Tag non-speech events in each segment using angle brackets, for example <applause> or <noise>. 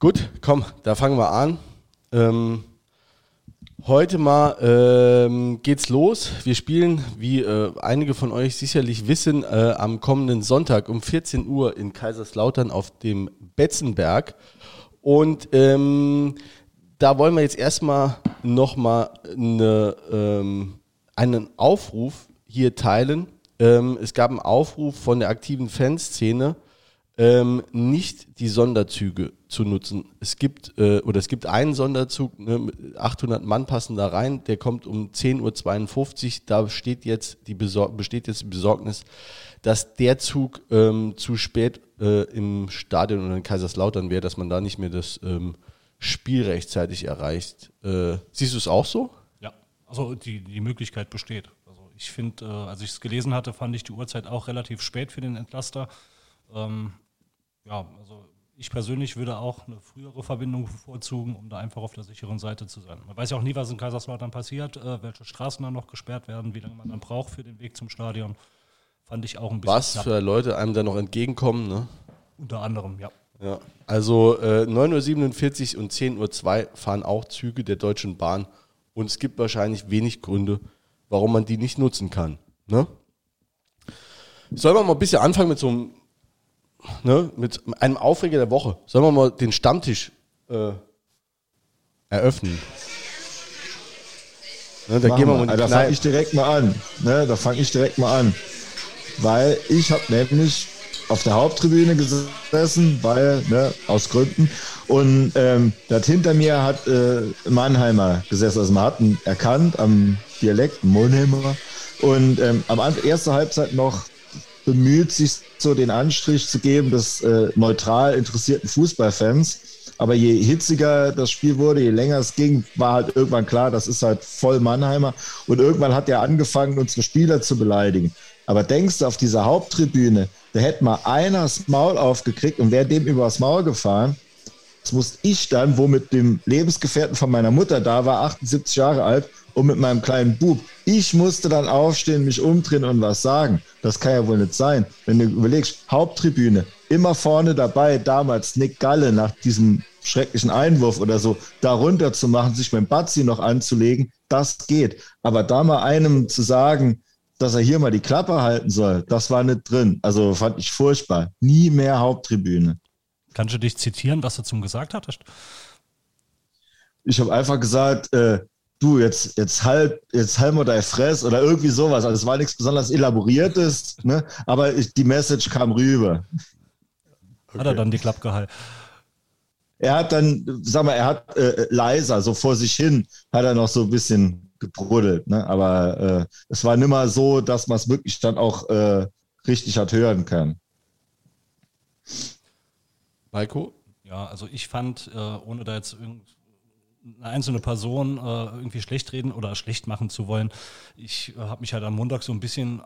Gut, komm, da fangen wir an. Ähm, heute mal ähm, geht's los. Wir spielen, wie äh, einige von euch sicherlich wissen, äh, am kommenden Sonntag um 14 Uhr in Kaiserslautern auf dem Betzenberg. Und ähm, da wollen wir jetzt erstmal nochmal eine, ähm, einen Aufruf hier teilen. Ähm, es gab einen Aufruf von der aktiven Fanszene, ähm, nicht die Sonderzüge zu nutzen. Es gibt, äh, oder es gibt einen Sonderzug, ne, 800 Mann passen da rein, der kommt um 10.52 Uhr. Da steht jetzt die besteht jetzt die Besorgnis, dass der Zug ähm, zu spät äh, im Stadion oder in Kaiserslautern wäre, dass man da nicht mehr das ähm, Spiel rechtzeitig erreicht. Äh, siehst du es auch so? Ja, also die, die Möglichkeit besteht. Also ich finde, äh, als ich es gelesen hatte, fand ich die Uhrzeit auch relativ spät für den Entlaster. Ähm, ja, also ich persönlich würde auch eine frühere Verbindung bevorzugen, um da einfach auf der sicheren Seite zu sein. Man weiß ja auch nie, was in Kaiserslautern passiert, äh, welche Straßen dann noch gesperrt werden, wie lange man dann braucht für den Weg zum Stadion. Fand ich auch ein bisschen. Was knapp. für Leute einem da noch entgegenkommen, ne? Unter anderem, ja. Ja, also äh, 9.47 Uhr und 10.02 Uhr fahren auch Züge der Deutschen Bahn und es gibt wahrscheinlich wenig Gründe, warum man die nicht nutzen kann. Ne? Sollen wir mal ein bisschen anfangen mit so einem ne, mit einem Aufreger der Woche. Sollen wir mal den Stammtisch äh, eröffnen? Ne, da gehen wir mal in die Da fange ich direkt mal an. Ne, da fange ich direkt mal an. Weil ich habe nämlich auf der Haupttribüne gesessen, weil, ne, aus Gründen. Und ähm, das hinter mir hat äh, Mannheimer gesessen. Also man hat ihn erkannt am Dialekt, Mannheimer. Und ähm, am Anfang, erste Halbzeit noch bemüht, sich so den Anstrich zu geben des äh, neutral interessierten Fußballfans. Aber je hitziger das Spiel wurde, je länger es ging, war halt irgendwann klar, das ist halt voll Mannheimer. Und irgendwann hat er angefangen, unsere Spieler zu beleidigen. Aber denkst du, auf dieser Haupttribüne, da hätte mal einer das Maul aufgekriegt und wäre dem übers Maul gefahren. Das musste ich dann, wo mit dem Lebensgefährten von meiner Mutter da war, 78 Jahre alt, und mit meinem kleinen Bub. Ich musste dann aufstehen, mich umdrehen und was sagen. Das kann ja wohl nicht sein. Wenn du überlegst, Haupttribüne, immer vorne dabei, damals Nick Galle nach diesem schrecklichen Einwurf oder so, da runter zu machen, sich mit dem Batzi noch anzulegen, das geht. Aber da mal einem zu sagen, dass er hier mal die Klappe halten soll, das war nicht drin. Also fand ich furchtbar. Nie mehr Haupttribüne. Kannst du dich zitieren, was du zum gesagt hattest? Ich habe einfach gesagt, äh, du, jetzt, jetzt halb, jetzt halb dein Fress oder irgendwie sowas. Also es war nichts besonders Elaboriertes, ne? aber ich, die Message kam rüber. Okay. Hat er dann die Klappe gehalten? Er hat dann, sag mal, er hat äh, leiser, so vor sich hin, hat er noch so ein bisschen gebruddelt. Ne? Aber äh, es war nimmer so, dass man es wirklich dann auch äh, richtig hat hören können. Balko? Ja, also ich fand, äh, ohne da jetzt irgendwie eine einzelne Person äh, irgendwie schlecht reden oder schlecht machen zu wollen. Ich äh, habe mich halt am Montag so ein bisschen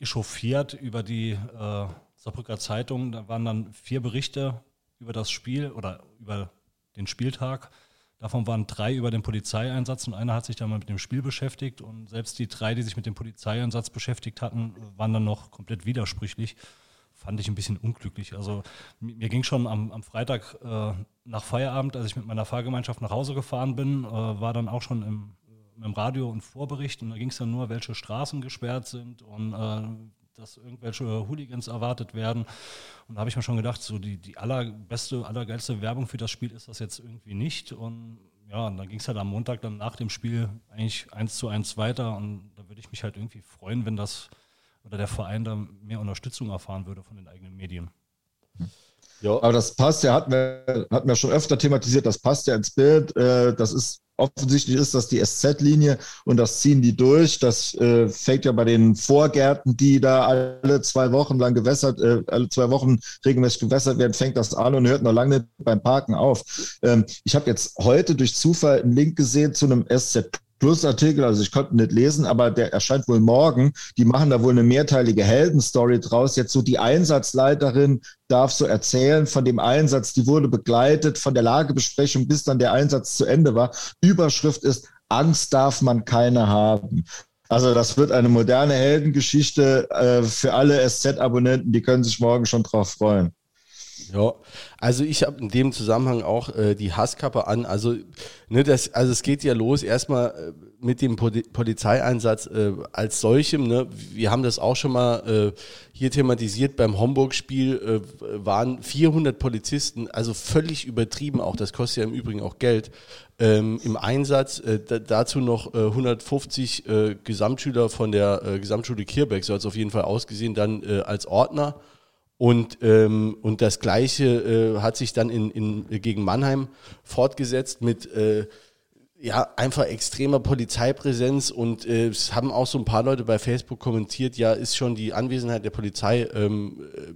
echauffiert über die äh, Saarbrücker Zeitung. Da waren dann vier Berichte über das Spiel oder über den Spieltag. Davon waren drei über den Polizeieinsatz und einer hat sich dann mal mit dem Spiel beschäftigt. Und selbst die drei, die sich mit dem Polizeieinsatz beschäftigt hatten, waren dann noch komplett widersprüchlich fand ich ein bisschen unglücklich. Also mir ging schon am, am Freitag äh, nach Feierabend, als ich mit meiner Fahrgemeinschaft nach Hause gefahren bin, äh, war dann auch schon im, im Radio ein Vorbericht und da ging es dann nur, welche Straßen gesperrt sind und äh, dass irgendwelche Hooligans erwartet werden. Und da habe ich mir schon gedacht, so die, die allerbeste, allergeilste Werbung für das Spiel ist das jetzt irgendwie nicht. Und ja, und dann ging es halt am Montag dann nach dem Spiel eigentlich eins zu eins weiter und da würde ich mich halt irgendwie freuen, wenn das oder der Verein da mehr Unterstützung erfahren würde von den eigenen Medien. Ja. Aber das passt ja, hatten wir, hatten wir schon öfter thematisiert, das passt ja ins Bild. Äh, das ist offensichtlich ist das die SZ-Linie und das ziehen die durch. Das äh, fängt ja bei den Vorgärten, die da alle zwei Wochen lang gewässert, äh, alle zwei Wochen regelmäßig gewässert werden, fängt das an und hört noch lange nicht beim Parken auf. Ähm, ich habe jetzt heute durch Zufall einen Link gesehen zu einem SZ Plusartikel, also ich konnte nicht lesen, aber der erscheint wohl morgen. Die machen da wohl eine mehrteilige Heldenstory draus. Jetzt so die Einsatzleiterin darf so erzählen von dem Einsatz, die wurde begleitet von der Lagebesprechung, bis dann der Einsatz zu Ende war. Überschrift ist, Angst darf man keine haben. Also das wird eine moderne Heldengeschichte äh, für alle SZ-Abonnenten, die können sich morgen schon drauf freuen. Ja, also ich habe in dem Zusammenhang auch äh, die Hasskappe an. Also, ne, das, also es geht ja los erstmal äh, mit dem Poli Polizeieinsatz äh, als solchem. Ne? Wir haben das auch schon mal äh, hier thematisiert. Beim Homburg-Spiel äh, waren 400 Polizisten, also völlig übertrieben auch. Das kostet ja im Übrigen auch Geld. Ähm, Im Einsatz äh, dazu noch äh, 150 äh, Gesamtschüler von der äh, Gesamtschule Kirbeck, so hat es auf jeden Fall ausgesehen, dann als Ordner. Und, ähm, und das Gleiche äh, hat sich dann in, in, gegen Mannheim fortgesetzt mit äh, ja, einfach extremer Polizeipräsenz und äh, es haben auch so ein paar Leute bei Facebook kommentiert, ja, ist schon die Anwesenheit der Polizei ähm, äh,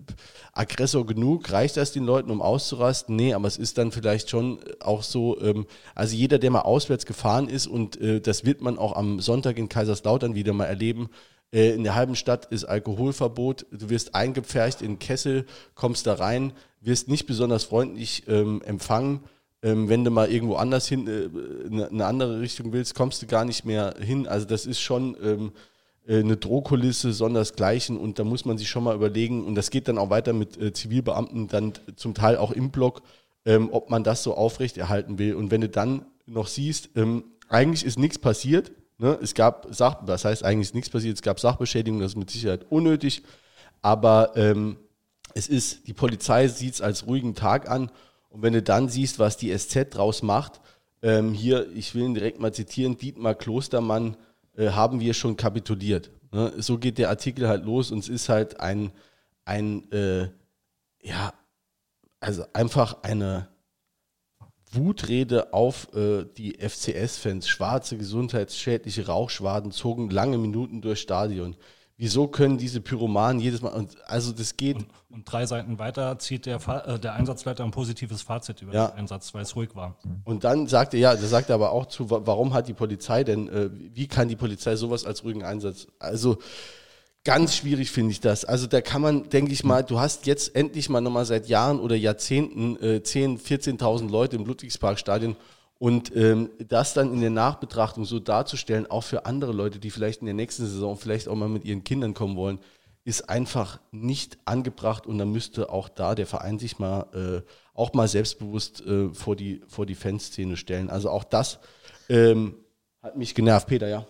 Aggressor genug? Reicht das den Leuten, um auszurasten? Nee, aber es ist dann vielleicht schon auch so, ähm, also jeder, der mal auswärts gefahren ist und äh, das wird man auch am Sonntag in Kaiserslautern wieder mal erleben, äh, in der halben Stadt ist Alkoholverbot. Du wirst eingepfercht in Kessel, kommst da rein, wirst nicht besonders freundlich ähm, empfangen. Ähm, wenn du mal irgendwo anders hin, äh, eine, eine andere Richtung willst, kommst du gar nicht mehr hin. Also das ist schon ähm, äh, eine Drohkulisse, sondersgleichen und da muss man sich schon mal überlegen und das geht dann auch weiter mit äh, Zivilbeamten, dann zum Teil auch im Block, ähm, ob man das so aufrechterhalten will. Und wenn du dann noch siehst, ähm, eigentlich ist nichts passiert, Ne? Es gab Sach, was heißt eigentlich nichts passiert, es gab Sachbeschädigung, das ist mit Sicherheit unnötig, aber ähm, es ist, die Polizei sieht es als ruhigen Tag an und wenn du dann siehst, was die SZ draus macht, ähm, hier, ich will ihn direkt mal zitieren, Dietmar Klostermann, äh, haben wir schon kapituliert. Ne? So geht der Artikel halt los und es ist halt ein, ein äh, ja, also einfach eine Wutrede auf äh, die FCS-Fans. Schwarze, gesundheitsschädliche Rauchschwaden zogen lange Minuten durchs Stadion. Wieso können diese Pyromanen jedes Mal, und also das geht. Und, und drei Seiten weiter zieht der, äh, der Einsatzleiter ein positives Fazit über ja. den Einsatz, weil es ruhig war. Und dann sagt er, ja, der sagt aber auch zu, warum hat die Polizei denn, äh, wie kann die Polizei sowas als ruhigen Einsatz, also Ganz schwierig finde ich das. Also da kann man, denke ich mal, du hast jetzt endlich mal nochmal seit Jahren oder Jahrzehnten äh, 10.000, 14.000 Leute im Ludwigsparkstadion und ähm, das dann in der Nachbetrachtung so darzustellen, auch für andere Leute, die vielleicht in der nächsten Saison vielleicht auch mal mit ihren Kindern kommen wollen, ist einfach nicht angebracht und dann müsste auch da der Verein sich mal äh, auch mal selbstbewusst äh, vor die vor die Fanszene stellen. Also auch das ähm, hat mich genervt, Peter, ja.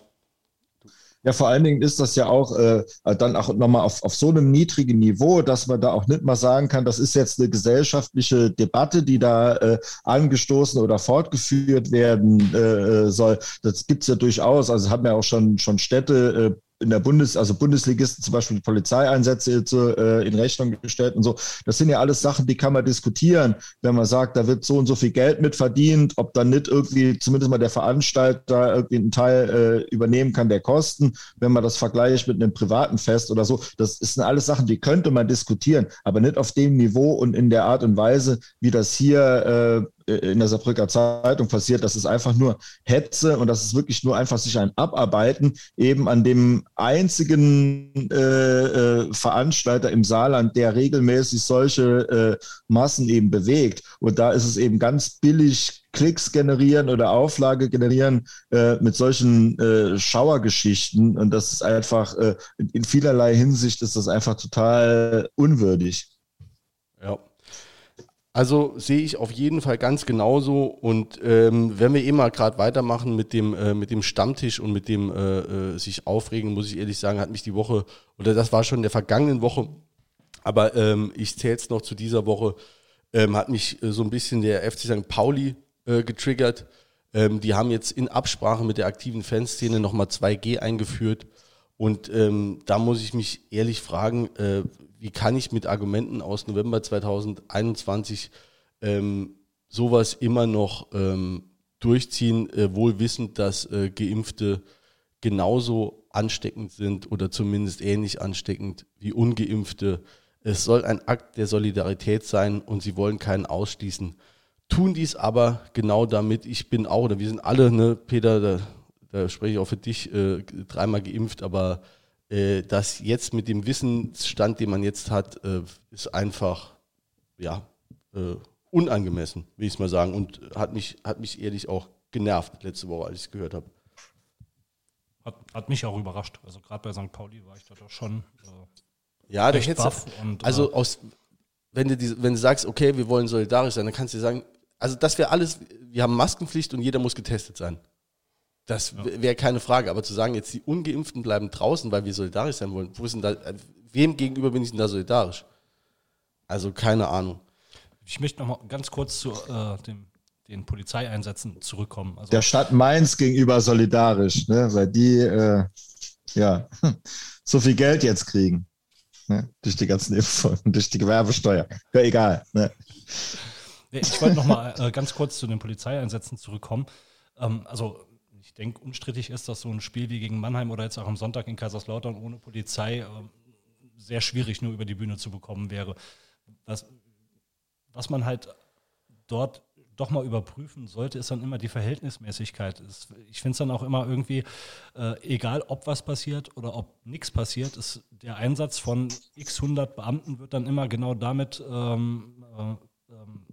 Ja, vor allen Dingen ist das ja auch äh, dann auch nochmal auf, auf so einem niedrigen Niveau, dass man da auch nicht mal sagen kann, das ist jetzt eine gesellschaftliche Debatte, die da äh, angestoßen oder fortgeführt werden äh, soll. Das gibt's ja durchaus. Also haben ja auch schon, schon Städte äh, in der Bundes, also Bundesligisten zum Beispiel Polizeieinsätze äh, in Rechnung gestellt und so. Das sind ja alles Sachen, die kann man diskutieren, wenn man sagt, da wird so und so viel Geld mit verdient, ob dann nicht irgendwie zumindest mal der Veranstalter irgendwie einen Teil äh, übernehmen kann der Kosten, wenn man das vergleicht mit einem privaten Fest oder so. Das sind alles Sachen, die könnte man diskutieren, aber nicht auf dem Niveau und in der Art und Weise, wie das hier äh, in der Saarbrücker Zeitung passiert. Das ist einfach nur Hetze und das ist wirklich nur einfach sich ein Abarbeiten eben an dem einzigen äh, äh, Veranstalter im Saarland, der regelmäßig solche äh, Massen eben bewegt. Und da ist es eben ganz billig, Klicks generieren oder Auflage generieren äh, mit solchen äh, Schauergeschichten. Und das ist einfach, äh, in vielerlei Hinsicht ist das einfach total unwürdig. Also sehe ich auf jeden Fall ganz genauso. Und ähm, wenn wir eh mal gerade weitermachen mit dem, äh, mit dem Stammtisch und mit dem äh, äh, sich aufregen, muss ich ehrlich sagen, hat mich die Woche, oder das war schon in der vergangenen Woche, aber ähm, ich zähle es noch zu dieser Woche, ähm, hat mich äh, so ein bisschen der FC St. Pauli äh, getriggert. Ähm, die haben jetzt in Absprache mit der aktiven Fanszene nochmal 2G eingeführt. Und ähm, da muss ich mich ehrlich fragen, äh, wie kann ich mit Argumenten aus November 2021 ähm, sowas immer noch ähm, durchziehen, äh, wohl wissend, dass äh, Geimpfte genauso ansteckend sind oder zumindest ähnlich ansteckend wie ungeimpfte. Es soll ein Akt der Solidarität sein und sie wollen keinen ausschließen. Tun dies aber genau damit, ich bin auch, oder wir sind alle, ne, Peter, da, da spreche ich auch für dich, äh, dreimal geimpft, aber äh, das jetzt mit dem Wissensstand, den man jetzt hat, äh, ist einfach ja, äh, unangemessen, will ich es mal sagen. Und hat mich, hat mich ehrlich auch genervt letzte Woche, als ich es gehört habe. Hat, hat mich auch überrascht. Also gerade bei St. Pauli war ich da doch schon. Äh, ja, der hätte. Und, also aus wenn du, die, wenn du sagst, okay, wir wollen solidarisch sein, dann kannst du sagen, also das wäre alles, wir haben Maskenpflicht und jeder muss getestet sein. Das wäre keine Frage. Aber zu sagen, jetzt die Ungeimpften bleiben draußen, weil wir solidarisch sein wollen, wo ist denn da, wem gegenüber bin ich denn da solidarisch? Also keine Ahnung. Ich möchte noch mal ganz kurz zu äh, dem, den Polizeieinsätzen zurückkommen. Also Der Stadt Mainz gegenüber solidarisch, ne? weil die äh, ja <laughs> so viel Geld jetzt kriegen. Ne? Durch die ganzen Impfungen, <laughs> durch die Gewerbesteuer. Ja, egal. Ne? Ich wollte noch mal äh, ganz kurz zu den Polizeieinsätzen zurückkommen. Ähm, also ich denke, unstrittig ist, dass so ein Spiel wie gegen Mannheim oder jetzt auch am Sonntag in Kaiserslautern ohne Polizei äh, sehr schwierig nur über die Bühne zu bekommen wäre. Was, was man halt dort doch mal überprüfen sollte, ist dann immer die Verhältnismäßigkeit. Ich finde es dann auch immer irgendwie, äh, egal ob was passiert oder ob nichts passiert, ist der Einsatz von x 100 Beamten wird dann immer genau damit ähm, äh, ähm,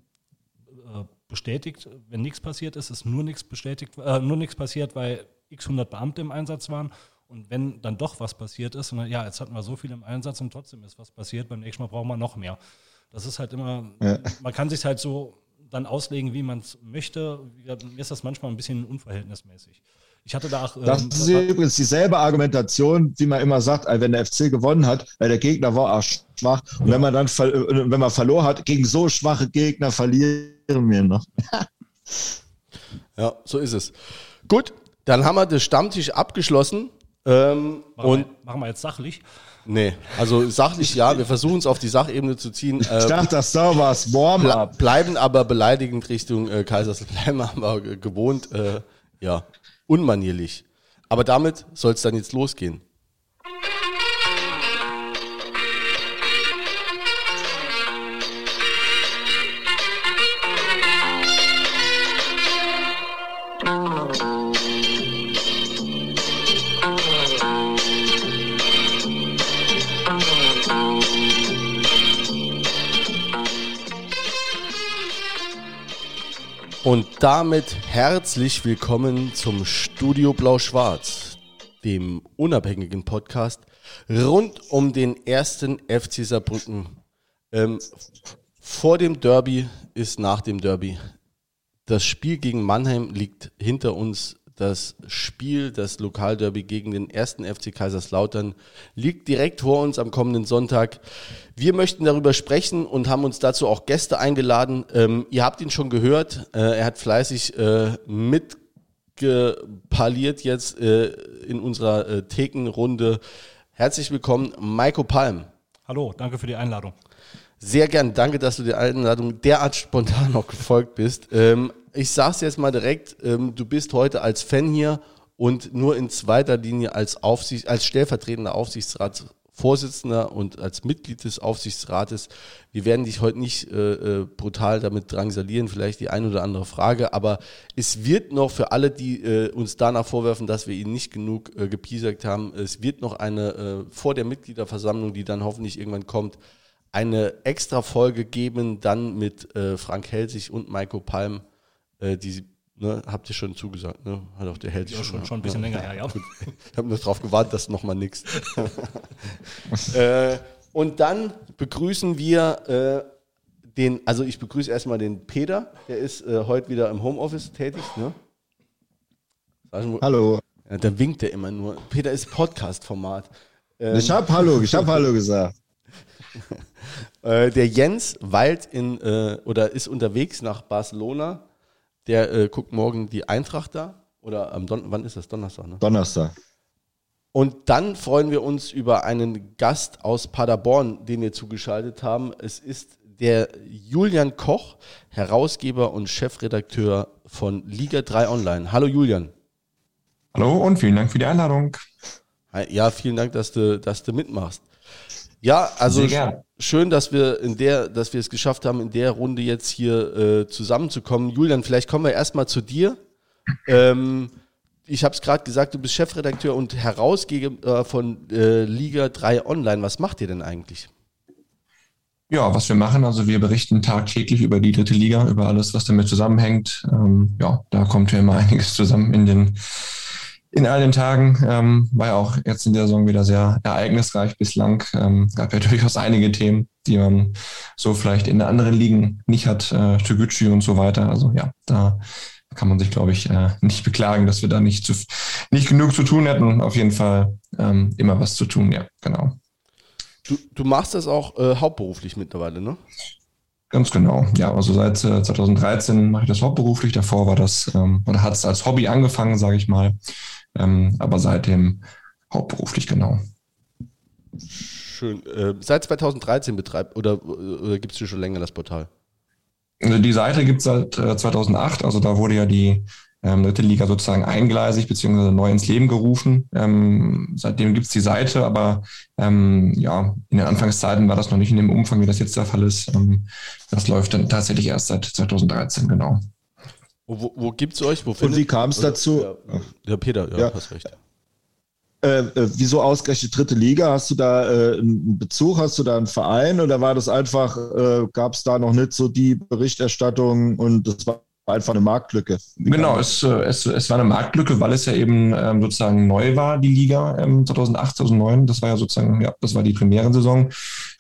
äh, bestätigt, wenn nichts passiert ist, ist nur nichts bestätigt, äh, nur nichts passiert, weil x 100 Beamte im Einsatz waren. Und wenn dann doch was passiert ist, und ja, jetzt hatten wir so viel im Einsatz und trotzdem ist was passiert, beim nächsten Mal brauchen wir noch mehr. Das ist halt immer, ja. man kann sich halt so dann auslegen, wie man es möchte. Mir ist das manchmal ein bisschen unverhältnismäßig. Ich hatte da auch. Ähm, das ist übrigens dieselbe Argumentation, wie man immer sagt, wenn der FC gewonnen hat, weil der Gegner war auch schwach. Und ja. wenn man dann äh, wenn man verloren hat, gegen so schwache Gegner verlieren wir noch. <laughs> ja, so ist es. Gut, dann haben wir den Stammtisch abgeschlossen. Ähm, machen, und wir, machen wir jetzt sachlich. Nee, also sachlich ja, wir versuchen es auf die Sachebene zu ziehen. Äh, ich dachte, das da war es Warm-up. Bleiben aber beleidigend Richtung äh, Kaiserslautern, <laughs> aber gewohnt, äh, ja, unmanierlich. Aber damit soll es dann jetzt losgehen. Damit herzlich willkommen zum Studio Blau-Schwarz, dem unabhängigen Podcast rund um den ersten FC Saarbrücken. Ähm, vor dem Derby ist nach dem Derby. Das Spiel gegen Mannheim liegt hinter uns das Spiel, das Lokalderby gegen den ersten FC Kaiserslautern, liegt direkt vor uns am kommenden Sonntag. Wir möchten darüber sprechen und haben uns dazu auch Gäste eingeladen. Ähm, ihr habt ihn schon gehört. Äh, er hat fleißig äh, mitgepaliert jetzt äh, in unserer äh, Thekenrunde. Herzlich willkommen, Maiko Palm. Hallo, danke für die Einladung. Sehr gern, danke, dass du der Einladung derart spontan <laughs> noch gefolgt bist. Ähm, ich sag's jetzt mal direkt, ähm, du bist heute als Fan hier und nur in zweiter Linie als Aufsicht, als stellvertretender Aufsichtsratsvorsitzender und als Mitglied des Aufsichtsrates. Wir werden dich heute nicht äh, äh, brutal damit drangsalieren, vielleicht die ein oder andere Frage, aber es wird noch für alle, die äh, uns danach vorwerfen, dass wir ihn nicht genug äh, gepiesackt haben, es wird noch eine äh, vor der Mitgliederversammlung, die dann hoffentlich irgendwann kommt, eine extra Folge geben, dann mit äh, Frank Helsig und Maiko Palm äh, die ne, habt ihr schon zugesagt, ne? Hat auch der Held ja, schon, schon ein bisschen ja, länger her, ja. Ich habe nur darauf gewartet, dass nochmal nichts. <laughs> äh, und dann begrüßen wir äh, den, also ich begrüße erstmal den Peter, der ist äh, heute wieder im Homeoffice tätig, ne? Hallo. Ja, da winkt er immer nur. Peter ist Podcast-Format. Ähm, ich hab Hallo, ich hab Hallo gesagt. <laughs> äh, der Jens weilt in, äh, oder ist unterwegs nach Barcelona der äh, guckt morgen die Eintracht da. Oder am Don wann ist das? Donnerstag, ne? Donnerstag. Und dann freuen wir uns über einen Gast aus Paderborn, den wir zugeschaltet haben. Es ist der Julian Koch, Herausgeber und Chefredakteur von Liga 3 Online. Hallo Julian. Hallo und vielen Dank für die Einladung. Ja, vielen Dank, dass du, dass du mitmachst. Ja, also schön, dass wir in der, dass wir es geschafft haben, in der Runde jetzt hier äh, zusammenzukommen. Julian, vielleicht kommen wir erstmal zu dir. Ähm, ich habe es gerade gesagt, du bist Chefredakteur und Herausgeber von äh, Liga 3 Online. Was macht ihr denn eigentlich? Ja, was wir machen, also wir berichten tagtäglich über die dritte Liga, über alles, was damit zusammenhängt. Ähm, ja, da kommt ja immer <laughs> einiges zusammen in den in all den Tagen. Ähm, war ja auch jetzt in der Saison wieder sehr ereignisreich bislang. Ähm, gab ja <laughs> durchaus einige Themen, die man so vielleicht in anderen Ligen nicht hat, äh, Toguchi und so weiter. Also ja, da kann man sich, glaube ich, äh, nicht beklagen, dass wir da nicht, zu, nicht genug zu tun hätten. Auf jeden Fall ähm, immer was zu tun, ja, genau. Du, du machst das auch äh, hauptberuflich mittlerweile, ne? Ganz genau, ja. Also seit äh, 2013 mache ich das hauptberuflich. Davor war das, ähm, oder hat es als Hobby angefangen, sage ich mal. Ähm, aber seitdem hauptberuflich, genau. Schön. Äh, seit 2013 betreibt oder, oder gibt es hier schon länger das Portal? Also die Seite gibt es seit äh, 2008, also da wurde ja die ähm, dritte Liga sozusagen eingleisig bzw. neu ins Leben gerufen. Ähm, seitdem gibt es die Seite, aber ähm, ja, in den Anfangszeiten war das noch nicht in dem Umfang, wie das jetzt der Fall ist. Ähm, das läuft dann tatsächlich erst seit 2013, genau. Wo, wo gibt es euch? Wo Und wie kam es dazu? Ja, ja, Peter, ja, ja. hast recht. Äh, äh, wieso ausgerechnet dritte Liga? Hast du da äh, einen Bezug? Hast du da einen Verein oder war das einfach, äh, gab es da noch nicht so die Berichterstattung und das war einfach eine Marktlücke. Wie genau, es, äh, es, es war eine Marktlücke, weil es ja eben ähm, sozusagen neu war, die Liga ähm, 2008, 2009. Das war ja sozusagen, ja, das war die Premierensaison.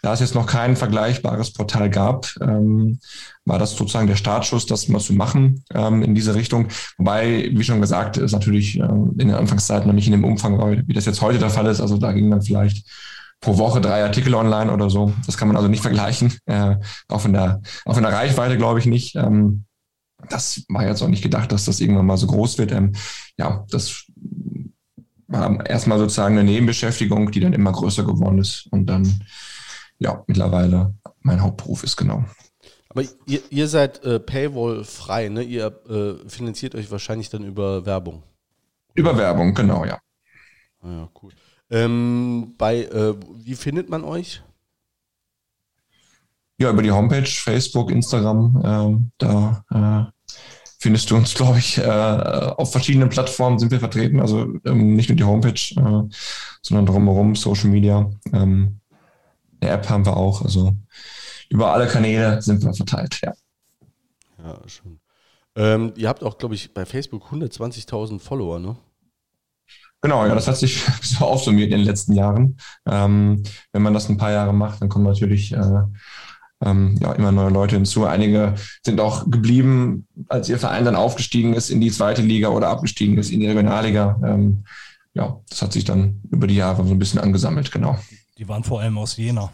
Da es jetzt noch kein vergleichbares Portal gab, ähm, war das sozusagen der Startschuss, das mal zu machen ähm, in diese Richtung. Wobei, wie schon gesagt, ist natürlich ähm, in den Anfangszeiten noch nicht in dem Umfang, wie das jetzt heute der Fall ist. Also da ging dann vielleicht pro Woche drei Artikel online oder so. Das kann man also nicht vergleichen. Äh, auch in der, auch in der Reichweite glaube ich nicht. Ähm, das war jetzt auch nicht gedacht, dass das irgendwann mal so groß wird. Ähm, ja, das war erstmal sozusagen eine Nebenbeschäftigung, die dann immer größer geworden ist und dann, ja, mittlerweile mein Hauptberuf ist, genau. Aber ihr, ihr seid äh, Paywall-frei, ne? Ihr äh, finanziert euch wahrscheinlich dann über Werbung. Über Werbung, genau, ja. Ah, ja, cool. Ähm, bei, äh, wie findet man euch? Ja, über die Homepage, Facebook, Instagram, ähm, da äh, findest du uns, <laughs> glaube ich, äh, auf verschiedenen Plattformen sind wir vertreten. Also ähm, nicht nur die Homepage, äh, sondern drumherum, Social Media. Ähm, eine App haben wir auch. Also über alle Kanäle sind wir verteilt, ja. Ja, schön. Ähm, ihr habt auch, glaube ich, bei Facebook 120.000 Follower, ne? Genau, ja, das hat sich <laughs> so aufsummiert in den letzten Jahren. Ähm, wenn man das ein paar Jahre macht, dann kommen natürlich äh, ähm, ja, immer neue Leute hinzu. Einige sind auch geblieben, als ihr Verein dann aufgestiegen ist in die zweite Liga oder abgestiegen ist in die Regionalliga. Ähm, ja, das hat sich dann über die Jahre so ein bisschen angesammelt, genau. Die waren vor allem aus Jena.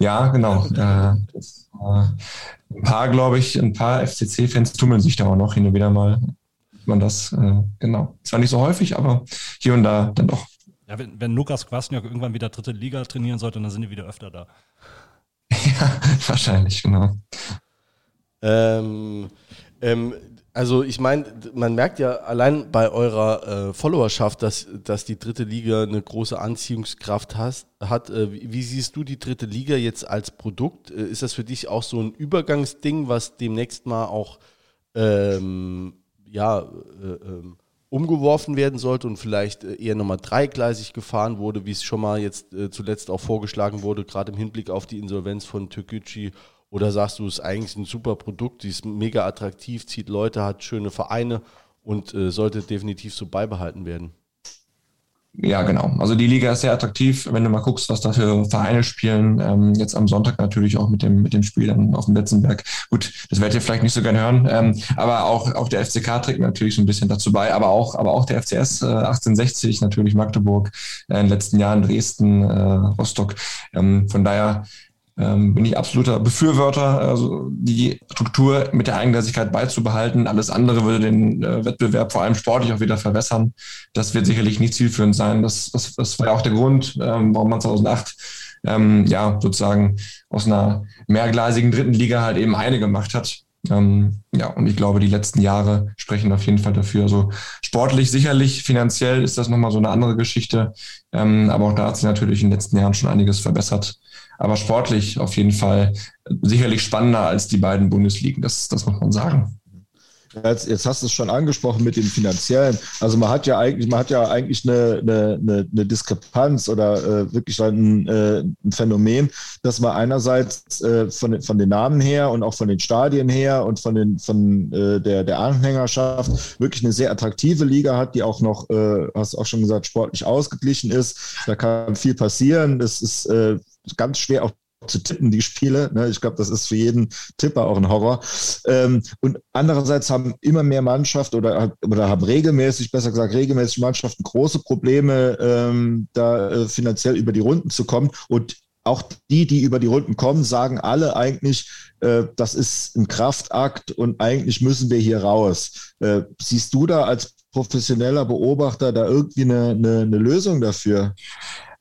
Ja, genau. Äh, das, äh, ein paar, glaube ich, ein paar FCC-Fans tummeln sich da auch noch hin und wieder mal. Man das, äh, genau. Zwar nicht so häufig, aber hier und da dann doch. Ja, wenn, wenn Lukas Kwasniok irgendwann wieder dritte Liga trainieren sollte, dann sind die wieder öfter da. <laughs> ja, wahrscheinlich, genau. Ähm, ähm, also ich meine, man merkt ja allein bei eurer äh, Followerschaft, dass, dass die dritte Liga eine große Anziehungskraft has, hat. Äh, wie, wie, siehst du die dritte Liga jetzt als Produkt? Äh, ist das für dich auch so ein Übergangsding, was demnächst mal auch ähm, ja, äh, ähm, umgeworfen werden sollte und vielleicht äh, eher nochmal dreigleisig gefahren wurde, wie es schon mal jetzt äh, zuletzt auch vorgeschlagen wurde, gerade im Hinblick auf die Insolvenz von Türkgücü? Oder sagst du, es ist eigentlich ein super Produkt, die ist mega attraktiv, zieht Leute, hat schöne Vereine und äh, sollte definitiv so beibehalten werden? Ja, genau. Also die Liga ist sehr attraktiv, wenn du mal guckst, was da für Vereine spielen. Ähm, jetzt am Sonntag natürlich auch mit dem, mit dem Spiel dann auf dem Betzenberg. Gut, das werdet ihr vielleicht nicht so gerne hören, ähm, aber auch, auch der FCK trägt natürlich so ein bisschen dazu bei, aber auch, aber auch der FCS äh, 1860, natürlich Magdeburg, äh, in den letzten Jahren Dresden, äh, Rostock. Ähm, von daher ähm, bin ich absoluter Befürworter, also die Struktur mit der Eigengleisigkeit beizubehalten. Alles andere würde den äh, Wettbewerb vor allem sportlich auch wieder verwässern. Das wird sicherlich nicht zielführend sein. Das, das, das war ja auch der Grund, ähm, warum man 2008 ähm, ja sozusagen aus einer mehrgleisigen dritten Liga halt eben eine gemacht hat. Ähm, ja, und ich glaube, die letzten Jahre sprechen auf jeden Fall dafür. Also sportlich sicherlich, finanziell ist das nochmal so eine andere Geschichte. Ähm, aber auch da hat sich natürlich in den letzten Jahren schon einiges verbessert aber sportlich auf jeden Fall sicherlich spannender als die beiden Bundesligen, das, das muss man sagen. Jetzt, jetzt hast du es schon angesprochen mit dem finanziellen. Also man hat ja eigentlich, man hat ja eigentlich eine, eine, eine Diskrepanz oder äh, wirklich ein, äh, ein, Phänomen, dass man einerseits äh, von, von den Namen her und auch von den Stadien her und von den von äh, der, der Anhängerschaft wirklich eine sehr attraktive Liga hat, die auch noch, äh, hast du auch schon gesagt, sportlich ausgeglichen ist. Da kann viel passieren. Das ist äh, ganz schwer auch zu tippen, die Spiele. Ne? Ich glaube, das ist für jeden Tipper auch ein Horror. Ähm, und andererseits haben immer mehr Mannschaften oder, oder haben regelmäßig, besser gesagt, regelmäßig Mannschaften große Probleme, ähm, da äh, finanziell über die Runden zu kommen. Und auch die, die über die Runden kommen, sagen alle eigentlich, äh, das ist ein Kraftakt und eigentlich müssen wir hier raus. Äh, siehst du da als professioneller Beobachter da irgendwie eine, eine, eine Lösung dafür?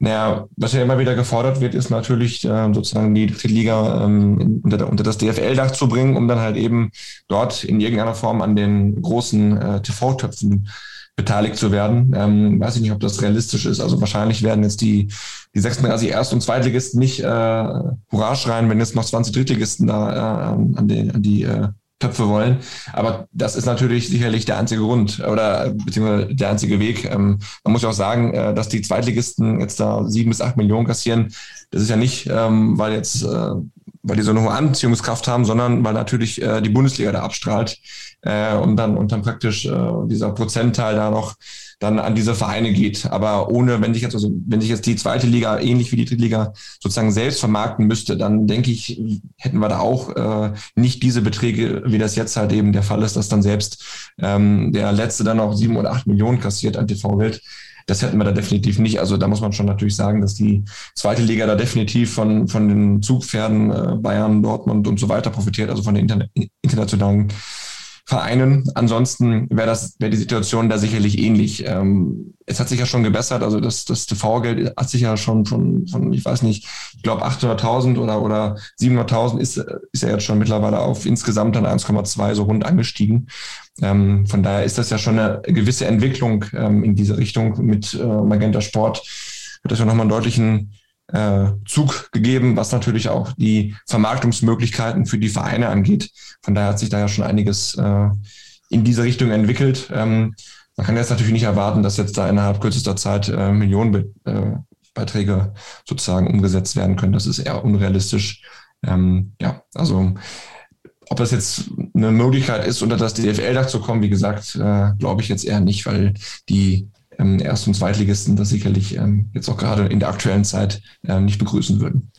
Naja, was ja immer wieder gefordert wird, ist natürlich äh, sozusagen die dritte Liga ähm, unter, unter das DFL-Dach zu bringen, um dann halt eben dort in irgendeiner Form an den großen äh, TV-Töpfen beteiligt zu werden. Ähm, weiß ich nicht, ob das realistisch ist. Also wahrscheinlich werden jetzt die, die 36 Erst- und Zweitligisten nicht äh, Hurra schreien, wenn jetzt noch 20 Drittligisten da äh, an, die, an die äh, Töpfe wollen. Aber das ist natürlich sicherlich der einzige Grund oder beziehungsweise der einzige Weg. Ähm, man muss ja auch sagen, äh, dass die Zweitligisten jetzt da sieben bis acht Millionen kassieren. Das ist ja nicht, ähm, weil jetzt, äh, weil die so eine hohe Anziehungskraft haben, sondern weil natürlich äh, die Bundesliga da abstrahlt äh, und dann und dann praktisch äh, dieser Prozentteil da noch dann an diese Vereine geht. Aber ohne, wenn sich jetzt, also wenn sich jetzt die zweite Liga ähnlich wie die dritte Liga sozusagen selbst vermarkten müsste, dann denke ich, hätten wir da auch äh, nicht diese Beträge, wie das jetzt halt eben der Fall ist, dass dann selbst ähm, der letzte dann noch sieben oder acht Millionen kassiert an TV-Geld. Das hätten wir da definitiv nicht. Also da muss man schon natürlich sagen, dass die zweite Liga da definitiv von, von den Zugpferden äh, Bayern, Dortmund und so weiter profitiert, also von den interna internationalen Vereinen. Ansonsten wäre das wäre die Situation da sicherlich ähnlich. Ähm, es hat sich ja schon gebessert, also das, das TV-Geld hat sich ja schon von, von ich weiß nicht, ich glaube 800.000 oder, oder 700.000 ist, ist ja jetzt schon mittlerweile auf insgesamt dann 1,2 so rund angestiegen. Ähm, von daher ist das ja schon eine gewisse Entwicklung ähm, in diese Richtung mit äh, Magenta Sport. Wird das ja nochmal einen deutlichen äh, Zug gegeben, was natürlich auch die Vermarktungsmöglichkeiten für die Vereine angeht. Von daher hat sich da ja schon einiges äh, in diese Richtung entwickelt. Ähm, man kann jetzt natürlich nicht erwarten, dass jetzt da innerhalb kürzester Zeit äh, Millionenbeträge äh, sozusagen umgesetzt werden können. Das ist eher unrealistisch. Ähm, ja, also ob das jetzt eine Möglichkeit ist, unter das DFL-Dach zu kommen, wie gesagt, äh, glaube ich jetzt eher nicht, weil die ähm, Erst- und Zweitligisten das sicherlich ähm, jetzt auch gerade in der aktuellen Zeit ähm, nicht begrüßen würden.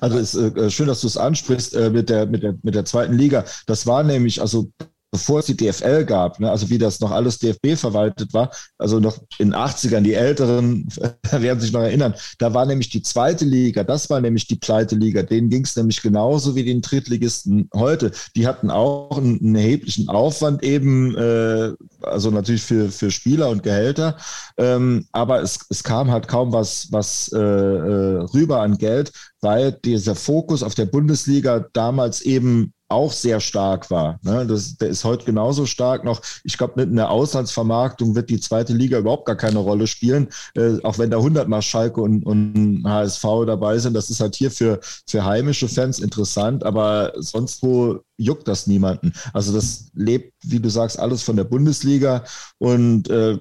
Also ist äh, schön, dass du es ansprichst äh, mit, der, mit, der, mit der zweiten Liga. Das war nämlich, also bevor es die DFL gab, ne, also wie das noch alles DFB verwaltet war, also noch in den 80ern, die Älteren <laughs> werden sich noch erinnern, da war nämlich die zweite Liga, das war nämlich die pleite Liga, denen ging es nämlich genauso wie den Drittligisten heute. Die hatten auch einen, einen erheblichen Aufwand eben, äh, also natürlich für, für Spieler und Gehälter, ähm, aber es, es kam halt kaum was, was äh, äh rüber an Geld, weil dieser Fokus auf der Bundesliga damals eben auch sehr stark war. Ne? Das, der ist heute genauso stark noch. Ich glaube, mit einer Auslandsvermarktung wird die zweite Liga überhaupt gar keine Rolle spielen, äh, auch wenn da 100 Mal Schalke und, und HSV dabei sind. Das ist halt hier für, für heimische Fans interessant, aber sonst wo juckt das niemanden. Also das lebt, wie du sagst, alles von der Bundesliga und äh,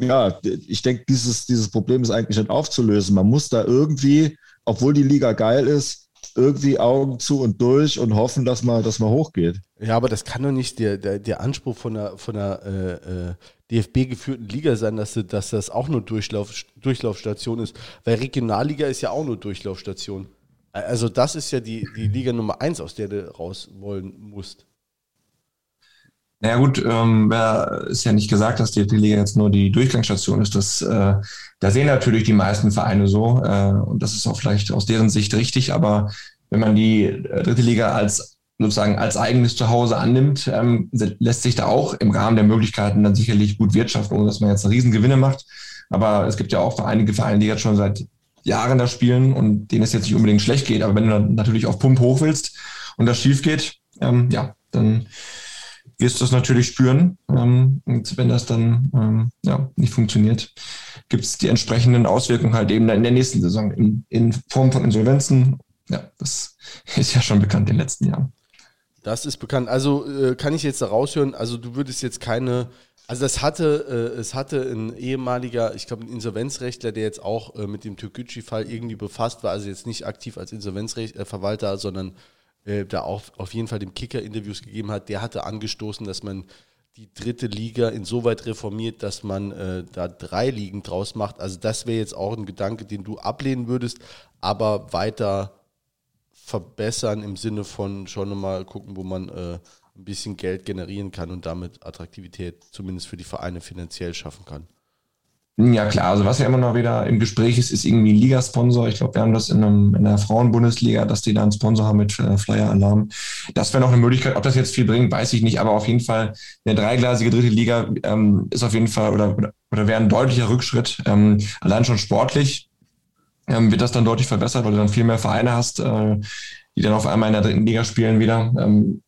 ja, ich denke, dieses, dieses Problem ist eigentlich nicht aufzulösen. Man muss da irgendwie, obwohl die Liga geil ist, irgendwie Augen zu und durch und hoffen, dass man, dass man hochgeht. Ja, aber das kann doch nicht der, der, der Anspruch von einer, von einer äh, äh DFB-geführten Liga sein, dass, dass das auch nur Durchlauf, Durchlaufstation ist. Weil Regionalliga ist ja auch nur Durchlaufstation. Also das ist ja die, die Liga Nummer eins, aus der du raus wollen musst. Naja gut, ähm, ist ja nicht gesagt, dass die Liga jetzt nur die Durchgangsstation ist. Das, äh, da sehen natürlich die meisten Vereine so äh, und das ist auch vielleicht aus deren Sicht richtig. Aber wenn man die äh, dritte Liga als sozusagen als eigenes Zuhause annimmt, ähm, lässt sich da auch im Rahmen der Möglichkeiten dann sicherlich gut wirtschaften, ohne dass man jetzt Riesengewinne macht. Aber es gibt ja auch einige Vereine, die jetzt schon seit Jahren da spielen und denen es jetzt nicht unbedingt schlecht geht. Aber wenn du dann natürlich auf Pump hoch willst und das schief geht, ähm, ja, dann wirst du es natürlich spüren. Ähm, und wenn das dann ähm, ja, nicht funktioniert, gibt es die entsprechenden Auswirkungen halt eben in der nächsten Saison in, in Form von Insolvenzen. Ja, das <laughs> ist ja schon bekannt in den letzten Jahren. Das ist bekannt. Also äh, kann ich jetzt da raushören, also du würdest jetzt keine, also das hatte, äh, es hatte ein ehemaliger, ich glaube ein Insolvenzrechtler, der jetzt auch äh, mit dem Türkgücü-Fall irgendwie befasst war, also jetzt nicht aktiv als Insolvenzverwalter, äh, sondern äh, da auch auf jeden Fall dem Kicker Interviews gegeben hat, der hatte angestoßen, dass man die dritte Liga insoweit reformiert, dass man äh, da drei Ligen draus macht. Also das wäre jetzt auch ein Gedanke, den du ablehnen würdest, aber weiter verbessern im Sinne von schon mal gucken, wo man äh, ein bisschen Geld generieren kann und damit Attraktivität zumindest für die Vereine finanziell schaffen kann. Ja klar, also was ja immer noch wieder im Gespräch ist, ist irgendwie ein Ligasponsor. Ich glaube, wir haben das in, einem, in der Frauenbundesliga, dass die da einen Sponsor haben mit äh, Flyer Alarm. Das wäre noch eine Möglichkeit. Ob das jetzt viel bringt, weiß ich nicht. Aber auf jeden Fall eine dreiglasige dritte Liga ähm, ist auf jeden Fall oder, oder, oder wäre ein deutlicher Rückschritt. Ähm, allein schon sportlich ähm, wird das dann deutlich verbessert, weil du dann viel mehr Vereine hast, äh, die dann auf einmal in der dritten Liga spielen wieder. Ähm,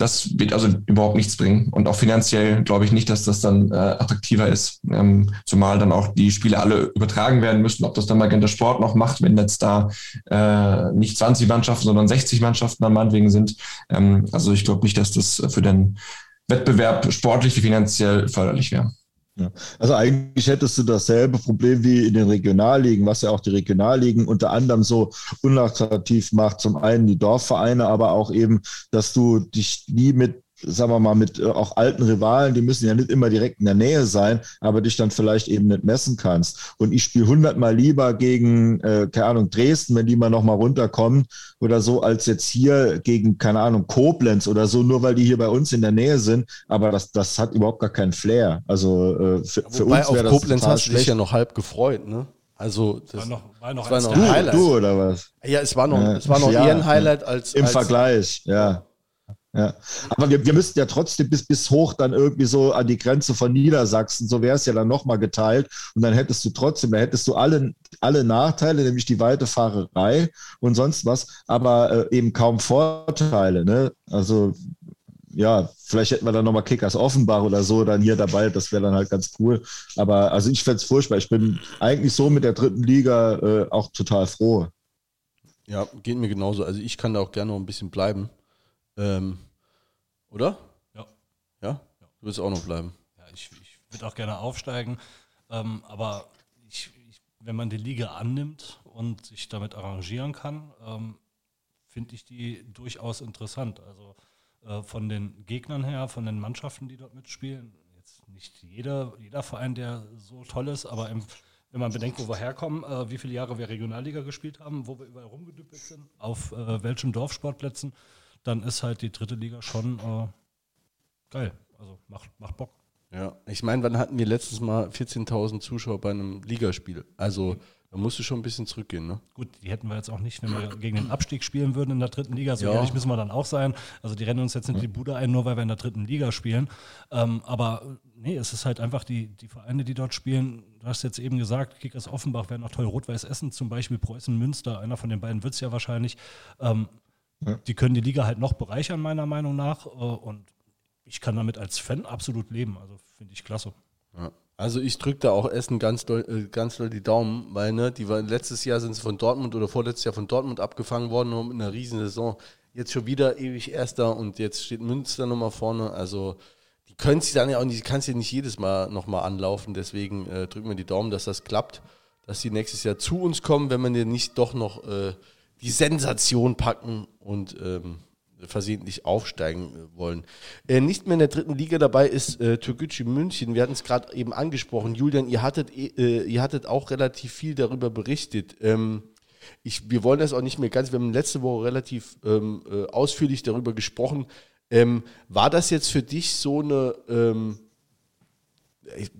das wird also überhaupt nichts bringen. Und auch finanziell glaube ich nicht, dass das dann äh, attraktiver ist. Ähm, zumal dann auch die Spiele alle übertragen werden müssen. Ob das dann Magenta Sport noch macht, wenn jetzt da äh, nicht 20 Mannschaften, sondern 60 Mannschaften am meinetwegen sind. Ähm, also ich glaube nicht, dass das für den Wettbewerb sportlich wie finanziell förderlich wäre. Ja. Also eigentlich hättest du dasselbe Problem wie in den Regionalligen, was ja auch die Regionalligen unter anderem so unattraktiv macht. Zum einen die Dorfvereine, aber auch eben, dass du dich nie mit sagen wir mal, mit äh, auch alten Rivalen, die müssen ja nicht immer direkt in der Nähe sein, aber dich dann vielleicht eben nicht messen kannst. Und ich spiele hundertmal lieber gegen, äh, keine Ahnung, Dresden, wenn die mal nochmal runterkommen oder so, als jetzt hier gegen, keine Ahnung, Koblenz oder so, nur weil die hier bei uns in der Nähe sind. Aber das, das hat überhaupt gar keinen Flair. Also äh, für, für uns wäre das Koblenz hast du dich ja noch halb gefreut, ne? Also das war noch, war noch, war noch ein Highlight. Du oder was? Ja, es war noch, ja. es war noch ja, eher ein Highlight als im als, Vergleich, ja. Ja. Aber wir, wir müssten ja trotzdem bis, bis hoch dann irgendwie so an die Grenze von Niedersachsen, so wäre es ja dann nochmal geteilt. Und dann hättest du trotzdem, da hättest du alle, alle Nachteile, nämlich die weite Fahrerei und sonst was, aber äh, eben kaum Vorteile. Ne? Also ja, vielleicht hätten wir dann nochmal Kickers Offenbach oder so dann hier dabei, das wäre dann halt ganz cool. Aber also ich fände es furchtbar. Ich bin eigentlich so mit der dritten Liga äh, auch total froh. Ja, geht mir genauso. Also ich kann da auch gerne noch ein bisschen bleiben. Ähm, oder? Ja. Ja? Du willst auch noch bleiben. Ja, ich, ich würde auch gerne aufsteigen. Ähm, aber ich, ich, wenn man die Liga annimmt und sich damit arrangieren kann, ähm, finde ich die durchaus interessant. Also äh, von den Gegnern her, von den Mannschaften, die dort mitspielen, jetzt nicht jeder, jeder Verein, der so toll ist, aber im, wenn man bedenkt, wo wir herkommen, äh, wie viele Jahre wir Regionalliga gespielt haben, wo wir überall rumgedüppelt sind, auf äh, welchen Dorfsportplätzen, dann ist halt die dritte Liga schon äh, geil. Also macht, macht Bock. Ja, ich meine, wann hatten wir letztes Mal 14.000 Zuschauer bei einem Ligaspiel? Also da musst du schon ein bisschen zurückgehen, ne? Gut, die hätten wir jetzt auch nicht, wenn wir gegen den Abstieg spielen würden in der dritten Liga. So ja. ehrlich müssen wir dann auch sein. Also die rennen uns jetzt nicht die Bude ein, nur weil wir in der dritten Liga spielen. Ähm, aber nee, es ist halt einfach die, die Vereine, die dort spielen. Du hast jetzt eben gesagt, Kickers Offenbach wäre noch toll. Rot-Weiß Essen zum Beispiel, Preußen Münster, einer von den beiden wird es ja wahrscheinlich. Ähm, ja. Die können die Liga halt noch bereichern, meiner Meinung nach. Äh, und ich kann damit als Fan absolut leben. Also finde ich klasse. Ja. Also ich drücke da auch Essen ganz doll, äh, ganz doll die Daumen, weil ne, die waren letztes Jahr sind sie von Dortmund oder vorletztes Jahr von Dortmund abgefangen worden und mit einer riesen Saison. Jetzt schon wieder ewig Erster und jetzt steht Münster nochmal vorne. Also die können sich dann ja auch nicht, kannst ja nicht jedes Mal nochmal anlaufen. Deswegen äh, drücken wir die Daumen, dass das klappt, dass sie nächstes Jahr zu uns kommen, wenn man dir nicht doch noch äh, die Sensation packen und ähm, versehentlich aufsteigen äh, wollen. Äh, nicht mehr in der dritten Liga dabei ist äh, Türkgücü München. Wir hatten es gerade eben angesprochen. Julian, ihr hattet, äh, ihr hattet auch relativ viel darüber berichtet. Ähm, ich, wir wollen das auch nicht mehr ganz, wir haben letzte Woche relativ ähm, äh, ausführlich darüber gesprochen. Ähm, war das jetzt für dich so eine ähm,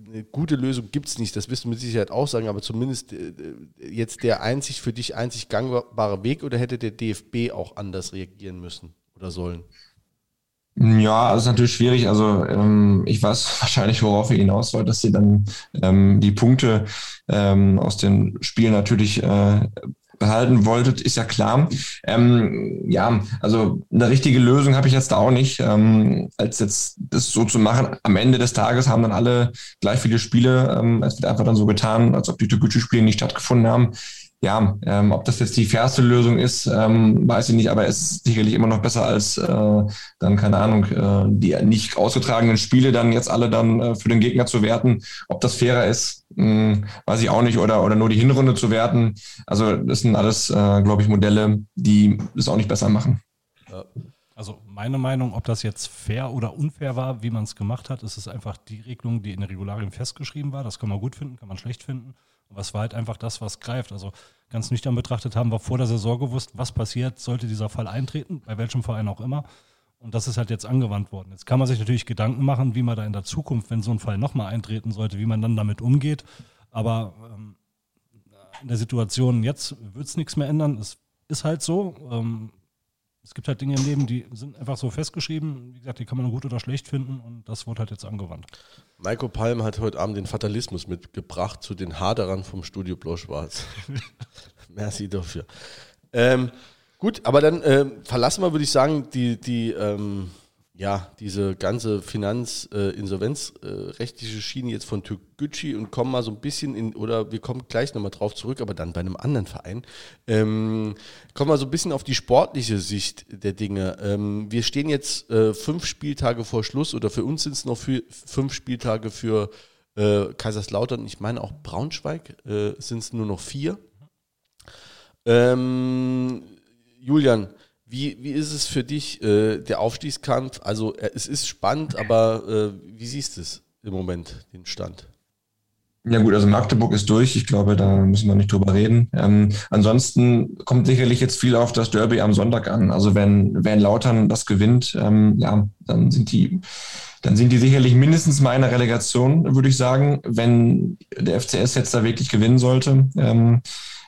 eine gute Lösung gibt es nicht, das wirst du mit Sicherheit auch sagen, aber zumindest äh, jetzt der einzig für dich einzig gangbare Weg oder hätte der DFB auch anders reagieren müssen oder sollen? Ja, das ist natürlich schwierig. Also ähm, ich weiß <laughs> wahrscheinlich, worauf ihr hinaus wollt, dass sie dann ähm, die Punkte ähm, aus den Spielen natürlich äh, behalten wolltet, ist ja klar. Ähm, ja, also eine richtige Lösung habe ich jetzt da auch nicht, ähm, als jetzt das so zu machen. Am Ende des Tages haben dann alle gleich viele Spiele. Ähm, es wird einfach dann so getan, als ob die Toguchi-Spiele nicht stattgefunden haben. Ja, ähm, ob das jetzt die fairste Lösung ist, ähm, weiß ich nicht, aber es ist sicherlich immer noch besser als äh, dann, keine Ahnung, äh, die nicht ausgetragenen Spiele dann jetzt alle dann äh, für den Gegner zu werten. Ob das fairer ist, mh, hm, weiß ich auch nicht, oder, oder nur die Hinrunde zu werten. Also das sind alles, äh, glaube ich, Modelle, die es auch nicht besser machen. Also meine Meinung, ob das jetzt fair oder unfair war, wie man es gemacht hat, ist es einfach die Regelung, die in den Regularien festgeschrieben war. Das kann man gut finden, kann man schlecht finden. Was war halt einfach das, was greift. Also ganz nüchtern betrachtet haben wir vor der Saison gewusst, was passiert, sollte dieser Fall eintreten, bei welchem Verein auch immer. Und das ist halt jetzt angewandt worden. Jetzt kann man sich natürlich Gedanken machen, wie man da in der Zukunft, wenn so ein Fall nochmal eintreten sollte, wie man dann damit umgeht. Aber ähm, in der Situation jetzt wird es nichts mehr ändern. Es ist halt so. Ähm, es gibt halt Dinge im Leben, die sind einfach so festgeschrieben. Wie gesagt, die kann man gut oder schlecht finden und das wurde halt jetzt angewandt. Maiko Palm hat heute Abend den Fatalismus mitgebracht zu den Haderern vom Studio Blau-Schwarz. <laughs> Merci dafür. Ähm, gut, aber dann äh, verlassen wir, würde ich sagen, die, die ähm, ja, diese ganze Finanzinsolvenzrechtliche äh, Schiene jetzt von Türkgücü und kommen mal so ein bisschen in, oder wir kommen gleich nochmal drauf zurück, aber dann bei einem anderen Verein, ähm, kommen wir so ein bisschen auf die sportliche Sicht der Dinge. Ähm, wir stehen jetzt äh, fünf Spieltage vor Schluss oder für uns sind es noch für, fünf Spieltage für äh, Kaiserslautern, ich meine auch Braunschweig, äh, sind es nur noch vier. Ähm, Julian, wie, wie ist es für dich, äh, der Aufstiegskampf? Also äh, es ist spannend, aber äh, wie siehst du es im Moment, den Stand? Ja gut, also Magdeburg ist durch. Ich glaube, da müssen wir nicht drüber reden. Ähm, ansonsten kommt sicherlich jetzt viel auf das Derby am Sonntag an. Also wenn, wenn Lautern das gewinnt, ähm, ja, dann sind die, dann sind die sicherlich mindestens mal in der Relegation, würde ich sagen. Wenn der FCS jetzt da wirklich gewinnen sollte, ähm,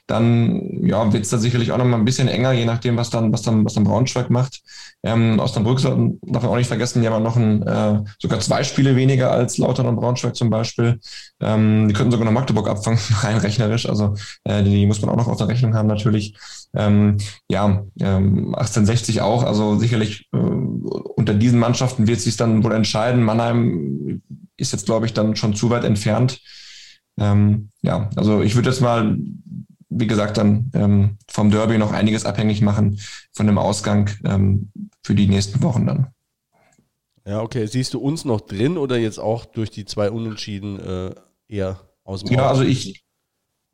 dann ja, wird es da sicherlich auch noch mal ein bisschen enger, je nachdem, was dann, was dann, was dann Braunschweig macht. Ähm, Osnabrück darf man auch nicht vergessen, die haben noch ein, äh, sogar zwei Spiele weniger als Lautern und Braunschweig zum Beispiel. Ähm, die könnten sogar noch Magdeburg abfangen, <laughs> rein rechnerisch. Also äh, die muss man auch noch auf der Rechnung haben natürlich. Ähm, ja, ähm, 1860 auch. Also sicherlich äh, unter diesen Mannschaften wird sich dann wohl entscheiden. Mannheim ist jetzt, glaube ich, dann schon zu weit entfernt. Ähm, ja, also ich würde jetzt mal wie gesagt, dann ähm, vom Derby noch einiges abhängig machen von dem Ausgang ähm, für die nächsten Wochen dann. Ja, okay. Siehst du uns noch drin oder jetzt auch durch die zwei Unentschieden äh, eher aus dem Ja, also ich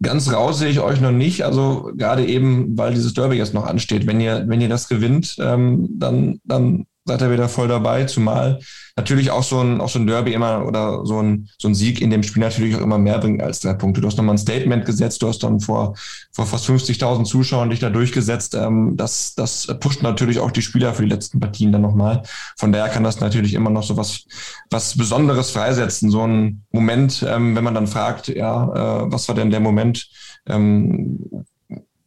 ganz raus sehe ich euch noch nicht. Also gerade eben, weil dieses Derby jetzt noch ansteht. Wenn ihr, wenn ihr das gewinnt, ähm, dann, dann seid ihr wieder voll dabei, zumal natürlich auch so ein, auch so ein Derby immer oder so ein, so ein Sieg in dem Spiel natürlich auch immer mehr bringt als drei Punkte. Du hast nochmal ein Statement gesetzt, du hast dann vor, vor fast 50.000 Zuschauern dich da durchgesetzt. Ähm, das, das pusht natürlich auch die Spieler für die letzten Partien dann nochmal. Von daher kann das natürlich immer noch so was, was Besonderes freisetzen. So ein Moment, ähm, wenn man dann fragt, ja, äh, was war denn der Moment, ähm,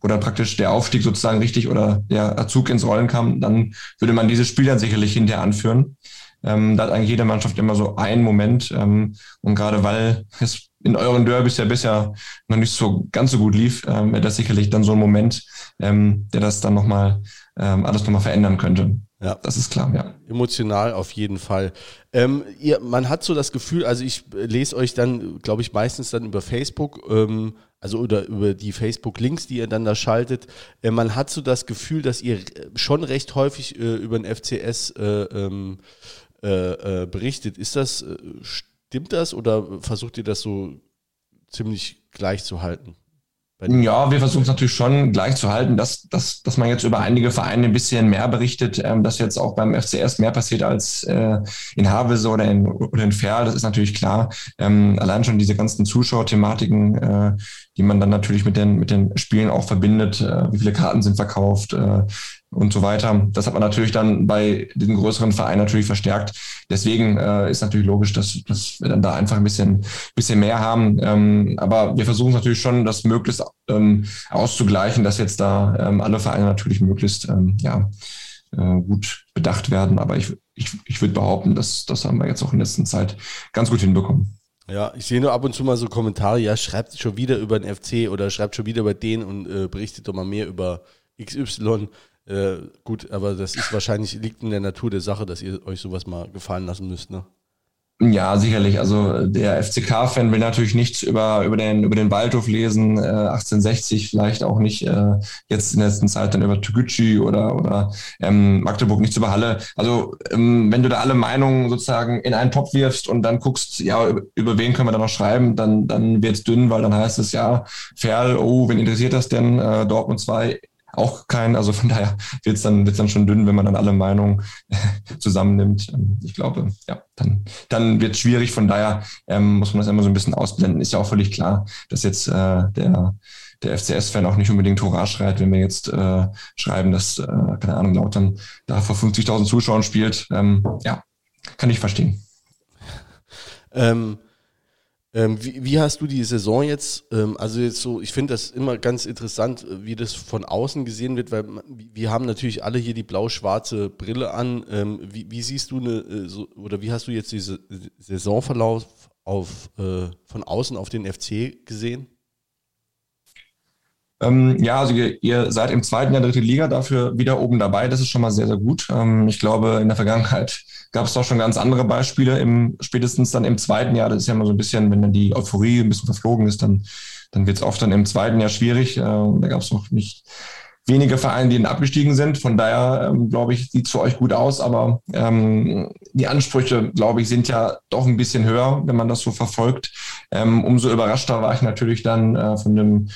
wo dann praktisch der Aufstieg sozusagen richtig oder der Zug ins Rollen kam, dann würde man dieses Spiel dann sicherlich hinterher anführen. Ähm, da hat eigentlich jede Mannschaft immer so einen Moment. Ähm, und gerade weil es in euren Derbys ja bisher noch nicht so ganz so gut lief, ähm, wäre das sicherlich dann so ein Moment, ähm, der das dann nochmal ähm, alles nochmal verändern könnte. Ja. Das ist klar, ja. Emotional auf jeden Fall. Ähm, ihr, man hat so das Gefühl, also ich lese euch dann, glaube ich, meistens dann über Facebook, ähm, also oder über die Facebook-Links, die ihr dann da schaltet. Äh, man hat so das Gefühl, dass ihr schon recht häufig äh, über den FCS äh, ähm, äh, äh, berichtet. Ist das, äh, stimmt das oder versucht ihr das so ziemlich gleich zu halten? Ja, wir versuchen es natürlich schon gleich zu halten, dass, dass, dass man jetzt über einige Vereine ein bisschen mehr berichtet, ähm, dass jetzt auch beim FCS mehr passiert als äh, in Havelse oder in, oder in Ferl, das ist natürlich klar. Ähm, allein schon diese ganzen Zuschauerthematiken, äh, die man dann natürlich mit den, mit den Spielen auch verbindet, äh, wie viele Karten sind verkauft, äh, und so weiter. Das hat man natürlich dann bei den größeren Vereinen natürlich verstärkt. Deswegen äh, ist natürlich logisch, dass, dass wir dann da einfach ein bisschen, bisschen mehr haben. Ähm, aber wir versuchen natürlich schon, das möglichst ähm, auszugleichen, dass jetzt da ähm, alle Vereine natürlich möglichst ähm, ja, äh, gut bedacht werden. Aber ich, ich, ich würde behaupten, dass das haben wir jetzt auch in letzter Zeit ganz gut hinbekommen. Ja, ich sehe nur ab und zu mal so Kommentare, ja, schreibt schon wieder über den FC oder schreibt schon wieder über den und äh, berichtet doch mal mehr über XY. Äh, gut, aber das ist wahrscheinlich, liegt in der Natur der Sache, dass ihr euch sowas mal gefallen lassen müsst, ne? Ja, sicherlich. Also der FCK-Fan will natürlich nichts über, über, den, über den Waldhof lesen, äh, 1860, vielleicht auch nicht äh, jetzt in der letzten Zeit dann über Toguchi oder, oder ähm, Magdeburg, nichts über Halle. Also ähm, wenn du da alle Meinungen sozusagen in einen Topf wirfst und dann guckst, ja, über, über wen können wir da noch schreiben, dann, dann wird's dünn, weil dann heißt es ja, Ferl, oh, wen interessiert das denn? Äh, Dortmund 2, auch kein. Also von daher wird es dann, wird's dann schon dünn, wenn man dann alle Meinungen zusammennimmt. Ähm, ich glaube, ja, dann, dann wird es schwierig. Von daher ähm, muss man das immer so ein bisschen ausblenden. Ist ja auch völlig klar, dass jetzt äh, der der FCS-Fan auch nicht unbedingt Hurra schreit, wenn wir jetzt äh, schreiben, dass, äh, keine Ahnung, Lautern da vor 50.000 Zuschauern spielt. Ähm, ja, kann ich verstehen. Ähm, ähm, wie, wie, hast du die Saison jetzt? Ähm, also jetzt so, ich finde das immer ganz interessant, äh, wie das von außen gesehen wird, weil wir haben natürlich alle hier die blau-schwarze Brille an. Ähm, wie, wie, siehst du eine, äh, so, oder wie hast du jetzt diese Saisonverlauf auf, äh, von außen auf den FC gesehen? Ähm, ja, also ihr, ihr, seid im zweiten Jahr dritte Liga dafür wieder oben dabei. Das ist schon mal sehr, sehr gut. Ähm, ich glaube, in der Vergangenheit gab es doch schon ganz andere Beispiele. Im, spätestens dann im zweiten Jahr, das ist ja immer so ein bisschen, wenn dann die Euphorie ein bisschen verflogen ist, dann, dann wird es oft dann im zweiten Jahr schwierig. Äh, da gab es noch nicht wenige Vereine, die dann abgestiegen sind. Von daher, ähm, glaube ich, sieht es für euch gut aus. Aber ähm, die Ansprüche, glaube ich, sind ja doch ein bisschen höher, wenn man das so verfolgt. Ähm, umso überraschter war ich natürlich dann äh, von dem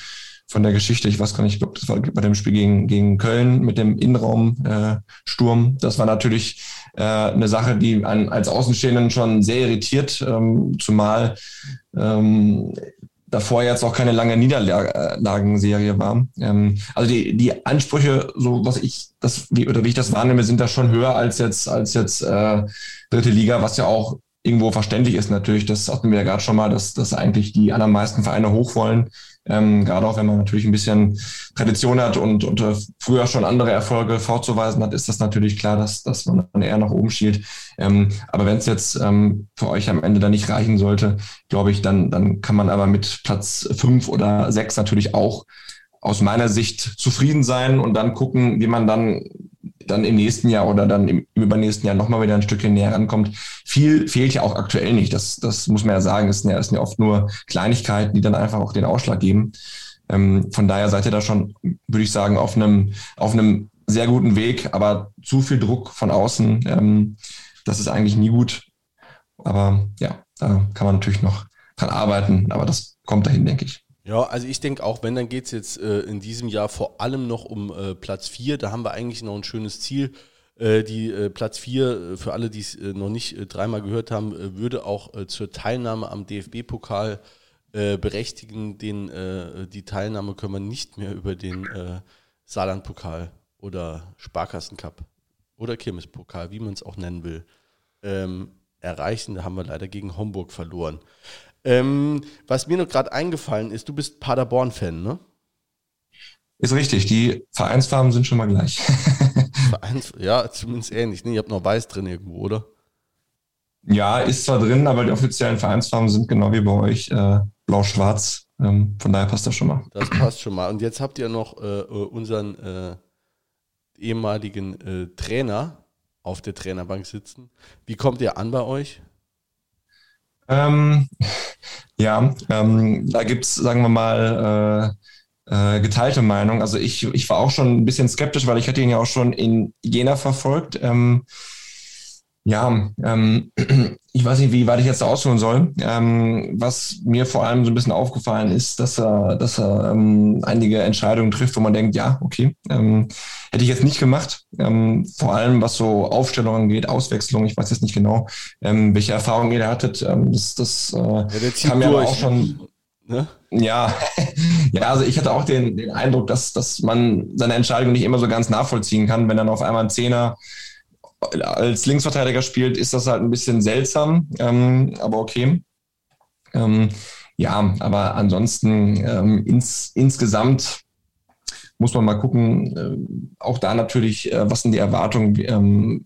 von der Geschichte. Ich weiß gar nicht, ich glaube, das war bei dem Spiel gegen, gegen Köln mit dem Innenraumsturm. Äh, das war natürlich äh, eine Sache, die einen als Außenstehenden schon sehr irritiert, ähm, zumal ähm, davor jetzt auch keine lange Niederlagenserie war. Ähm, also die, die Ansprüche, so was ich das, wie, oder wie ich das wahrnehme, sind da schon höher als jetzt, als jetzt äh, dritte Liga, was ja auch irgendwo verständlich ist natürlich. Das hatten wir ja gerade schon mal, dass, dass eigentlich die allermeisten Vereine hoch wollen. Ähm, gerade auch wenn man natürlich ein bisschen Tradition hat und, und äh, früher schon andere Erfolge vorzuweisen hat, ist das natürlich klar, dass, dass man dann eher nach oben schielt. Ähm, aber wenn es jetzt ähm, für euch am Ende dann nicht reichen sollte, glaube ich, dann, dann kann man aber mit Platz fünf oder sechs natürlich auch aus meiner Sicht zufrieden sein und dann gucken, wie man dann dann im nächsten Jahr oder dann im, übernächsten Jahr nochmal wieder ein Stückchen näher rankommt. Viel fehlt ja auch aktuell nicht. Das, das muss man ja sagen. Das sind ja, das sind ja oft nur Kleinigkeiten, die dann einfach auch den Ausschlag geben. Ähm, von daher seid ihr da schon, würde ich sagen, auf einem, auf einem sehr guten Weg, aber zu viel Druck von außen, ähm, das ist eigentlich nie gut. Aber ja, da kann man natürlich noch dran arbeiten, aber das kommt dahin, denke ich. Ja, also ich denke auch, wenn, dann geht es jetzt äh, in diesem Jahr vor allem noch um äh, Platz 4. Da haben wir eigentlich noch ein schönes Ziel. Äh, die äh, Platz 4, äh, für alle, die es äh, noch nicht dreimal gehört haben, würde auch zur Teilnahme am DFB-Pokal berechtigen. Den, die Teilnahme können wir nicht mehr über den Saarland-Pokal oder Sparkassen-Cup oder Kirmes-Pokal, wie man es auch nennen will, ähm, erreichen. Da haben wir leider gegen Homburg verloren. Ähm, was mir noch gerade eingefallen ist, du bist Paderborn-Fan, ne? Ist richtig, die Vereinsfarben sind schon mal gleich. <laughs> Vereins, ja, zumindest ähnlich. Ne? Ihr habt noch weiß drin irgendwo, oder? Ja, ist zwar drin, aber die offiziellen Vereinsfarben sind genau wie bei euch äh, blau-schwarz. Ähm, von daher passt das schon mal. Das passt schon mal. Und jetzt habt ihr noch äh, unseren äh, ehemaligen äh, Trainer auf der Trainerbank sitzen. Wie kommt ihr an bei euch? Ähm, <laughs> ja, ähm, da gibt's, sagen wir mal, äh, äh, geteilte Meinung. Also ich, ich war auch schon ein bisschen skeptisch, weil ich hatte ihn ja auch schon in Jena verfolgt. Ähm, ja, ähm, <clears throat> ich weiß nicht, wie weit ich jetzt ausholen soll. Ähm, was mir vor allem so ein bisschen aufgefallen ist, dass er, dass er ähm, einige Entscheidungen trifft, wo man denkt, ja, okay, ähm, hätte ich jetzt nicht gemacht. Ähm, vor allem was so Aufstellungen geht, Auswechslung, ich weiß jetzt nicht genau, ähm, welche Erfahrungen ihr da hattet. Ähm, das das äh, ja, kam ja auch schon. Ne? Ja, <laughs> ja, also ich hatte auch den, den Eindruck, dass, dass man seine Entscheidung nicht immer so ganz nachvollziehen kann, wenn dann auf einmal ein Zehner als Linksverteidiger spielt, ist das halt ein bisschen seltsam, ähm, aber okay. Ähm, ja, aber ansonsten ähm, ins, insgesamt muss man mal gucken, äh, auch da natürlich, äh, was sind die Erwartungen, ähm,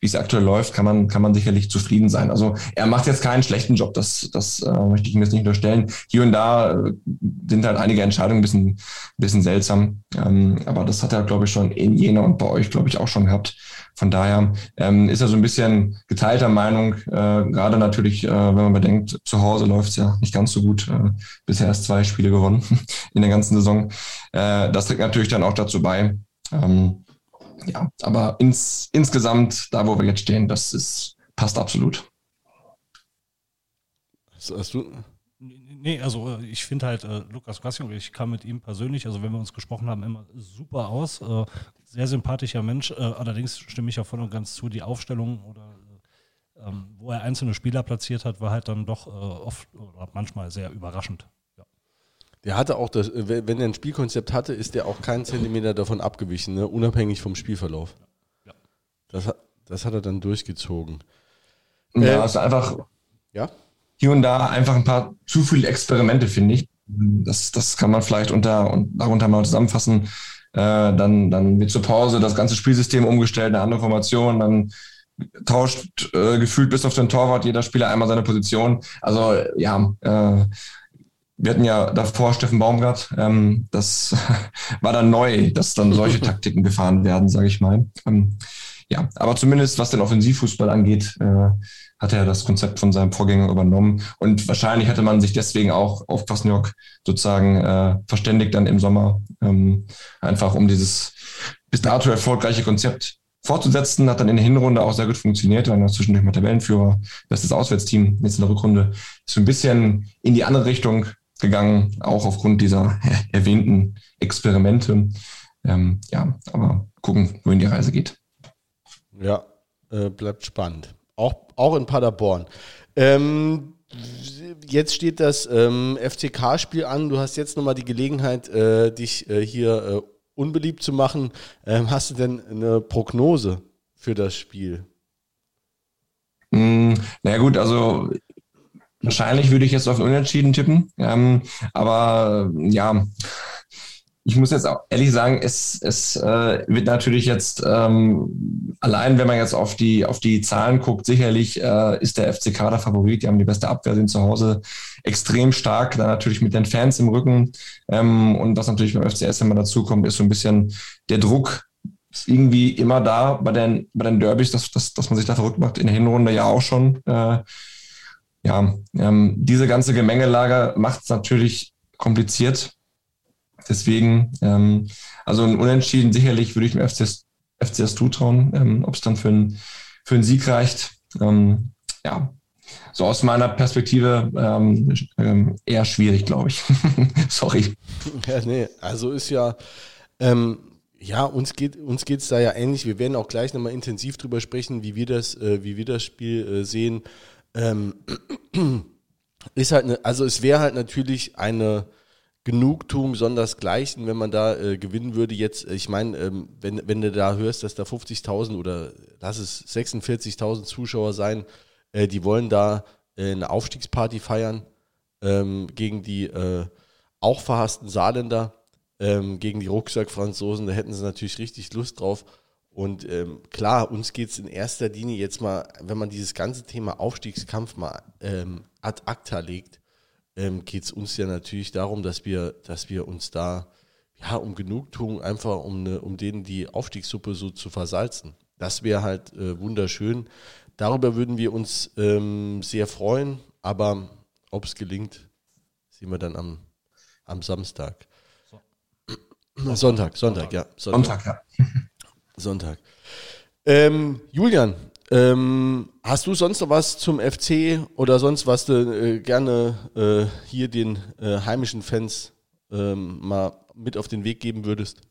wie es aktuell läuft, kann man, kann man sicherlich zufrieden sein. Also er macht jetzt keinen schlechten Job, das, das äh, möchte ich ihm jetzt nicht unterstellen. Hier und da äh, sind halt einige Entscheidungen ein bisschen, bisschen seltsam, ähm, aber das hat er, glaube ich, schon in Jena und bei euch, glaube ich, auch schon gehabt. Von daher ähm, ist er so ein bisschen geteilter Meinung, äh, gerade natürlich, äh, wenn man bedenkt, zu Hause läuft es ja nicht ganz so gut. Äh, bisher erst zwei Spiele gewonnen <laughs> in der ganzen Saison. Äh, das trägt natürlich dann auch dazu bei. Ähm, ja, aber ins, insgesamt, da wo wir jetzt stehen, das ist, passt absolut. Hast du? Nee, also äh, ich finde halt äh, Lukas Quassion, ich kam mit ihm persönlich, also wenn wir uns gesprochen haben, immer super aus. Äh, sehr sympathischer Mensch. Äh, allerdings stimme ich ja voll und ganz zu, die Aufstellung oder äh, ähm, wo er einzelne Spieler platziert hat, war halt dann doch äh, oft oder manchmal sehr überraschend. Ja. Der hatte auch, das, wenn er ein Spielkonzept hatte, ist der auch keinen Zentimeter davon abgewichen, ne? unabhängig vom Spielverlauf. Ja. Das, das hat er dann durchgezogen. Ja, ist einfach. Ja? hier und da einfach ein paar zu viele Experimente, finde ich. Das, das kann man vielleicht unter und darunter mal zusammenfassen. Äh, dann, dann wird zur Pause das ganze Spielsystem umgestellt, eine andere Formation, dann tauscht äh, gefühlt bis auf den Torwart jeder Spieler einmal seine Position. Also ja, äh, wir hatten ja davor Steffen Baumgart. Ähm, das <laughs> war dann neu, dass dann solche <laughs> Taktiken gefahren werden, sage ich mal. Ähm, ja, aber zumindest was den Offensivfußball angeht, äh, hat er das Konzept von seinem Vorgänger übernommen. Und wahrscheinlich hätte man sich deswegen auch auf Kwasniok sozusagen äh, verständigt dann im Sommer, ähm, einfach um dieses bis dato erfolgreiche Konzept fortzusetzen. Hat dann in der Hinrunde auch sehr gut funktioniert, dann zwischendurch mal Tabellenführer, bestes Auswärtsteam jetzt in der Rückrunde. Ist so ein bisschen in die andere Richtung gegangen, auch aufgrund dieser <laughs> erwähnten Experimente. Ähm, ja, aber gucken, wohin die Reise geht. Ja, äh, bleibt spannend. Auch, auch in Paderborn. Ähm, jetzt steht das ähm, FCK-Spiel an. Du hast jetzt nochmal die Gelegenheit, äh, dich äh, hier äh, unbeliebt zu machen. Ähm, hast du denn eine Prognose für das Spiel? Mm, na gut, also wahrscheinlich würde ich jetzt auf Unentschieden tippen. Ähm, aber ja, ich muss jetzt auch ehrlich sagen, es, es äh, wird natürlich jetzt ähm, allein, wenn man jetzt auf die auf die Zahlen guckt, sicherlich äh, ist der FCK der Favorit. Die haben die beste Abwehr, sind zu Hause extrem stark, dann natürlich mit den Fans im Rücken ähm, und was natürlich beim FCS immer dazu kommt, ist so ein bisschen der Druck ist irgendwie immer da bei den bei den Derbys, dass, dass, dass man sich da verrückt macht. In der Hinrunde ja auch schon. Äh, ja, ähm, diese ganze Gemengelage macht es natürlich kompliziert. Deswegen, ähm, also ein Unentschieden sicherlich würde ich dem FCS, FCS zutrauen, ähm, ob es dann für, ein, für einen Sieg reicht. Ähm, ja, so aus meiner Perspektive ähm, ähm, eher schwierig, glaube ich. <laughs> Sorry. Ja, nee, also ist ja, ähm, ja, uns geht uns da ja ähnlich. Wir werden auch gleich nochmal intensiv drüber sprechen, wie wir das, äh, wie wir das Spiel äh, sehen. Ähm, <clears throat> ist halt, eine, also es wäre halt natürlich eine Genugtuung sondersgleichen, wenn man da äh, gewinnen würde. Jetzt, äh, ich meine, ähm, wenn, wenn du da hörst, dass da 50.000 oder lass es 46.000 Zuschauer sein, äh, die wollen da äh, eine Aufstiegsparty feiern ähm, gegen die äh, auch verhassten Saarländer, ähm, gegen die Rucksack-Franzosen, da hätten sie natürlich richtig Lust drauf. Und ähm, klar, uns geht es in erster Linie jetzt mal, wenn man dieses ganze Thema Aufstiegskampf mal ähm, ad acta legt, ähm, geht es uns ja natürlich darum, dass wir, dass wir uns da ja um Genugtuung einfach um, ne, um denen die Aufstiegssuppe so zu versalzen. Das wäre halt äh, wunderschön. Darüber würden wir uns ähm, sehr freuen, aber ob es gelingt, sehen wir dann am, am Samstag. So. <clears throat> Sonntag, Sonntag, ja. Sonntag, Sonntag ja. Sonntag. Ähm, Julian, ähm, hast du sonst noch was zum FC oder sonst was du äh, gerne äh, hier den äh, heimischen Fans ähm, mal mit auf den Weg geben würdest?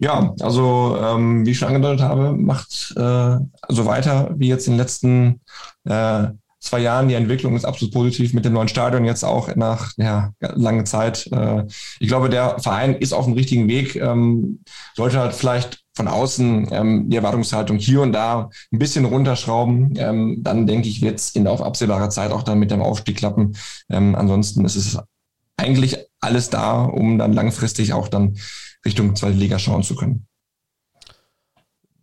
Ja, also ähm, wie ich schon angedeutet habe, macht äh, so weiter wie jetzt in den letzten äh, zwei Jahren. Die Entwicklung ist absolut positiv mit dem neuen Stadion jetzt auch nach ja, langer Zeit. Äh, ich glaube, der Verein ist auf dem richtigen Weg, ähm, sollte halt vielleicht von außen ähm, die Erwartungshaltung hier und da ein bisschen runterschrauben, ähm, dann denke ich, wird es in auf absehbarer Zeit auch dann mit dem Aufstieg klappen. Ähm, ansonsten ist es eigentlich alles da, um dann langfristig auch dann Richtung zweite Liga schauen zu können.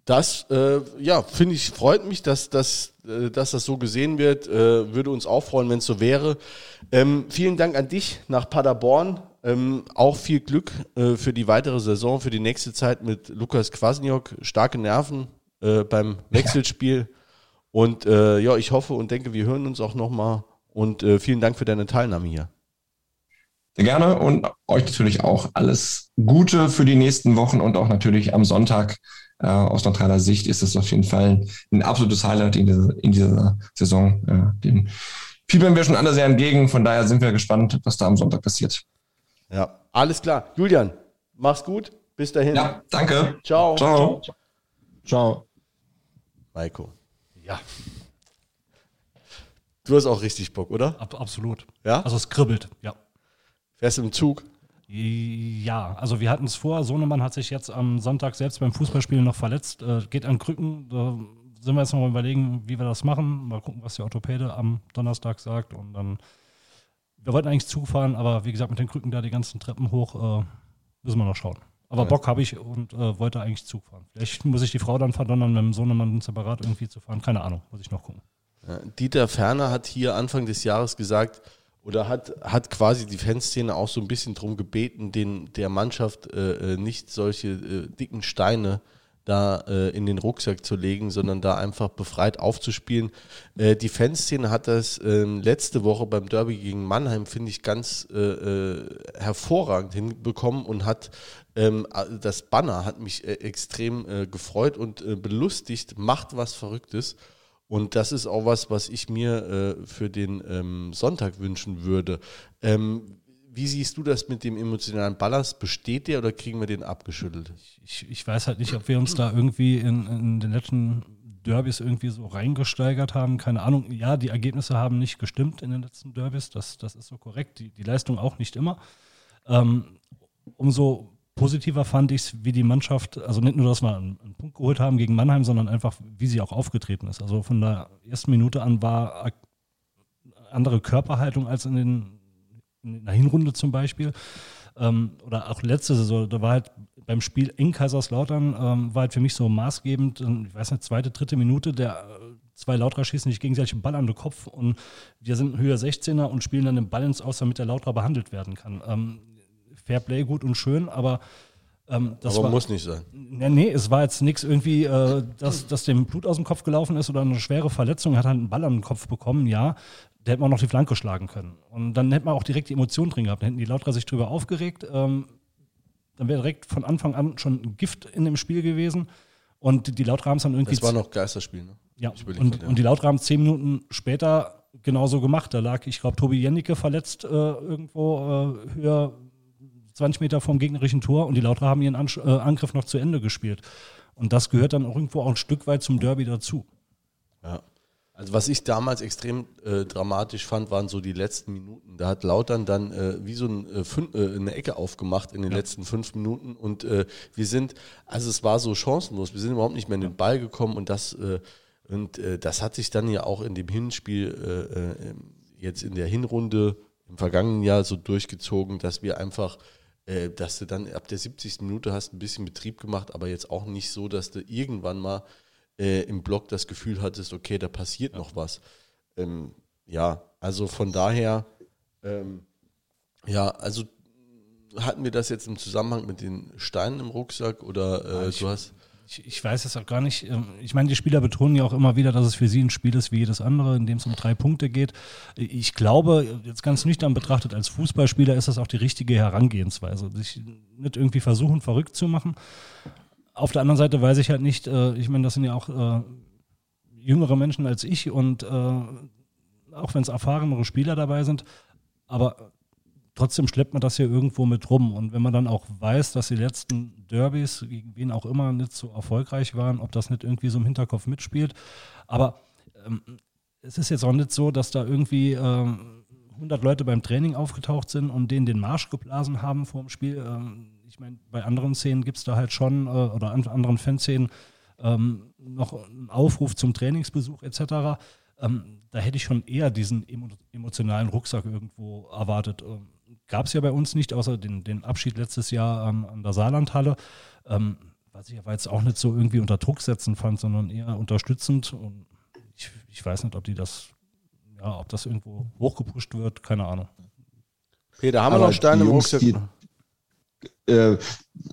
Das, äh, ja, finde ich, freut mich, dass, dass, äh, dass das so gesehen wird. Äh, würde uns auch freuen, wenn es so wäre. Ähm, vielen Dank an dich nach Paderborn. Ähm, auch viel Glück äh, für die weitere Saison, für die nächste Zeit mit Lukas Kwasniok. Starke Nerven äh, beim Wechselspiel. Und äh, ja, ich hoffe und denke, wir hören uns auch nochmal. Und äh, vielen Dank für deine Teilnahme hier. Sehr gerne und euch natürlich auch alles Gute für die nächsten Wochen und auch natürlich am Sonntag äh, aus neutraler Sicht ist es auf jeden Fall ein absolutes Highlight in dieser, in dieser Saison. Äh, dem fiebern wir schon alle sehr entgegen. Von daher sind wir gespannt, was da am Sonntag passiert. Ja, alles klar. Julian, mach's gut. Bis dahin. Ja, danke. Ciao. Ciao. Ciao. Maiko. Ja. Du hast auch richtig Bock, oder? Ab, absolut. Ja? Also es kribbelt, ja. Fährst du im Zug? Ja, also wir hatten es vor. Sohnemann hat sich jetzt am Sonntag selbst beim Fußballspielen noch verletzt, äh, geht an Krücken. Da sind wir jetzt noch mal überlegen, wie wir das machen. Mal gucken, was der Orthopäde am Donnerstag sagt. Und dann, wir wollten eigentlich Zug fahren, aber wie gesagt, mit den Krücken da die ganzen Treppen hoch, äh, müssen wir noch schauen. Aber Ja. Bock habe ich und äh, wollte eigentlich Zug fahren. Vielleicht muss ich die Frau dann verdonnern, mit dem Sohnemann separat irgendwie zu fahren. Keine Ahnung, muss ich noch gucken. Ja, Dieter Ferner hat hier Anfang des Jahres gesagt, oder hat, hat quasi die Fanszene auch so ein bisschen drum gebeten, den, der Mannschaft äh, äh, nicht solche äh, dicken Steine da äh, in den Rucksack zu legen, sondern da einfach befreit aufzuspielen. Äh, die Fanszene hat das ähm, letzte Woche beim Derby gegen Mannheim, finde ich, ganz äh, äh, hervorragend hinbekommen und hat ähm, äh, das Banner hat mich äh, extrem äh, gefreut und äh, belustigt, macht was Verrücktes. Und das ist auch was, was ich mir äh, für den ähm, Sonntag wünschen würde. Ähm, wie siehst du das mit dem emotionalen Ballast? Besteht der oder kriegen wir den abgeschüttelt? Ich, ich weiß halt nicht, ob wir uns da irgendwie in, in den letzten Derbys irgendwie so reingesteigert haben. Keine Ahnung. Ja, die Ergebnisse haben nicht gestimmt in den letzten Derbys. Das, das ist so korrekt. Die, die Leistung auch nicht immer. Ähm, umso positiver fand ich es, wie die Mannschaft, also nicht nur, dass wir einen, einen Punkt geholt haben gegen Mannheim, sondern einfach, wie sie auch aufgetreten ist. Also von der ersten Minute an war andere Körperhaltung als in, den, in der Hinrunde zum Beispiel. Ähm, oder auch letzte Saison, da war halt beim Spiel in Kaiserslautern, ähm, war halt für mich so maßgebend, ähm, ich weiß nicht, zweite, dritte Minute, der äh, zwei Lauterer schießen sich gegenseitig einen Ball an den Kopf und wir sind höher 16er und spielen dann den Ball ins Aus, damit der Lauterer behandelt werden kann. Ähm, Fairplay gut und schön, aber ähm, das Aber war, muss nicht sein. Nee, nee, es war jetzt nichts irgendwie, äh, dass, dass dem Blut aus dem Kopf gelaufen ist oder eine schwere Verletzung. Er hat halt einen Ball an den Kopf bekommen, ja. Der hätte man auch noch die Flanke schlagen können. Und dann hätte man auch direkt die Emotionen drin gehabt. Dann hätten die Lauterer sich drüber aufgeregt. Ähm, dann wäre direkt von Anfang an schon Gift in dem Spiel gewesen. Und die, Lauterer haben es dann irgendwie. Das war noch Geisterspiel, ne? Ja, und, grad, ja. und die Lauterer haben es zehn Minuten später genauso gemacht. Da lag, ich glaube, Tobi Jennecke verletzt äh, irgendwo äh, höher 20 Meter vom gegnerischen Tor und die Lauterer haben ihren Ansch äh, Angriff noch zu Ende gespielt. Und das gehört dann auch irgendwo auch ein Stück weit zum Derby dazu. Ja. Also was ich damals extrem äh, dramatisch fand, waren so die letzten Minuten. Da hat Lautern dann äh, wie so ein, äh, fün- äh, eine Ecke aufgemacht in den letzten fünf Minuten und äh, wir sind, also es war so chancenlos, wir sind überhaupt nicht mehr in den Ball gekommen und das, äh, und, das hat sich dann ja auch in dem Hinspiel jetzt in der Hinrunde im vergangenen Jahr so durchgezogen, dass wir einfach äh, dass du dann ab der 70. Minute hast ein bisschen Betrieb gemacht, aber jetzt auch nicht so, dass du irgendwann mal äh, im Block das Gefühl hattest, okay, da passiert noch was. Ähm, ja, also von daher, ähm, ja, also hatten wir das jetzt im Zusammenhang mit den Steinen im Rucksack oder äh, du hast. Ich, ich weiß es auch gar nicht. Ähm, Ich meine, die Spieler betonen ja auch immer wieder, dass es für sie ein Spiel ist wie jedes andere, in dem es um drei Punkte geht. Ich glaube, jetzt ganz nüchtern betrachtet, als Fußballspieler ist das auch die richtige Herangehensweise. Sich nicht irgendwie versuchen, verrückt zu machen. Auf der anderen Seite weiß ich halt nicht, äh, ich meine, das sind ja auch äh, jüngere Menschen als ich und äh, auch wenn es erfahrenere Spieler dabei sind, aber trotzdem schleppt man das hier irgendwo mit rum. Und wenn man dann auch weiß, dass die letzten Derbys, gegen wen auch immer, nicht so erfolgreich waren, ob das nicht irgendwie so im Hinterkopf mitspielt. Aber ähm, es ist jetzt auch nicht so, dass da irgendwie ähm, 100 Leute beim Training aufgetaucht sind und denen den Marsch geblasen haben vor dem Spiel. Ähm, ich meine, bei anderen Szenen gibt es da halt schon, äh, oder an anderen Fanszenen, ähm, noch einen Aufruf zum Trainingsbesuch etc. Ähm, da hätte ich schon eher diesen emo emotionalen Rucksack irgendwo erwartet. Ähm, Gab es ja bei uns nicht, außer den, den Abschied letztes Jahr an, an der Saarlandhalle, ähm, was ich aber jetzt auch nicht so irgendwie unter Druck setzen fand, sondern eher unterstützend. Und ich, ich weiß nicht, ob die das, ja, ob das irgendwo hochgepusht wird, keine Ahnung. Peter, haben wir noch Steine im Rucksack? Äh,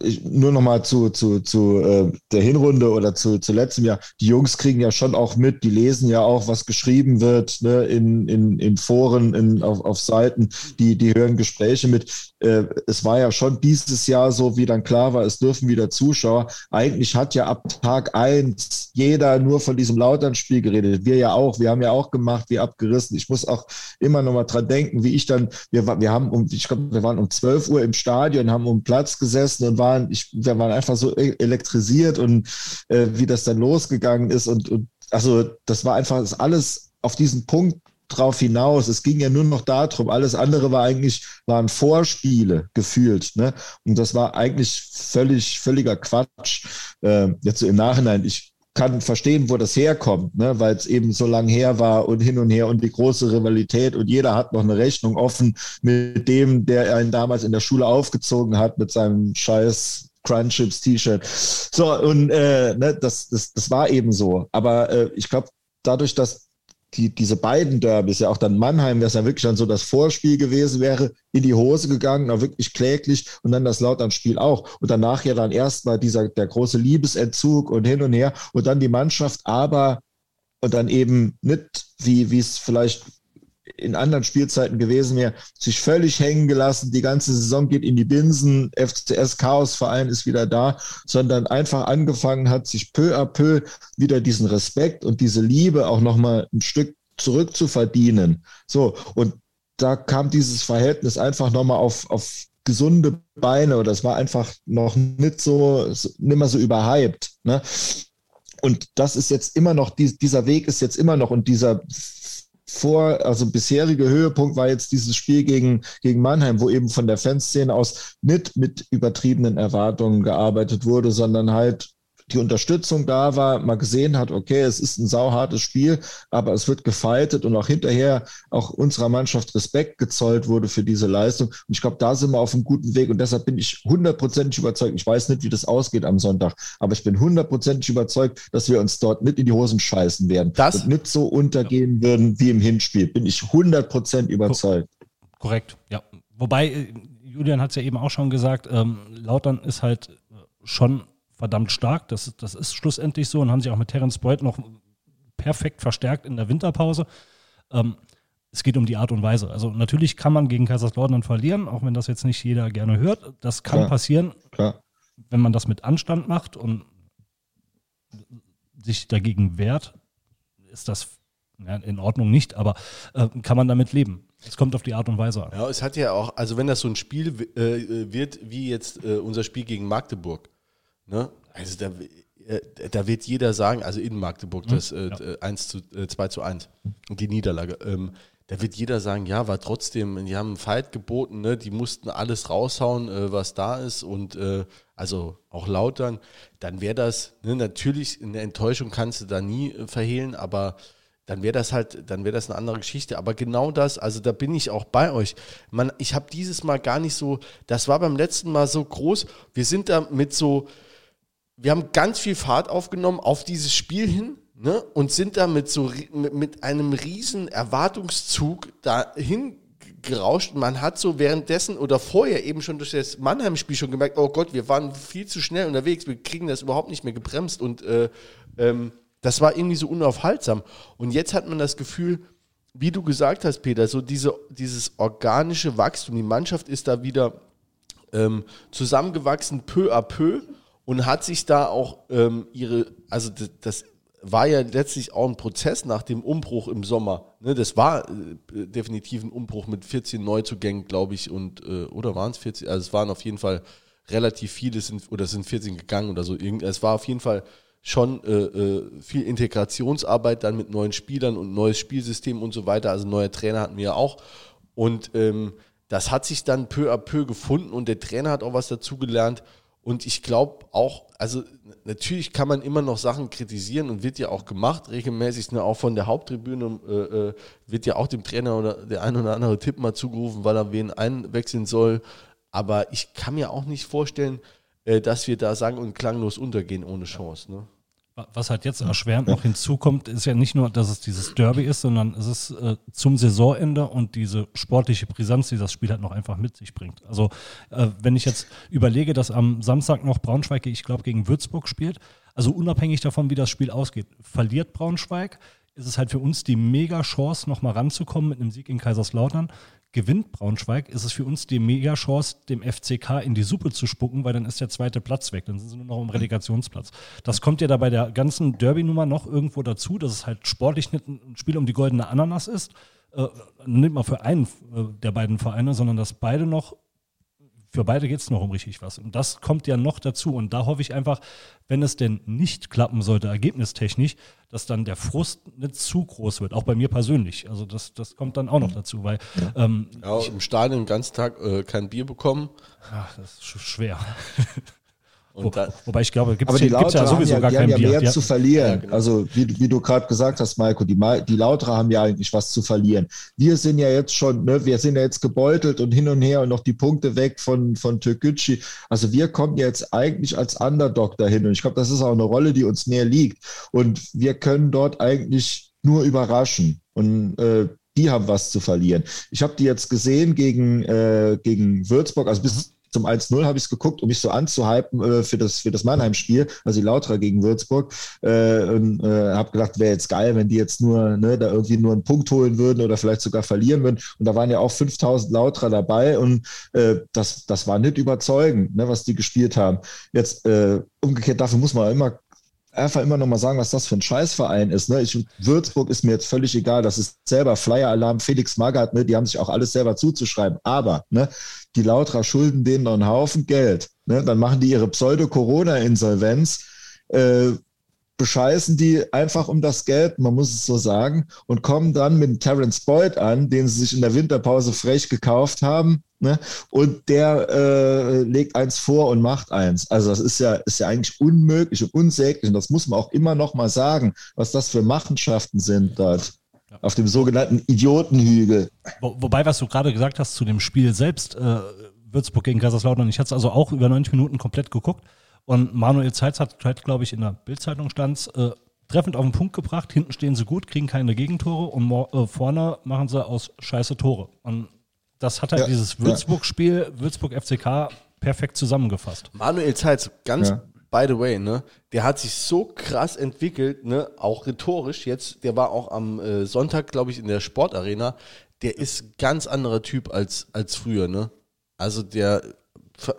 ich, nur noch mal zu, zu, zu äh, der Hinrunde oder zu, zu letztem Jahr. Die Jungs kriegen ja schon auch mit, die lesen ja auch, was geschrieben wird ne, in, in, in Foren, in, auf, auf Seiten, die, die hören Gespräche mit. Äh, es war ja schon dieses Jahr so, wie dann klar war, es dürfen wieder Zuschauer. Eigentlich hat ja ab Tag eins jeder nur von diesem Lautern-Spiel geredet. Wir ja auch, wir haben ja auch gemacht, wie abgerissen. Ich muss auch immer noch mal dran denken, wie ich dann, wir, wir haben um, ich glaube, wir waren um 12 Uhr im Stadion, haben um Platz gesessen und waren, ich, wir waren einfach so e-, elektrisiert und äh, wie das dann losgegangen ist und, und also das war einfach das alles auf diesen Punkt drauf hinaus. Es ging ja nur noch darum. Alles andere war eigentlich, waren Vorspiele gefühlt. Ne? Und das war eigentlich völlig, völliger Quatsch. Äh, jetzt so im Nachhinein, ich kann verstehen, wo das herkommt, ne? weil es eben so lang her war und hin und her und die große Rivalität und jeder hat noch eine Rechnung offen mit dem, der einen damals in der Schule aufgezogen hat mit seinem scheiß Crunchips T-Shirt. So, und äh, ne, das, das, das war eben so. Aber äh, ich glaube, dadurch, dass die, diese beiden Derbys, ja auch dann Mannheim, das ja wirklich dann so das Vorspiel gewesen wäre, in die Hose gegangen, auch wirklich kläglich und dann das Lautern-Spiel auch. Und danach ja dann erstmal dieser, der große Liebesentzug und hin und her und dann die Mannschaft, aber und dann eben nicht, wie es vielleicht in anderen Spielzeiten gewesen wäre, sich völlig hängen gelassen. Die ganze Saison geht in die Binsen. FCS Chaosverein ist wieder da, sondern einfach angefangen hat, sich peu à peu wieder diesen Respekt und diese Liebe auch nochmal ein Stück zurückzuverdienen. So. Und da kam dieses Verhältnis einfach nochmal auf, auf gesunde Beine oder es war einfach noch nicht so, nicht mehr so überhyped. Ne? Und das ist jetzt immer noch, dieser Weg ist jetzt immer noch und dieser vor, also bisherige Höhepunkt war jetzt dieses Spiel gegen, gegen Mannheim, wo eben von der Fanszene aus nicht mit übertriebenen Erwartungen gearbeitet wurde, sondern halt die Unterstützung da war, man gesehen hat, okay, es ist ein sauhartes Spiel, aber es wird gefeitet und auch hinterher auch unserer Mannschaft Respekt gezollt wurde für diese Leistung. Und ich glaube, da sind wir auf einem guten Weg und deshalb bin ich hundertprozentig überzeugt. Ich weiß nicht, wie das ausgeht am Sonntag, aber ich bin hundertprozentig überzeugt, dass wir uns dort nicht in die Hosen scheißen werden das, und nicht so untergehen ja. würden wie im Hinspiel. Bin ich hundertprozentig überzeugt. Korrekt, ja. Wobei, äh, Julian hat es ja eben auch schon gesagt, ähm, Lautern ist halt schon verdammt stark. Das, das ist schlussendlich so und haben sich auch mit Terence Boyd noch perfekt verstärkt in der Winterpause. Ähm, es geht um die Art und Weise. Also natürlich kann man gegen Kaiserslautern verlieren, auch wenn das jetzt nicht jeder gerne hört. Das kann Klar. passieren, Klar. wenn man das mit Anstand macht und sich dagegen wehrt, ist das ja, in Ordnung nicht, aber äh, kann man damit leben. Es kommt auf die Art und Weise an. Ja, es hat ja auch, also wenn das so ein Spiel äh, wird wie jetzt äh, unser Spiel gegen Magdeburg, Ne? Also da, äh, da wird jeder sagen, also in Magdeburg, mhm. das äh, ja. 1 zu, äh, 2 zu 1, die Niederlage. Ähm, da wird jeder sagen, ja, war trotzdem, die haben einen Fight geboten, ne? die mussten alles raushauen, äh, was da ist und äh, also auch lautern, dann wäre das, ne, natürlich eine Enttäuschung kannst du da nie äh, verhehlen, aber dann wäre das halt, dann wäre das eine andere Geschichte. Aber genau das, also da bin ich auch bei euch. Man, ich habe dieses Mal gar nicht so, das war beim letzten Mal so groß. Wir sind da mit so, wir haben ganz viel Fahrt aufgenommen auf dieses Spiel hin ne, und sind da mit so mit, mit einem riesen Erwartungszug dahin gerauscht. Man hat so währenddessen oder vorher eben schon durch das Mannheim-Spiel schon gemerkt, oh Gott, wir waren viel zu schnell unterwegs, wir kriegen das überhaupt nicht mehr gebremst und äh, ähm, das war irgendwie so unaufhaltsam. Und jetzt hat man das Gefühl, wie du gesagt hast, Peter, so diese, dieses organische Wachstum, die Mannschaft ist da wieder ähm, zusammengewachsen, peu à peu und hat sich da auch ähm, ihre, also das, das, war ja letztlich auch ein Prozess nach dem Umbruch im Sommer. Ne, das war äh, definitiv ein Umbruch mit 14 Neuzugängen, glaube ich, und äh, oder waren es 14? Also es waren auf jeden Fall relativ viele, sind, oder sind 14 gegangen oder so. Es war auf jeden Fall schon äh, äh, viel Integrationsarbeit dann mit neuen Spielern und neues Spielsystem und so weiter. Also neuer Trainer hatten wir ja auch. Und ähm, das hat sich dann peu à peu gefunden und der Trainer hat auch was dazugelernt. Und ich glaube auch, also natürlich kann man immer noch Sachen kritisieren und wird ja auch gemacht, regelmäßig, ne, auch von der Haupttribüne äh, äh, wird ja auch dem Trainer oder der ein oder andere Tipp mal zugerufen, weil er wen einwechseln soll. Aber ich kann mir auch nicht vorstellen, äh, dass wir da sang- und klanglos untergehen ohne Chance. Ne? Was halt jetzt erschwerend noch hinzukommt, ist ja nicht nur, dass es dieses Derby ist, sondern es ist äh, zum Saisonende und diese sportliche Brisanz, die das Spiel halt noch einfach mit sich bringt. Also äh, wenn ich jetzt überlege, dass am Samstag noch Braunschweig, ich glaube, gegen Würzburg spielt, also unabhängig davon, wie das Spiel ausgeht, verliert Braunschweig, ist es halt für uns die mega Chance, nochmal ranzukommen mit einem Sieg in Kaiserslautern. Gewinnt Braunschweig, ist es für uns die mega Chance, dem FCK in die Suppe zu spucken, weil dann ist der zweite Platz weg. Dann sind sie nur noch im Relegationsplatz. Das kommt ja da bei der ganzen Derby-Nummer noch irgendwo dazu, dass es halt sportlich nicht ein Spiel um die goldene Ananas ist. Äh, nicht mal für einen äh, der beiden Vereine, sondern dass beide noch für beide geht es noch um richtig was. Und das kommt ja noch dazu. Und da hoffe ich einfach, wenn es denn nicht klappen sollte, ergebnistechnisch, dass dann der Frust nicht zu groß wird, auch bei mir persönlich. Also das, das kommt dann auch noch dazu, weil. Ähm, ja, im Stadion den ganzen Tag äh, kein Bier bekommen. Ach, das ist schwer. <laughs> Wo, wobei ich glaube, gibt es ja sowieso ja, gar kein ja Bier. mehr ja. zu verlieren. Ja, genau. Also wie, wie du gerade gesagt hast, Maiko, die, die Lauterer haben ja eigentlich was zu verlieren. Wir sind ja jetzt schon, ne, wir sind ja jetzt gebeutelt und hin und her und noch die Punkte weg von, von Türkgücü. Also wir kommen jetzt eigentlich als Underdog dahin und ich glaube, das ist auch eine Rolle, die uns mehr liegt. Und wir können dort eigentlich nur überraschen. Und äh, die haben was zu verlieren. Ich habe die jetzt gesehen gegen, äh, gegen Würzburg, also bis, mhm zum 1-0 habe ich es geguckt, um mich so anzuhypen äh, für das, für das Mannheim-Spiel, also die Lauterer gegen Würzburg. Äh, und äh, habe gedacht, wäre jetzt geil, wenn die jetzt nur ne, da irgendwie nur einen Punkt holen würden oder vielleicht sogar verlieren würden. Und da waren ja auch 5000 Lauterer dabei und äh, das, das war nicht überzeugend, ne, was die gespielt haben. Jetzt äh, umgekehrt, dafür muss man immer einfach immer noch mal sagen, was das für ein Scheißverein ist. Ne? Ich, Würzburg ist mir jetzt völlig egal. Das ist selber Flyer-Alarm, Felix Magath, ne? die haben sich auch alles selber zuzuschreiben. Aber ne, die Lautra schulden denen noch einen Haufen Geld. Ne? Dann machen die ihre Pseudo-Corona-Insolvenz. Äh, bescheißen die einfach um das Geld, man muss es so sagen, und kommen dann mit Terence Boyd an, den sie sich in der Winterpause frech gekauft haben. Ne? Und der äh, legt eins vor und macht eins. Also das ist ja, ist ja eigentlich unmöglich und unsäglich. Und das muss man auch immer noch mal sagen, was das für Machenschaften sind dort auf dem sogenannten Idiotenhügel. Wo, wobei, was du gerade gesagt hast zu dem Spiel selbst, äh, Würzburg gegen Kaiserslautern, ich hatte es also auch über 90 Minuten komplett geguckt. Und Manuel Zeitz hat, halt, glaube ich, in der Bildzeitung stand, äh, treffend auf den Punkt gebracht. Hinten stehen sie gut, kriegen keine Gegentore und äh, vorne machen sie aus Scheiße Tore. Und das hat halt ja, dieses Würzburg-Spiel, ja. Würzburg FCK, perfekt zusammengefasst. Manuel Zeitz, ganz ja. by the way, ne, der hat sich so krass entwickelt, ne, auch rhetorisch jetzt, der war auch am äh, Sonntag, glaube ich, in der Sportarena. Der ist ganz anderer Typ als, als früher, ne? Also der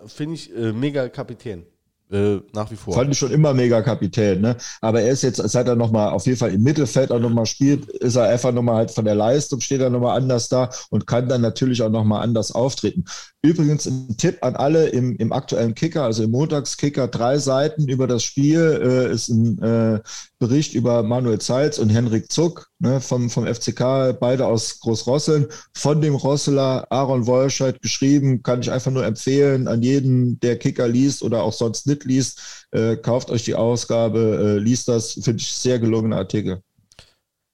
finde ich äh, mega Kapitän. Äh, nach wie vor. Fand ich schon immer mega Kapitän, ne? Aber er ist jetzt, seit er nochmal auf jeden Fall im Mittelfeld auch nochmal spielt, ist er einfach nochmal halt von der Leistung, steht er nochmal anders da und kann dann natürlich auch nochmal anders auftreten. Übrigens ein Tipp an alle im, im aktuellen Kicker, also im Montagskicker, drei Seiten über das Spiel äh, ist ein äh, Bericht über Manuel Zeitz und Henrik Zuck ne, vom, vom FCK, beide aus Großrosseln, von dem Rosseler Aaron Wolscheid geschrieben, kann ich einfach nur empfehlen an jeden, der Kicker liest oder auch sonst nicht liest, äh, kauft euch die Ausgabe, äh, liest das, finde ich sehr gelungener Artikel.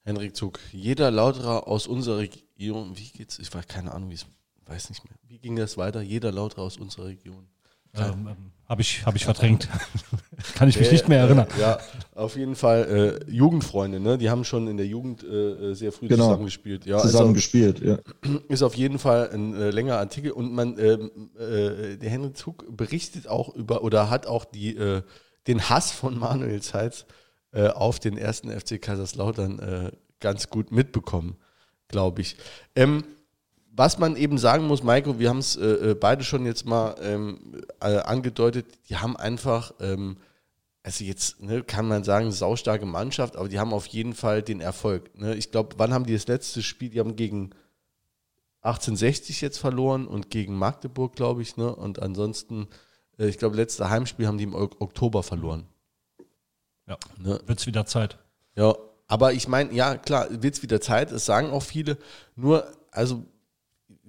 Henrik Zuck, jeder Lauterer aus unserer Region, wie geht's? Ich weiß keine Ahnung, wie es weiß nicht mehr. Wie ging das weiter? Jeder Lauter aus unserer Region. Ähm, ähm, Habe ich, hab ich verdrängt. <laughs> Kann ich mich äh, nicht mehr erinnern. Äh, ja, auf jeden Fall äh, Jugendfreunde, ne? Die haben schon in der Jugend äh, sehr früh genau. zusammengespielt. Ja, zusammen gespielt, ja. <clears throat> Ist auf jeden Fall ein äh, längerer Artikel und man, ähm, äh, der Henry Zug berichtet auch über oder hat auch die, den Hass von Manuel Zeitz auf den ersten FC Kaiserslautern ganz gut mitbekommen, glaube ich. Ähm, was man eben sagen muss, Maiko, wir haben es äh, äh, beide schon jetzt mal ähm, äh, angedeutet, die haben einfach, ähm, also jetzt ne, kann man sagen, saustarke Mannschaft, aber die haben auf jeden Fall den Erfolg. Ne? Ich glaube, wann haben die das letzte Spiel? Die haben gegen 1860 jetzt verloren und gegen Magdeburg, glaube ich. Ne? Und ansonsten, äh, ich glaube, letzte Heimspiel haben die im Oktober verloren. Ja, ne? wird es wieder Zeit. Ja, aber ich meine, ja, klar, wird es wieder Zeit, das sagen auch viele. Nur, also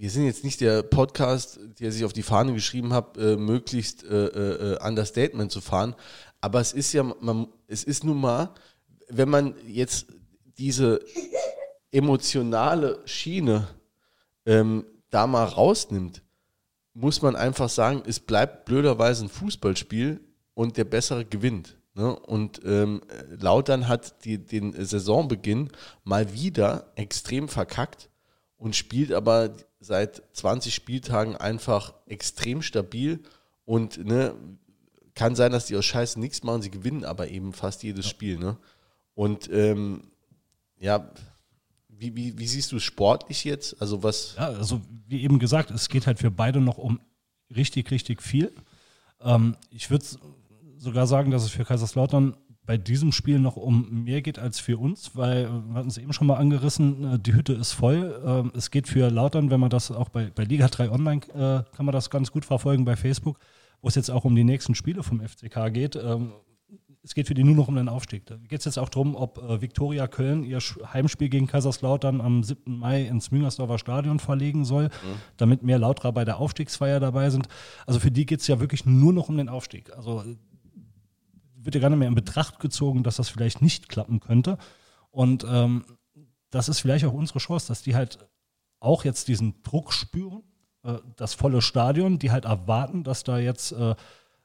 wir sind jetzt nicht der Podcast, der sich auf die Fahne geschrieben hat, äh, möglichst äh, äh, Understatement zu fahren. Aber es ist ja, man, es ist nun mal, wenn man jetzt diese emotionale Schiene ähm, da mal rausnimmt, muss man einfach sagen, es bleibt blöderweise ein Fußballspiel und der Bessere gewinnt. Ne? Und ähm, Lautern hat die, den Saisonbeginn mal wieder extrem verkackt und spielt aber seit 20 Spieltagen einfach extrem stabil und ne, kann sein, dass die aus Scheiße nichts machen, sie gewinnen aber eben fast jedes ja. Spiel. Ne? Und ähm, ja, wie, wie, wie siehst du es sportlich jetzt? Also was? Ja, also wie eben gesagt, es geht halt für beide noch um richtig, richtig viel. Ähm, ich würde sogar sagen, dass es für Kaiserslautern bei diesem Spiel noch um mehr geht als für uns, weil wir hatten es eben schon mal angerissen, äh, die Hütte ist voll. Ähm, es geht für Lautern, wenn man das auch bei, bei Liga 3 Online äh, kann man das ganz gut verfolgen bei Facebook, wo es jetzt auch um die nächsten Spiele vom FCK geht. Ähm, es geht für die nur noch um den Aufstieg. Da geht es jetzt auch darum, ob äh, Viktoria Köln ihr Heimspiel gegen Kaiserslautern am 7. Mai ins Müngersdorfer Stadion verlegen soll, mhm. damit mehr Lauterer bei der Aufstiegsfeier dabei sind. Also für die geht es ja wirklich nur noch um den Aufstieg. Also wird ja gar nicht mehr in Betracht gezogen, dass das vielleicht nicht klappen könnte. Und ähm, das ist vielleicht auch unsere Chance, dass die halt auch jetzt diesen Druck spüren, äh, das volle Stadion, die halt erwarten, dass da jetzt äh,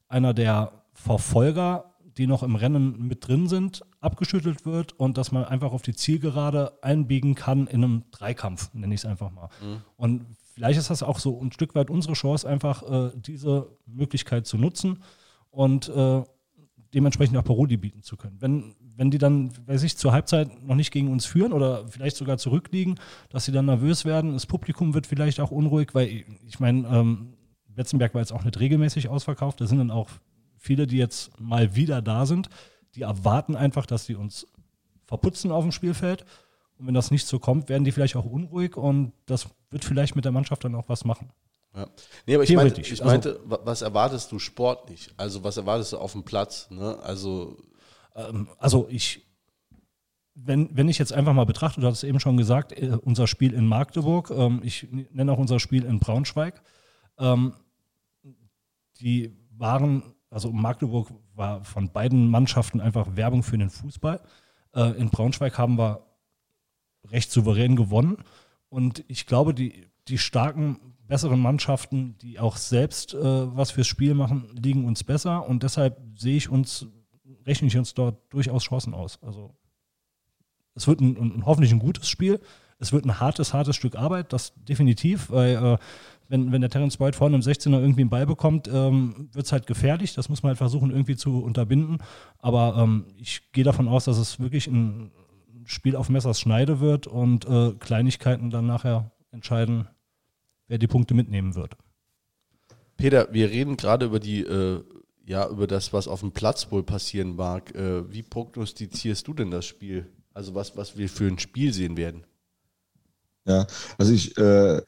einer der Verfolger, die noch im Rennen mit drin sind, abgeschüttelt wird und dass man einfach auf die Zielgerade einbiegen kann in einem Dreikampf, nenne ich es einfach mal. Mhm. Und vielleicht ist das auch so ein Stück weit unsere Chance, einfach äh, diese Möglichkeit zu nutzen und äh, dementsprechend auch Paroli bieten zu können. Wenn, wenn die dann, weiß ich, zur Halbzeit noch nicht gegen uns führen oder vielleicht sogar zurückliegen, dass sie dann nervös werden, das Publikum wird vielleicht auch unruhig, weil ich meine, ähm, Betzenberg war jetzt auch nicht regelmäßig ausverkauft, da sind dann auch viele, die jetzt mal wieder da sind, die erwarten einfach, dass sie uns verputzen auf dem Spielfeld. Und wenn das nicht so kommt, werden die vielleicht auch unruhig und das wird vielleicht mit der Mannschaft dann auch was machen. Ja. Nee, aber ich meinte, ich also meinte also, was erwartest du sportlich? Also was erwartest du auf dem Platz? Ne? Also, ähm, also ich, wenn, wenn ich jetzt einfach mal betrachte, du hast es eben schon gesagt, äh, unser Spiel in Magdeburg, ähm, ich nenne auch unser Spiel in Braunschweig, ähm, die waren, also Magdeburg war von beiden Mannschaften einfach Werbung für den Fußball. Äh, in Braunschweig haben wir recht souverän gewonnen und ich glaube, die, die starken besseren Mannschaften, die auch selbst äh, was fürs Spiel machen, liegen uns besser und deshalb sehe ich uns, rechne ich uns dort durchaus Chancen aus. Also es wird ein, ein, hoffentlich ein gutes Spiel. Es wird ein hartes, hartes Stück Arbeit, das definitiv, weil äh, wenn, wenn der Terence Boyd vorne im 16er irgendwie einen Ball bekommt, ähm, wird es halt gefährlich. Das muss man halt versuchen irgendwie zu unterbinden. Aber ähm, ich gehe davon aus, dass es wirklich ein Spiel auf Messers Schneide wird und äh, Kleinigkeiten dann nachher entscheiden, wer die Punkte mitnehmen wird. Peter, wir reden gerade über die, äh, ja, über das, was auf dem Platz wohl passieren mag. Äh, wie prognostizierst du denn das Spiel? Also was, was wir für ein Spiel sehen werden? Ja, also ich, äh,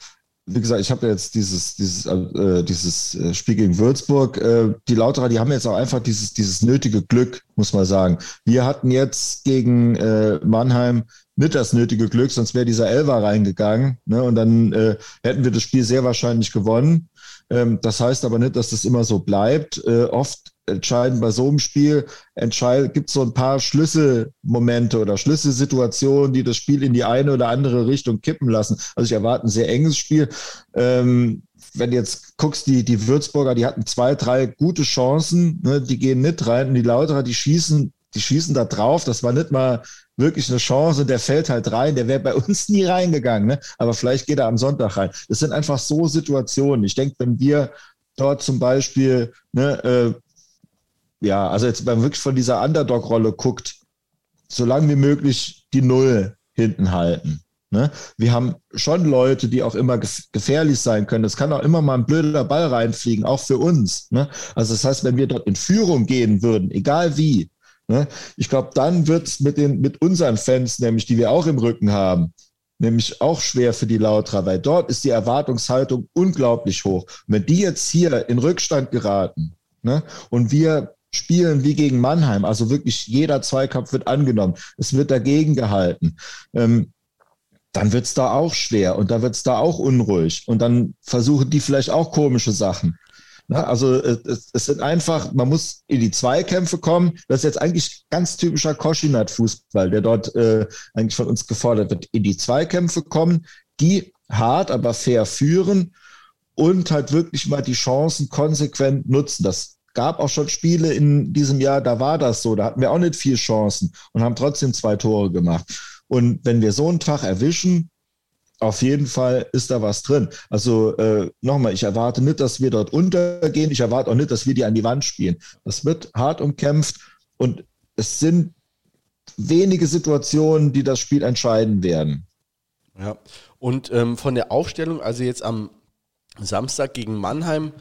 wie gesagt, ich habe jetzt dieses, dieses, äh, dieses äh, Spiel gegen Würzburg. Äh, die Lauterer, die haben jetzt auch einfach dieses, dieses nötige Glück, muss man sagen. Wir hatten jetzt gegen äh, Mannheim nicht das nötige Glück, sonst wäre dieser Elver reingegangen. Ne? Und dann äh, hätten wir das Spiel sehr wahrscheinlich gewonnen. Ähm, das heißt aber nicht, dass das immer so bleibt. Äh, oft entscheiden bei so einem Spiel, gibt es so ein paar Schlüsselmomente oder Schlüsselsituationen, die das Spiel in die eine oder andere Richtung kippen lassen. Also ich erwarte ein sehr enges Spiel. Ähm, wenn du jetzt guckst, die, die Würzburger, die hatten zwei, drei gute Chancen, ne, die gehen nicht rein und die Lauterer, die schießen, die schießen da drauf. Das war nicht mal wirklich eine Chance, der fällt halt rein, der wäre bei uns nie reingegangen, ne? aber vielleicht geht er am Sonntag rein. Das sind einfach so Situationen. Ich denke, wenn wir dort zum Beispiel, ne, äh, ja, also jetzt wenn man wirklich von dieser Underdog-Rolle guckt, so lange wie möglich die Null hinten halten. Ne? Wir haben schon Leute, die auch immer gefährlich sein können. Es kann auch immer mal ein blöder Ball reinfliegen, auch für uns. Ne? Also das heißt, wenn wir dort in Führung gehen würden, egal wie, Ne? Ich glaube, dann wird es mit, mit unseren Fans, nämlich die wir auch im Rücken haben, nämlich auch schwer für die Lautra, weil dort ist die Erwartungshaltung unglaublich hoch. Wenn die jetzt hier in Rückstand geraten ne, und wir spielen wie gegen Mannheim, also wirklich jeder Zweikampf wird angenommen, es wird dagegen gehalten, ähm, dann wird es da auch schwer und da wird es da auch unruhig und dann versuchen die vielleicht auch komische Sachen. Ne? Also es, es, sind einfach, man muss in die Zweikämpfe kommen. Das ist jetzt eigentlich ganz typischer Koschinat-Fußball, der dort äh, eigentlich von uns gefordert wird. In die Zweikämpfe kommen, die hart, aber fair führen und halt wirklich mal die Chancen konsequent nutzen. Das gab auch schon Spiele in diesem Jahr, da war das so. Da hatten wir auch nicht viel Chancen und haben trotzdem zwei Tore gemacht. Und wenn wir so einen Tag erwischen, auf jeden Fall ist da was drin. Also äh, nochmal, ich erwarte nicht, dass wir dort untergehen. Ich erwarte auch nicht, dass wir die an die Wand spielen. Das wird hart umkämpft und es sind wenige Situationen, die das Spiel entscheiden werden. Ja, und ähm, von der Aufstellung, also jetzt am Samstag gegen Mannheim,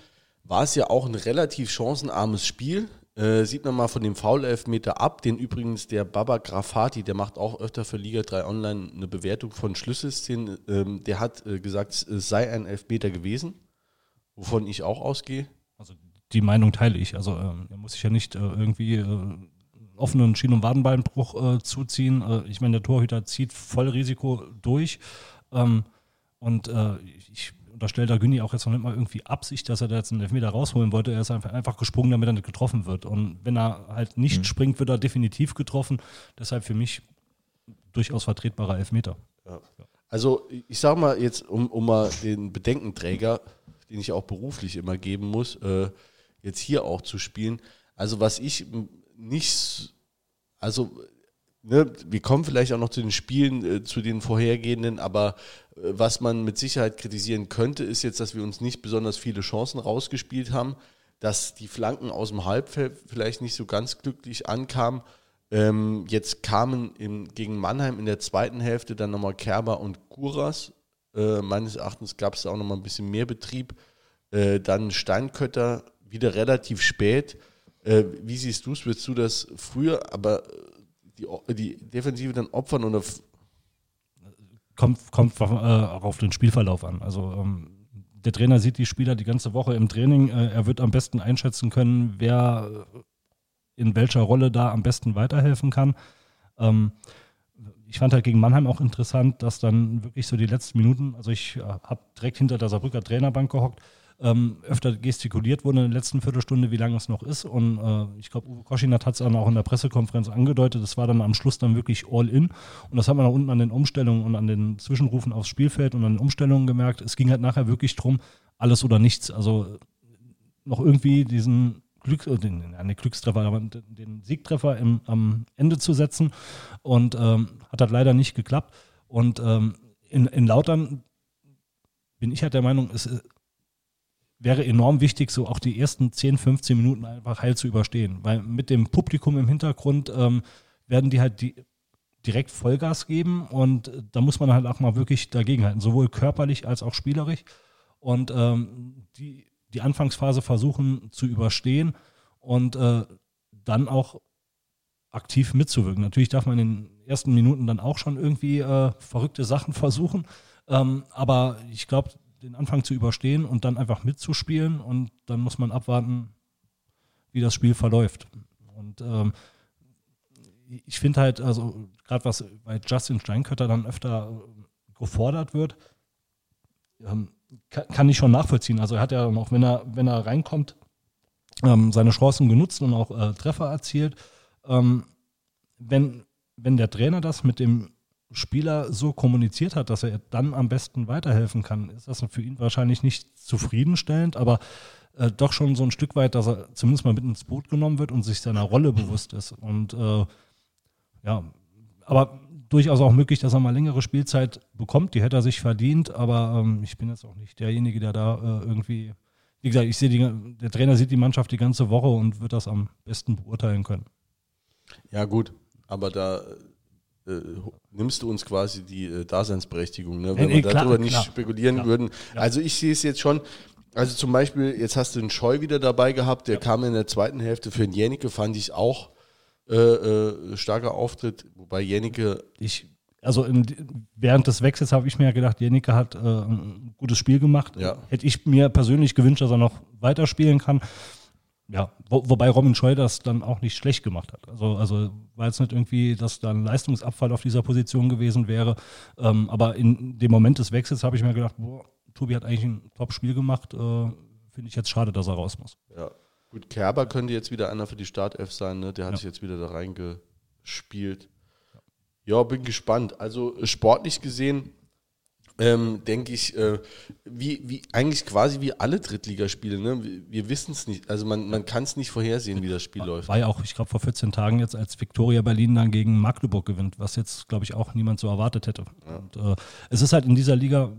war es ja auch ein relativ chancenarmes Spiel. Äh, sieht man mal von dem Foul-Elfmeter ab, den übrigens der Baba Grafati, der macht auch öfter für Liga 3 Online eine Bewertung von Schlüsselszenen, ähm, der hat äh, gesagt, es sei ein Elfmeter gewesen, wovon ich auch ausgehe. Also die Meinung teile ich. Also ähm, er muss sich ja nicht äh, irgendwie äh, offenen Schien- und Wadenbeinbruch äh, zuziehen. Äh, ich meine, der Torhüter zieht voll Risiko durch. Ähm, und äh, ich unterstelle da Günni auch jetzt noch nicht mal irgendwie Absicht, dass er da jetzt einen Elfmeter rausholen wollte. Er ist einfach, einfach gesprungen, damit er nicht getroffen wird. Und wenn er halt nicht mhm. springt, wird er definitiv getroffen. Deshalb für mich durchaus vertretbarer Elfmeter. Ja. Also ich sage mal jetzt, um, um mal den Bedenkenträger, den ich auch beruflich immer geben muss, äh, jetzt hier auch zu spielen. Also was ich nicht, also ne, wir kommen vielleicht auch noch zu den Spielen, äh, zu den vorhergehenden, aber äh, was man mit Sicherheit kritisieren könnte, ist jetzt, dass wir uns nicht besonders viele Chancen rausgespielt haben, dass die Flanken aus dem Halbfeld vielleicht nicht so ganz glücklich ankamen. Ähm, jetzt kamen im, gegen Mannheim in der zweiten Hälfte dann nochmal Kerber und Guras. Äh, meines Erachtens gab es da auch nochmal ein bisschen mehr Betrieb. Äh, dann Steinkötter wieder relativ spät. Äh, wie siehst du es? Würdest du das früher, aber die, die Defensive dann opfern oder kommt, kommt äh, auch auf den Spielverlauf an. Also ähm, der Trainer sieht die Spieler die ganze Woche im Training. Äh, er wird am besten einschätzen können, wer in welcher Rolle da am besten weiterhelfen kann. Ähm, ich fand halt gegen Mannheim auch interessant, dass dann wirklich so die letzten Minuten, also ich äh, habe direkt hinter der Saarbrücker Trainerbank gehockt, ähm, öfter gestikuliert wurde in der letzten Viertelstunde, wie lange es noch ist. Und äh, ich glaube, Uwe Koschinat hat es dann auch in der Pressekonferenz angedeutet. Das war dann am Schluss dann wirklich all in. Und das hat man da unten an den Umstellungen und an den Zwischenrufen aufs Spielfeld und an den Umstellungen gemerkt. Es ging halt nachher wirklich drum, alles oder nichts. Also noch irgendwie diesen Glück, äh, den, den Glückstreffer, aber den Siegtreffer im, am Ende zu setzen. Und ähm, hat halt leider nicht geklappt. Und ähm, in, in Lautern bin ich halt der Meinung, es wäre enorm wichtig, so auch die ersten 10, 15 Minuten einfach heil zu überstehen. Weil mit dem Publikum im Hintergrund ähm, werden die halt die direkt Vollgas geben und äh, da muss man halt auch mal wirklich dagegenhalten, sowohl körperlich als auch spielerisch. Und ähm, die, die Anfangsphase versuchen zu überstehen und äh, dann auch aktiv mitzuwirken. Natürlich darf man in den ersten Minuten dann auch schon irgendwie äh, verrückte Sachen <laughs> versuchen. Ähm, aber ich glaube, den Anfang zu überstehen und dann einfach mitzuspielen und dann muss man abwarten, wie das Spiel verläuft. Und ähm, ich finde halt, also gerade was bei Justin Steinkötter dann öfter äh, gefordert wird, ähm, kann, kann, ich schon nachvollziehen. Also er hat ja auch, wenn er, wenn er reinkommt, ähm, seine Chancen genutzt und auch äh, Treffer erzielt. Ähm, wenn, wenn der Trainer das mit dem Spieler so kommuniziert hat, dass er dann am besten weiterhelfen kann, ist das für ihn wahrscheinlich nicht zufriedenstellend, aber äh, doch schon so ein Stück weit, dass er zumindest mal mit ins Boot genommen wird und sich seiner Rolle bewusst ist. Und äh, ja, aber durchaus auch möglich, dass er mal längere Spielzeit bekommt. Die hätte er sich verdient, aber ähm, ich bin jetzt auch nicht derjenige, der da äh, irgendwie, wie gesagt, ich sehe die, der Trainer sieht die Mannschaft die ganze Woche und wird das am besten beurteilen können. Ja, gut, aber da äh, nimmst du uns quasi die äh, Daseinsberechtigung, ne? wenn nee, wir darüber nicht klar, spekulieren klar. würden. Ja. Also ich sehe es jetzt schon, also zum Beispiel, jetzt hast du einen Scheu wieder dabei gehabt, der ja. kam in der zweiten Hälfte für den Jänicke, fand ich auch äh, äh, starker Auftritt, wobei Jänicke... Ich, also in, während des Wechsels habe ich mir gedacht, Jänicke hat äh, ein gutes Spiel gemacht. Ja. Hätte ich mir persönlich gewünscht, dass er noch weiterspielen kann ja, wo, wobei Robin Scheu das dann auch nicht schlecht gemacht hat. Also, also war jetzt nicht irgendwie, dass da ein Leistungsabfall auf dieser Position gewesen wäre. Ähm, aber in dem Moment des Wechsels habe ich mir gedacht, boah, Tobi hat eigentlich ein Top-Spiel gemacht. Äh, Finde ich jetzt schade, dass er raus muss. Ja, gut, Kerber könnte jetzt wieder einer für die Startelf sein. Ne? Der hat ja. sich jetzt wieder da reingespielt. Ja, bin gespannt. Also sportlich gesehen ähm, denke ich, äh, wie, wie eigentlich quasi wie alle Drittligaspiele. Ne? Wir, wir wissen es nicht, also man, man kann es nicht vorhersehen, wie das Spiel war, läuft. War ja auch, ich glaube, vor 14 Tagen jetzt, als Viktoria Berlin dann gegen Magdeburg gewinnt, was jetzt, glaube ich, auch niemand so erwartet hätte. Ja. Und, äh, es ist halt in dieser Liga,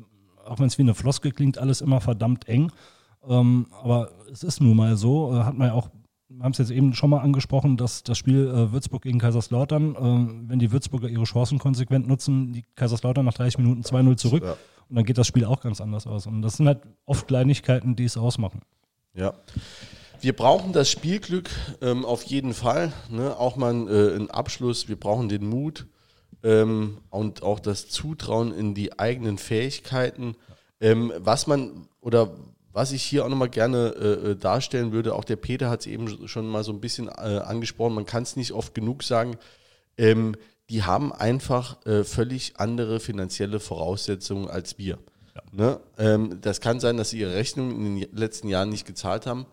auch wenn es wie eine Floskel klingt, alles immer verdammt eng. Ähm, aber es ist nun mal so, äh, hat man ja auch wir haben es jetzt eben schon mal angesprochen, dass das Spiel äh, Würzburg gegen Kaiserslautern, äh, wenn die Würzburger ihre Chancen konsequent nutzen, die Kaiserslautern nach 30 Minuten 2-0 zurück ja. und dann geht das Spiel auch ganz anders aus. Und das sind halt oft Kleinigkeiten, die es ausmachen. Ja. Wir brauchen das Spielglück ähm, auf jeden Fall. Ne? Auch mal äh, einen Abschluss. Wir brauchen den Mut ähm, und auch das Zutrauen in die eigenen Fähigkeiten. Ähm, was man oder was ich hier auch nochmal gerne äh, äh, darstellen würde, auch der Peter hat es eben schon mal so ein bisschen äh, angesprochen, man kann es nicht oft genug sagen, ähm, die haben einfach äh, völlig andere finanzielle Voraussetzungen als wir. Ja. Ne? Ähm, das kann sein, dass sie ihre Rechnung in den letzten Jahren nicht gezahlt haben.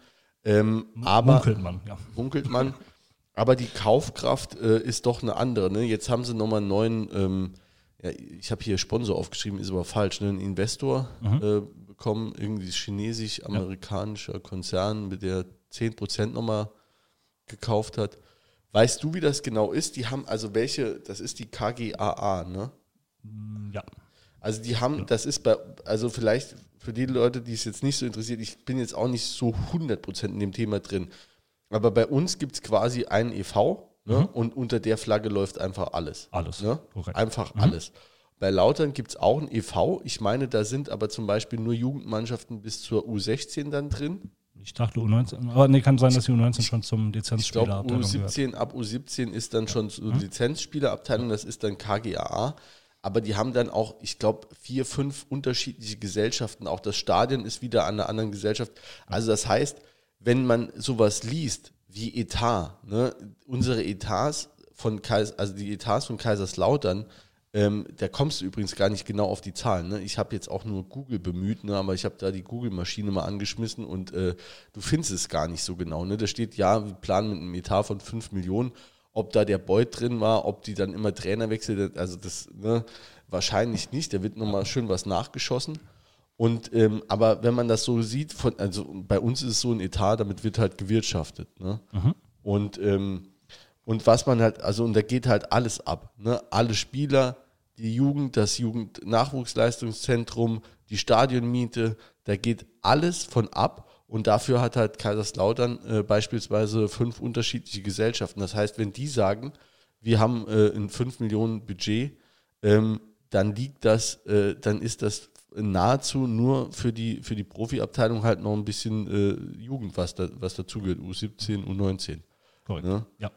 Ähm, aber munkelt man, ja. Munkelt man. Aber die Kaufkraft äh, ist doch eine andere. Ne? Jetzt haben sie nochmal einen neuen, ähm, ja, ich habe hier Sponsor aufgeschrieben, ist aber falsch, ne? einen Investor mhm. äh, bekommen, irgendwie chinesisch-amerikanischer Konzern, mit der 10% nochmal gekauft hat. Weißt du, wie das genau ist? Die haben also welche, das ist die KGAA, ne? Mm, ja. Also die haben, das ist bei, also vielleicht für die Leute, die es jetzt nicht so interessiert, ich bin jetzt auch nicht so 100% in dem Thema drin, aber bei uns gibt es quasi einen EV ne? mhm. und unter der Flagge läuft einfach alles. Alles. Ne? Einfach mhm. alles. Bei Lautern gibt es auch ein EV. Ich meine, da sind aber zum Beispiel nur Jugendmannschaften bis zur U16 dann drin. Ich dachte U19, aber nee, kann sein, dass die U19 schon zum Lizenzspielerabteilung Ich U17, ab U17 ist dann schon zur mhm. Lizenzspielerabteilung, das ist dann KGAA. Aber die haben dann auch, ich glaube, vier, fünf unterschiedliche Gesellschaften. Auch das Stadion ist wieder an einer anderen Gesellschaft. Also das heißt, wenn man sowas liest wie Etat, ne, unsere Etats von Kais, also die Etats von Kaiserslautern, ähm, da kommst du übrigens gar nicht genau auf die Zahlen. Ne? Ich habe jetzt auch nur Google bemüht, ne? aber ich habe da die Google-Maschine mal angeschmissen und äh, du findest es gar nicht so genau. Ne? Da steht, ja, wir planen mit einem Etat von 5 Millionen. Ob da der Beut drin war, ob die dann immer Trainer wechseln, also das ne? wahrscheinlich nicht. Da wird nochmal schön was nachgeschossen. Und ähm, aber wenn man das so sieht, von, also bei uns ist es so ein Etat, damit wird halt gewirtschaftet. Ne? Mhm. Und ähm, und was man halt, also und da geht halt alles ab. Ne? Alle Spieler, die Jugend, das Jugendnachwuchsleistungszentrum, die Stadionmiete, da geht alles von ab. Und dafür hat halt Kaiserslautern äh, beispielsweise fünf unterschiedliche Gesellschaften. Das heißt, wenn die sagen, wir haben äh, ein 5 Millionen Budget, ähm, dann liegt das, äh, dann ist das nahezu nur für die, für die Profiabteilung halt noch ein bisschen äh, Jugend, was, da, was dazugehört, U17, U19. Korrekt. Ne? Ja.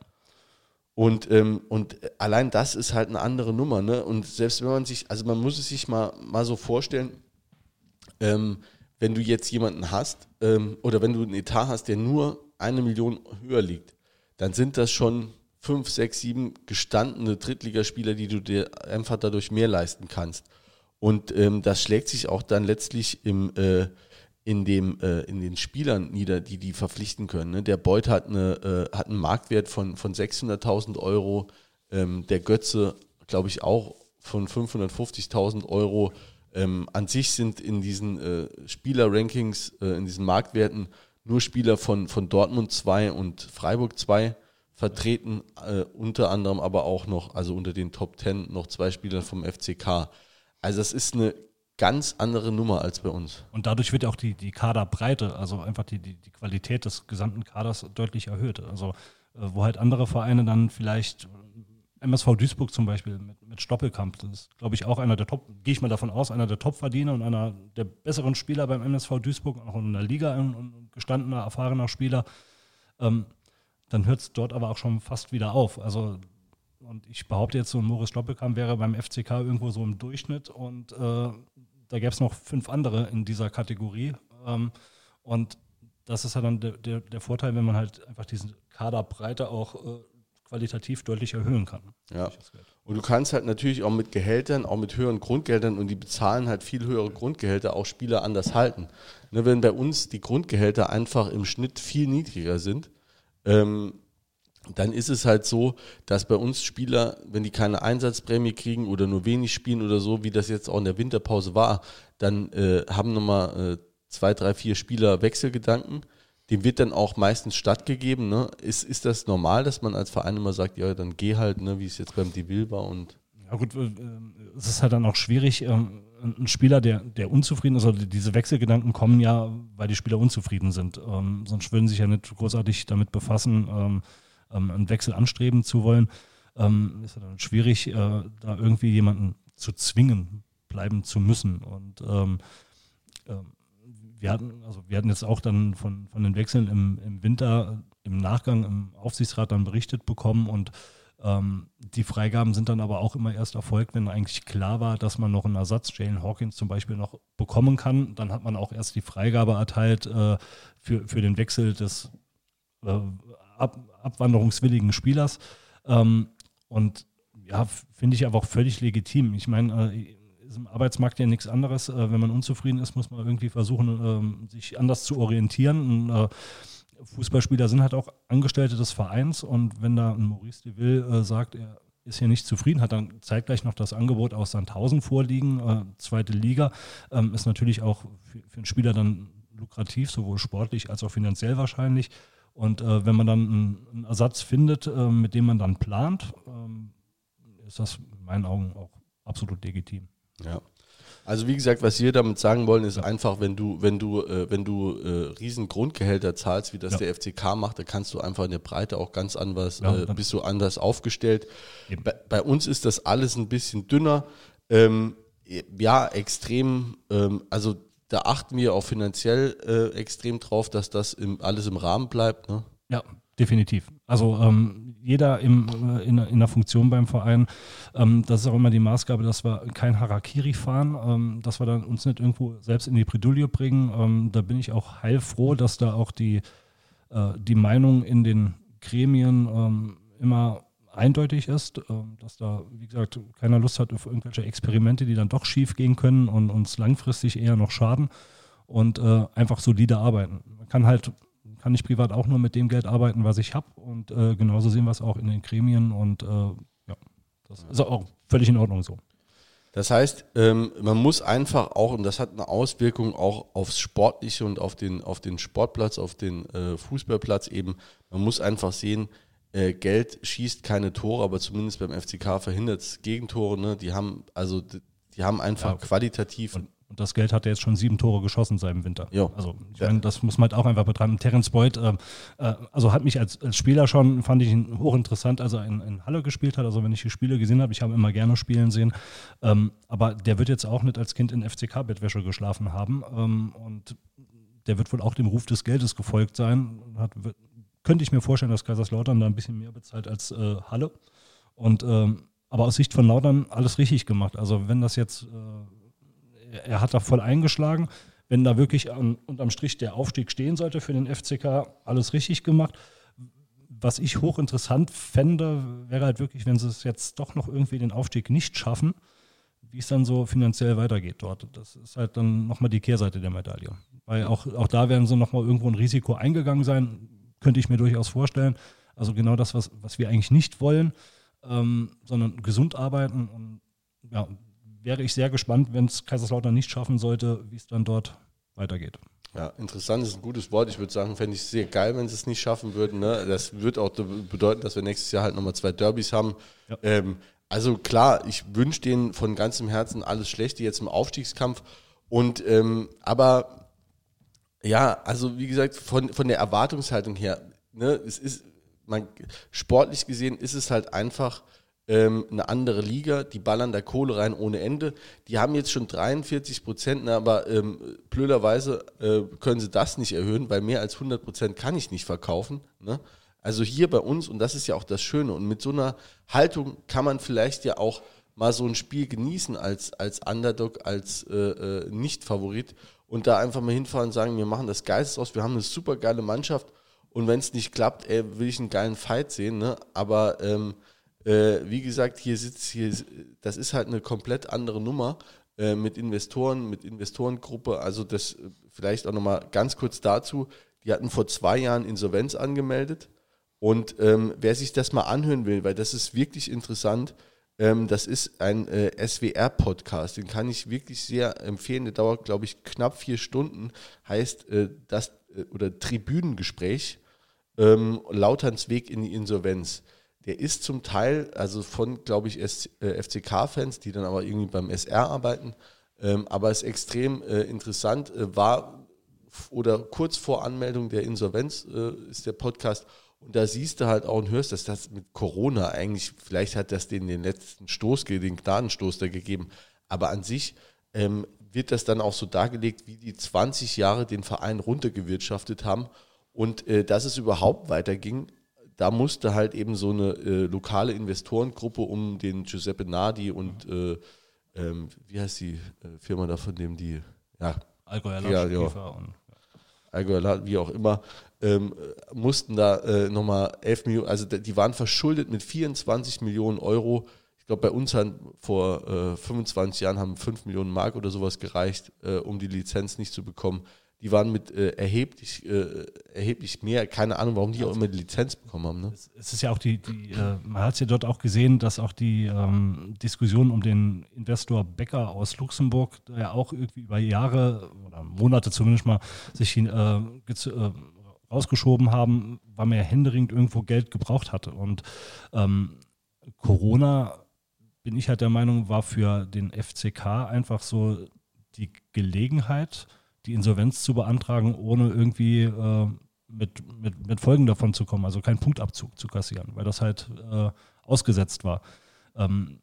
Und, ähm, und allein das ist halt eine andere Nummer. Ne? Und selbst wenn man sich, also man muss es sich mal, mal so vorstellen, ähm, wenn du jetzt jemanden hast ähm, oder wenn du einen Etat hast, der nur eine Million höher liegt, dann sind das schon fünf, sechs, sieben gestandene Drittligaspieler, die du dir einfach dadurch mehr leisten kannst. Und ähm, das schlägt sich auch dann letztlich im, äh, in, dem, äh, in den Spielern nieder, die die verpflichten können. Ne? Der Beut hat, eine, äh, hat einen Marktwert von, von 600.000 Euro, ähm, der Götze, glaube ich, auch von 550.000 Euro. Ähm, an sich sind in diesen äh, Spieler-Rankings, äh, in diesen Marktwerten nur Spieler von, von Dortmund 2 und Freiburg 2 vertreten, äh, unter anderem aber auch noch, also unter den Top 10 noch zwei Spieler vom FCK. Also das ist eine ganz andere Nummer als bei uns. Und dadurch wird auch die, die Kaderbreite, also einfach die, die, die Qualität des gesamten Kaders deutlich erhöht. Also äh, wo halt andere Vereine dann vielleicht MSV Duisburg zum Beispiel mit, mit Stoppelkamp, das ist, glaube ich, auch einer der Top, gehe ich mal davon aus, einer der Top-Verdiener und einer der besseren Spieler beim MSV Duisburg, auch in der Liga ein, gestandener, erfahrener Spieler. Ähm, dann hört es dort aber auch schon fast wieder auf. Also und ich behaupte jetzt, so ein Moritz Stoppelkamp wäre beim FCK irgendwo so im Durchschnitt und äh, da gäbe es noch fünf andere in dieser Kategorie. Ähm, und das ist ja dann der, der, der, Vorteil, wenn man halt einfach diesen Kaderbreite auch äh, qualitativ deutlich erhöhen kann. Ja. Und du kannst halt natürlich auch mit Gehältern, auch mit höheren Grundgeldern und die bezahlen halt viel höhere Grundgehälter auch Spieler anders halten. Ne, wenn bei uns die Grundgehälter einfach im Schnitt viel niedriger sind, ähm, dann ist es halt so, dass bei uns Spieler, wenn die keine Einsatzprämie kriegen oder nur wenig spielen oder so, wie das jetzt auch in der Winterpause war, dann äh, haben nochmal äh, zwei, drei, vier Spieler Wechselgedanken. Dem wird dann auch meistens stattgegeben. Ne? Ist, ist das normal, dass man als Verein immer sagt, ja, dann geh halt, ne, wie es jetzt beim Deville war und ja gut, äh, es ist halt dann auch schwierig, ähm, ein Spieler, der, der unzufrieden ist, oder diese Wechselgedanken kommen ja, weil die Spieler unzufrieden sind. Ähm, sonst würden sie sich ja nicht großartig damit befassen, ähm, einen Wechsel anstreben zu wollen. ist ja dann schwierig, äh, da irgendwie jemanden zu zwingen, bleiben zu müssen. Und wir hatten, also wir hatten jetzt auch dann von, von den Wechseln im, im Winter im Nachgang im Aufsichtsrat dann berichtet bekommen und ähm, die Freigaben sind dann aber auch immer erst erfolgt, wenn eigentlich klar war, dass man noch einen Ersatz, Jalen Hawkins zum Beispiel, noch bekommen kann. Dann hat man auch erst die Freigabe erteilt äh, für, für den Wechsel des äh, ab, abwanderungswilligen Spielers. Ähm, und ja, finde ich aber auch völlig legitim. Ich meine, äh, ist im Arbeitsmarkt ja nichts anderes. Äh, wenn man unzufrieden ist, muss man irgendwie versuchen, ähm, sich anders zu orientieren. Und, äh, Fußballspieler sind halt auch Angestellte des Vereins und wenn da ein Maurice Deville äh, sagt, er ist hier nicht zufrieden, hat dann zeitgleich noch das Angebot aus Sandhausen vorliegen, äh, zweite Liga, ähm, ist natürlich auch für, für, einen Spieler dann lukrativ, sowohl sportlich als auch finanziell wahrscheinlich. Und äh, wenn man dann einen, einen Ersatz findet, äh, mit dem man dann plant, ähm, ist das in meinen Augen auch absolut legitim. Ja. Also wie gesagt, was wir damit sagen wollen, ist einfach, wenn du, wenn du, äh, wenn du äh, riesen Grundgehälter zahlst, wie das ja. der FCK macht, da kannst du einfach in der Breite auch ganz anders, ja, äh, bist du anders aufgestellt. Bei, bei, uns ist das alles ein bisschen dünner. Ähm, ja, extrem, ähm, also da achten wir auch finanziell äh, extrem drauf, dass das im, alles im Rahmen bleibt. Ne? Ja, definitiv. Also ähm, jeder im, äh, in, in der Funktion beim Verein, ähm, das ist auch immer die Maßgabe, dass wir kein Harakiri fahren, ähm, dass wir dann uns nicht irgendwo selbst in die Bredouille bringen. Ähm, da bin ich auch heilfroh, dass da auch die, äh, die Meinung in den Gremien ähm, immer eindeutig ist, ähm, dass da, wie gesagt, keiner Lust hat auf irgendwelche Experimente, die dann doch schief gehen können und uns langfristig eher noch schaden und äh, einfach solide arbeiten. Man kann halt kann ich privat auch nur mit dem Geld arbeiten, was ich habe. Und äh, genauso sehen wir es auch in den Gremien. Und äh, ja, das ist auch völlig in Ordnung so. Das heißt, ähm, man muss einfach auch, und das hat eine Auswirkung auch aufs Sportliche und auf den, auf den Sportplatz, auf den Fußballplatz eben, man muss einfach sehen, äh, Geld schießt keine Tore, aber zumindest beim FCK verhindert es Gegentore. Ne? Die haben, also die haben einfach ja, qualitativ und und das Geld hat er jetzt schon sieben Tore geschossen seit dem Winter. Jo. Also ich ja. meine, das muss man halt auch einfach betreiben. Terence Boyd, äh, äh, also hat mich als, als, Spieler schon, fand ich ihn hochinteressant, als er in, in, Halle gespielt hat. Also wenn ich die Spiele gesehen habe, ich habe immer gerne spielen sehen. Ähm, aber der wird jetzt auch nicht als Kind in FCK-Bettwäsche geschlafen haben. Ähm, und der wird wohl auch dem Ruf des Geldes gefolgt sein. Hat, könnte ich mir vorstellen, dass Kaiserslautern da ein bisschen mehr bezahlt als äh, Halle. Und ähm, aber aus Sicht von Lautern alles richtig gemacht. Also wenn das jetzt äh, er hat da voll eingeschlagen. Wenn da wirklich an, unterm Strich der Aufstieg stehen sollte für den FCK, alles richtig gemacht. Was ich hochinteressant fände, wäre halt wirklich, wenn sie es jetzt doch noch irgendwie den Aufstieg nicht schaffen, wie es dann so finanziell weitergeht dort. Das ist halt dann nochmal die Kehrseite der Medaille. Weil auch, auch da werden sie nochmal irgendwo ein Risiko eingegangen sein, könnte ich mir durchaus vorstellen. Also genau das, was, was wir eigentlich nicht wollen, ähm, sondern gesund arbeiten und ja, wäre ich sehr gespannt, wenn es Kaiserslautern nicht schaffen sollte, wie es dann dort weitergeht. Ja, interessant ist ein gutes Wort. Ich würde sagen, fände ich sehr geil, wenn sie es nicht schaffen würden. Ne? Das würde auch bedeuten, dass wir nächstes Jahr halt nochmal zwei Derbys haben. Ja. Ähm, also klar, ich wünsche denen von ganzem Herzen alles Schlechte jetzt im Aufstiegskampf. Und ähm, aber ja, also wie gesagt, von, von der Erwartungshaltung her, ne, es ist, man, sportlich gesehen ist es halt einfach ähm, eine andere Liga, die ballern da Kohle rein ohne Ende. Die haben jetzt schon 43 Prozent, ne, aber ähm, blöderweise äh, können sie das nicht erhöhen, weil mehr als 100 Prozent kann ich nicht verkaufen. Ne? Also hier bei uns, und das ist ja auch das Schöne, und mit so einer Haltung kann man vielleicht ja auch mal so ein Spiel genießen als, als Underdog, als äh, äh, Nicht-Favorit und da einfach mal hinfahren und sagen, wir machen das Geistes aus, wir haben eine super geile Mannschaft und wenn es nicht klappt, ey, will ich einen geilen Fight sehen, ne? aber ähm, äh, wie gesagt, hier sitzt hier, das ist halt eine komplett andere Nummer äh, mit Investoren, mit Investorengruppe. Also das vielleicht auch nochmal ganz kurz dazu. Die hatten vor zwei Jahren Insolvenz angemeldet Und ähm, wer sich das mal anhören will, weil das ist wirklich interessant, ähm, das ist ein äh, SWR-Podcast, den kann ich wirklich sehr empfehlen. Der dauert, glaube ich, knapp vier Stunden. Heißt äh, das äh, oder Tribünengespräch ähm, Lauterns Weg in die Insolvenz. Der ist zum Teil, also von, glaube ich, äh, FCK-Fans, die dann aber irgendwie beim SR arbeiten, ähm, aber ist extrem äh, interessant. Äh, war oder kurz vor Anmeldung der Insolvenz ist der Podcast. Und da siehst du halt auch und hörst, dass das mit Corona eigentlich, vielleicht hat das den, den letzten Stoß, den Gnadenstoß da gegeben. Aber an sich ähm, wird das dann auch so dargelegt, wie die 20 Jahre den Verein runtergewirtschaftet haben. Und äh, dass es überhaupt weiterging, da musste halt eben so eine äh, lokale Investorengruppe um den Giuseppe Nardi und äh, ähm, wie heißt die äh, Firma da, von dem die, ja, Allgäuer ja, ja. und Allgäuer, wie auch immer, ähm, mussten da äh, nochmal 11 Millionen, also die waren verschuldet mit 24 Millionen Euro. Ich glaube, bei uns haben vor äh, 25 Jahren haben 5 Millionen Mark oder sowas gereicht, äh, um die Lizenz nicht zu bekommen die waren mit äh, erheblich, äh, erheblich mehr, keine Ahnung, warum die auch immer die Lizenz bekommen haben. Ne? Es, ist ja auch die, die äh, man hat es ja dort auch gesehen, dass auch die ähm, Diskussion um den Investor Becker aus Luxemburg der ja auch irgendwie über Jahre oder Monate zumindest mal sich äh, äh, rausgeschoben haben, weil man ja händeringend irgendwo Geld gebraucht hatte. Und ähm, Corona, bin ich halt der Meinung, war für den FCK einfach so die Gelegenheit, die Insolvenz zu beantragen, ohne irgendwie äh, mit, mit, mit Folgen davon zu kommen, also keinen Punktabzug zu kassieren, weil das halt äh, ausgesetzt war. Ähm,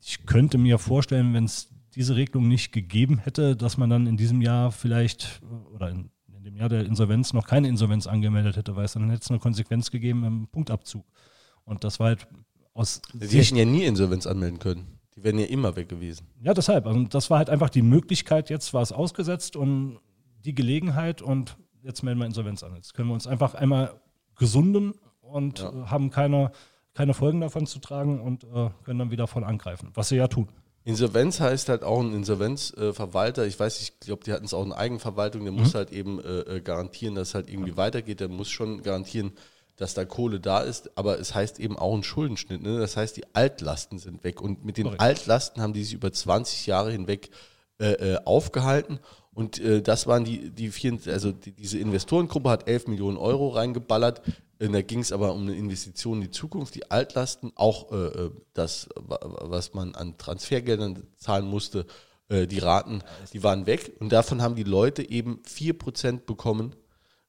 ich könnte mir vorstellen, wenn es diese Regelung nicht gegeben hätte, dass man dann in diesem Jahr vielleicht oder in, in, dem Jahr der Insolvenz noch keine Insolvenz angemeldet hätte, weil es dann hätte es eine Konsequenz gegeben im Punktabzug. Und das war halt aus. Sie hätten ja nie Insolvenz anmelden können. Die wären ja immer weg gewesen. Ja, deshalb. Also das war halt einfach die Möglichkeit, jetzt war es ausgesetzt und die Gelegenheit und jetzt melden wir Insolvenz an. Jetzt können wir uns einfach einmal gesunden und ja. Äh, haben keine, keine Folgen davon zu tragen und äh, können dann wieder voll angreifen, was sie ja tun. Insolvenz heißt halt auch ein Insolvenzverwalter. Äh, ich weiß, ich glaube, die hatten es auch in Eigenverwaltung. Der mhm. muss halt eben äh, äh, garantieren, dass es halt irgendwie weitergeht. Der muss schon garantieren, dass da Kohle da ist, aber es heißt eben auch ein Schuldenschnitt. Ne? Das heißt, die Altlasten sind weg. Und mit den Correct. Altlasten haben die sich über 20 Jahre hinweg äh, äh, aufgehalten. Und äh, das waren die, die vier, also die, diese Investorengruppe hat 11 Millionen Euro reingeballert. Äh, da ging es aber um eine Investition in die Zukunft. Die Altlasten, auch äh, äh das, was man an Transfergeldern zahlen musste, die Raten, die waren weg. Und davon haben die Leute eben 4% bekommen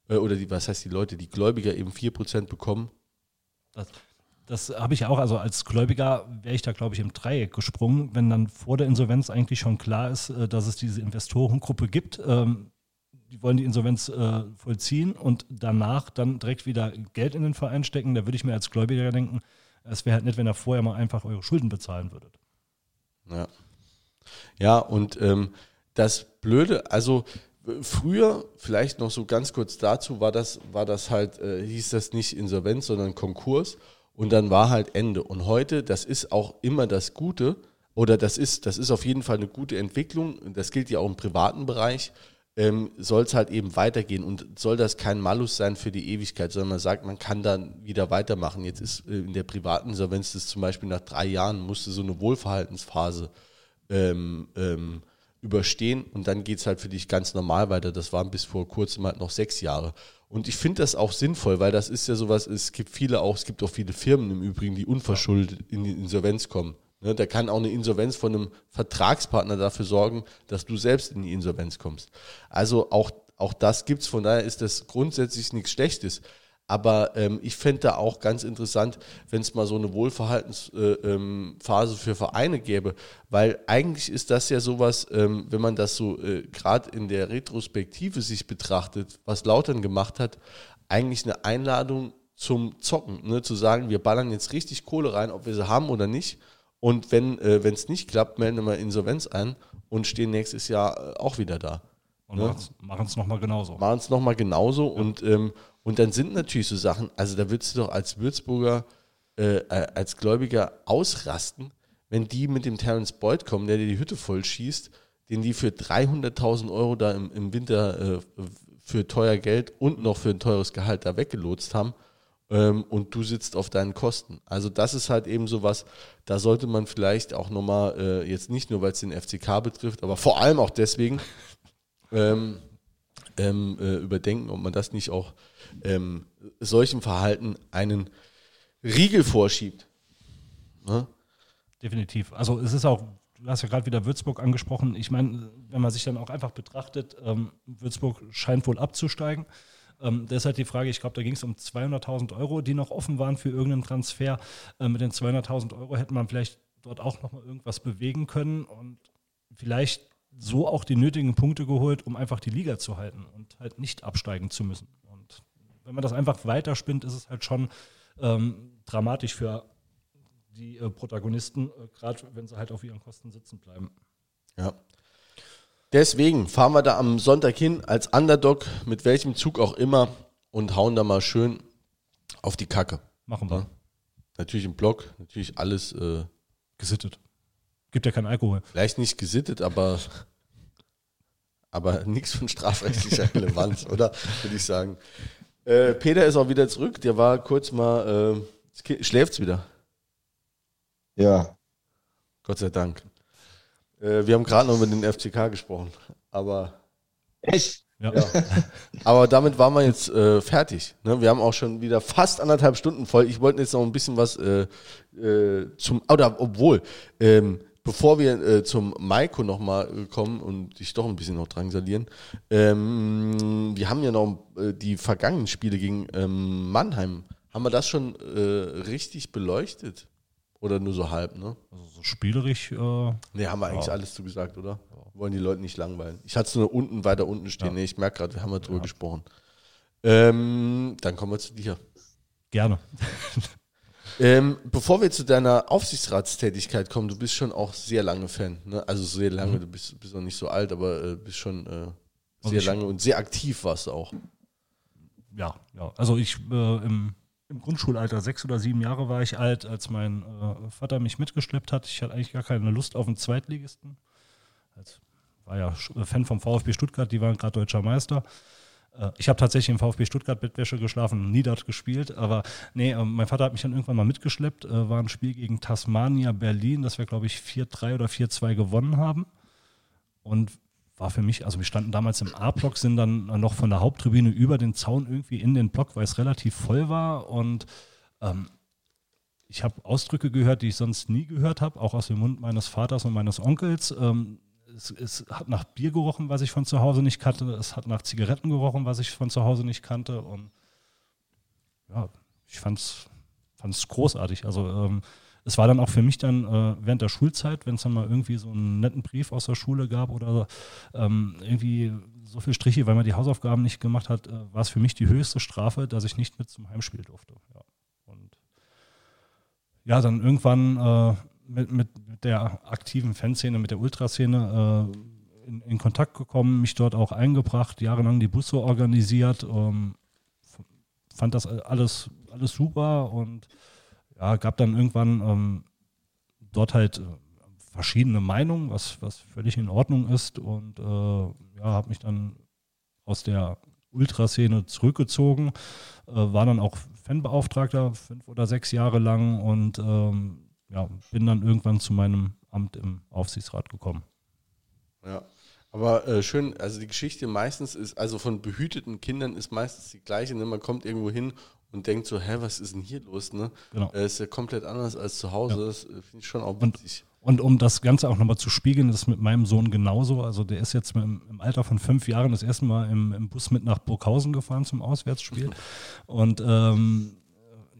äh, oder die, was heißt die Leute, die Gläubiger eben 4% bekommen. Das, das habe ich auch, also als Gläubiger wäre ich da, glaube ich, im Dreieck gesprungen, wenn dann vor der Insolvenz eigentlich schon klar ist, äh, dass es diese Investorengruppe gibt. Ähm, die wollen die Insolvenz äh, vollziehen und danach dann direkt wieder Geld in den Verein stecken. Da würde ich mir als Gläubiger denken, es wäre halt nett, wenn ihr vorher mal einfach eure Schulden bezahlen würdet. Ja. Ja, und ähm, das Blöde, also Früher, vielleicht noch so ganz kurz dazu, war das, war das halt, äh, hieß das nicht Insolvenz, sondern Konkurs und dann war halt Ende. Und heute, das ist auch immer das Gute, oder das ist, das ist auf jeden Fall eine gute Entwicklung, das gilt ja auch im privaten Bereich, ähm, soll es halt eben weitergehen und soll das kein Malus sein für die Ewigkeit, sondern man sagt, man kann dann wieder weitermachen. Jetzt ist äh, in der privaten Insolvenz das zum Beispiel nach drei Jahren musste so eine Wohlverhaltensphase ähm, ähm, überstehen und dann geht es halt für dich ganz normal weiter. Das waren bis vor kurzem halt noch sechs Jahre. Und ich finde das auch sinnvoll, weil das ist ja sowas, es gibt viele auch, es gibt auch viele Firmen im Übrigen, die unverschuldet in die Insolvenz kommen. Ne, da kann auch eine Insolvenz von einem Vertragspartner dafür sorgen, dass du selbst in die Insolvenz kommst. Also auch, auch das gibt's. Von daher ist das grundsätzlich nichts Schlechtes. Aber ähm, ich fände da auch ganz interessant, wenn es mal so eine Wohlverhaltensphase äh, ähm, für Vereine gäbe, weil eigentlich ist das ja sowas, ähm, wenn man das so äh, gerade in der Retrospektive sich betrachtet, was Lautern gemacht hat, eigentlich eine Einladung zum Zocken, ne? zu sagen, wir ballern jetzt richtig Kohle rein, ob wir sie haben oder nicht. Und wenn äh, es nicht klappt, melden wir Insolvenz ein und stehen nächstes Jahr äh, auch wieder da. Und ne? machen es nochmal genauso. Machen es nochmal genauso ja. und ähm, und dann sind natürlich so Sachen, also da würdest du doch als Würzburger, äh, äh, als Gläubiger ausrasten, wenn die mit dem Terence Boyd kommen, der dir die Hütte voll schießt, den die für 300.000 Euro da im, im Winter äh, für teuer Geld und noch für ein teures Gehalt da weggelotst haben. ähm, und du sitzt auf deinen Kosten. Also das ist halt eben so was, da sollte man vielleicht auch nochmal, äh, jetzt nicht nur, weil es den FCK betrifft, aber vor allem auch deswegen <laughs> ähm, ähm, äh, überdenken, ob man das nicht auch ähm, solchem Verhalten einen Riegel vorschiebt. Ne? Definitiv. Also es ist auch, du hast ja gerade wieder Würzburg angesprochen. Ich meine, wenn man sich dann auch einfach betrachtet, ähm, Würzburg scheint wohl abzusteigen. Ähm, deshalb die Frage, ich glaube, da ging es um 200.000 Euro, die noch offen waren für irgendeinen Transfer. Äh, mit den 200.000 Euro hätte man vielleicht dort auch nochmal irgendwas bewegen können und vielleicht so auch die nötigen Punkte geholt, um einfach die Liga zu halten und halt nicht absteigen zu müssen. Wenn man das einfach weiterspinnt, ist es halt schon ähm, dramatisch für die äh, Protagonisten, äh, gerade wenn sie halt auf ihren Kosten sitzen bleiben. Ja. Deswegen fahren wir da am Sonntag hin als Underdog, mit welchem Zug auch immer, und hauen da mal schön auf die Kacke. Machen wir. Ja. Natürlich im Block, natürlich alles äh, gesittet. Gibt ja keinen Alkohol. Vielleicht nicht gesittet, aber, aber nichts von strafrechtlicher <laughs> Relevanz, oder? Würde ich sagen. Äh, Peter ist auch wieder zurück. Der war kurz mal. Äh, schläft's wieder? Ja. Gott sei Dank. Äh, wir haben gerade noch über den FCK gesprochen, aber. Echt? Ja. ja. <laughs> Aber damit waren wir jetzt äh, fertig. Ne? Wir haben auch schon wieder fast anderthalb Stunden voll. Ich wollte jetzt noch ein bisschen was äh, äh, zum, oder obwohl, ähm, bevor wir äh, zum Maiko nochmal äh, kommen und dich doch ein bisschen noch drangsalieren, ähm, wir haben ja noch äh, die vergangenen Spiele gegen ähm, Mannheim. Haben wir das schon äh, richtig beleuchtet? Oder nur so halb, ne? Also so spielerisch. Äh, ne, haben wir eigentlich ja. alles zugesagt, oder? Ja. Wollen die Leute nicht langweilen. Ich hatte es nur unten, weiter unten stehen. Ja. Ne, ich merke gerade, wir haben ja drüber gesprochen. Ähm, dann kommen wir zu dir. Gerne. <laughs> ähm, bevor wir zu deiner Aufsichtsratstätigkeit kommen, du bist schon auch sehr lange Fan. Ne? Also sehr lange, mhm. du bist, bist noch nicht so alt, aber äh, bist schon äh, sehr lange und sehr aktiv warst du auch. Ja, ja. Also ich äh, im im Grundschulalter, sechs oder sieben Jahre war ich alt, als mein äh, Vater mich mitgeschleppt hat. Ich hatte eigentlich gar keine Lust auf einen Zweitligisten. Als, war ja Fan vom VfB Stuttgart, die waren gerade deutscher Meister. Äh, ich habe tatsächlich im VfB Stuttgart Bettwäsche geschlafen, nie dort gespielt, aber nee, äh, mein Vater hat mich dann irgendwann mal mitgeschleppt, äh, war ein Spiel gegen Tasmania Berlin, das wir glaube ich 4-3 oder 4-2 gewonnen haben. Und war für mich, also wir standen damals im A-Block, sind dann noch von der Haupttribüne über den Zaun irgendwie in den Block, weil es relativ voll war und ähm, ich habe Ausdrücke gehört, die ich sonst nie gehört habe, auch aus dem Mund meines Vaters und meines Onkels. Ähm, es, es, hat nach Bier gerochen, was ich von zu Hause nicht kannte. Es hat nach Zigaretten gerochen, was ich von zu Hause nicht kannte. Und ja, ich fand es großartig. Also ähm, es war dann auch für mich dann äh, während der Schulzeit, wenn es dann mal irgendwie so einen netten Brief aus der Schule gab oder ähm, irgendwie so viele Striche, weil man die Hausaufgaben nicht gemacht hat, äh, war es für mich die höchste Strafe, dass ich nicht mit zum Heimspiel durfte. Ja. Und ja, dann irgendwann äh, mit, mit, der aktiven Fanszene, mit der Ultraszene äh, in, in, Kontakt gekommen, mich dort auch eingebracht, jahrelang die Busse organisiert, ähm, fand das alles, alles super und ja, gab dann irgendwann ähm, dort halt äh, verschiedene Meinungen, was, was völlig in Ordnung ist und äh, ja, habe mich dann aus der Ultraszene zurückgezogen, äh, war dann auch Fanbeauftragter fünf oder sechs Jahre lang und ähm, ja, bin dann irgendwann zu meinem Amt im Aufsichtsrat gekommen. Ja, aber äh, schön, also die Geschichte meistens ist, also von behüteten Kindern ist meistens die gleiche. Ne? Man kommt irgendwo hin und denkt so, hä, was ist denn hier los? Ne? Genau. Äh, ist ja komplett anders als zu Hause. Ja. Das äh, finde ich schon auch wichtig. Und, und um das Ganze auch nochmal zu spiegeln, das ist mit meinem Sohn genauso. Also der ist jetzt im, im Alter von fünf Jahren das erste Mal im, im, Bus mit nach Burghausen gefahren zum Auswärtsspiel. <laughs> Und ähm,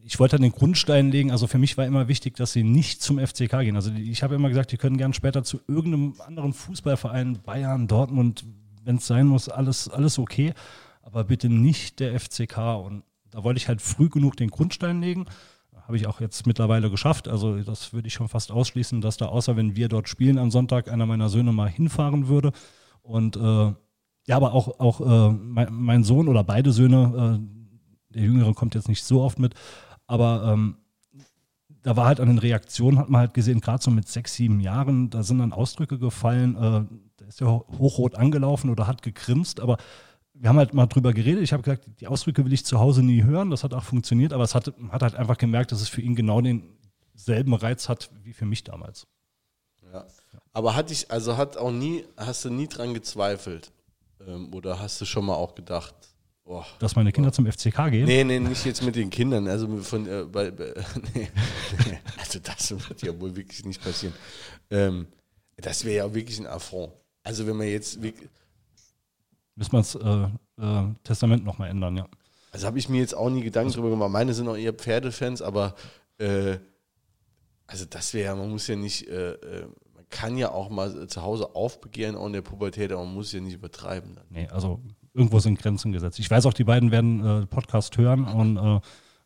ich wollte dann den Grundstein legen. Also für mich war immer wichtig, dass sie nicht zum FCK gehen. Also ich habe immer gesagt, die können gern später zu irgendeinem anderen Fußballverein, Bayern, Dortmund, wenn es sein muss, alles, alles okay. Aber bitte nicht der FCK. Und da wollte ich halt früh genug den Grundstein legen. Habe ich auch jetzt mittlerweile geschafft. Also das würde ich schon fast ausschließen, dass da außer wenn wir dort spielen am Sonntag einer meiner Söhne mal hinfahren würde. Und äh, ja, aber auch, auch äh, mein, mein, Sohn oder beide Söhne, äh, der Jüngere kommt jetzt nicht so oft mit, aber ähm, da war halt an den Reaktionen, hat man halt gesehen, gerade so mit sechs, sieben Jahren, da sind dann Ausdrücke gefallen, äh, da ist ja hochrot angelaufen oder hat gegrinst, aber wir haben halt mal drüber geredet. Ich habe gesagt, die Ausdrücke will ich zu Hause nie hören. Das hat auch funktioniert, aber es hat, hat halt einfach gemerkt, dass es für ihn genau denselben Reiz hat wie für mich damals. Ja. Aber hatte ich, also hat auch nie, hast du nie dran gezweifelt? Ähm, oder hast du schon mal auch gedacht, Oh, Dass meine Kinder oh. zum FCK gehen? Nee, nee, nicht jetzt mit den Kindern. Also von äh, bei, bei, <laughs> nee, nee, <laughs> Also das wird ja wohl wirklich nicht passieren. Ähm, das wäre ja wirklich ein Affront. Also wenn man jetzt wirklich. Müssen wir das äh, äh, Testament nochmal ändern, ja. Also habe ich mir jetzt auch nie Gedanken also, drüber gemacht. Meine sind auch eher Pferdefans, aber äh, also das wäre ja, man muss ja nicht, äh, äh, man kann ja auch mal zu Hause aufbegehren, auch in der Pubertät, aber man muss ja nicht übertreiben. Dann. Nee, also irgendwo sind Grenzen gesetzt. Ich weiß auch, die beiden werden äh, Podcast hören und äh,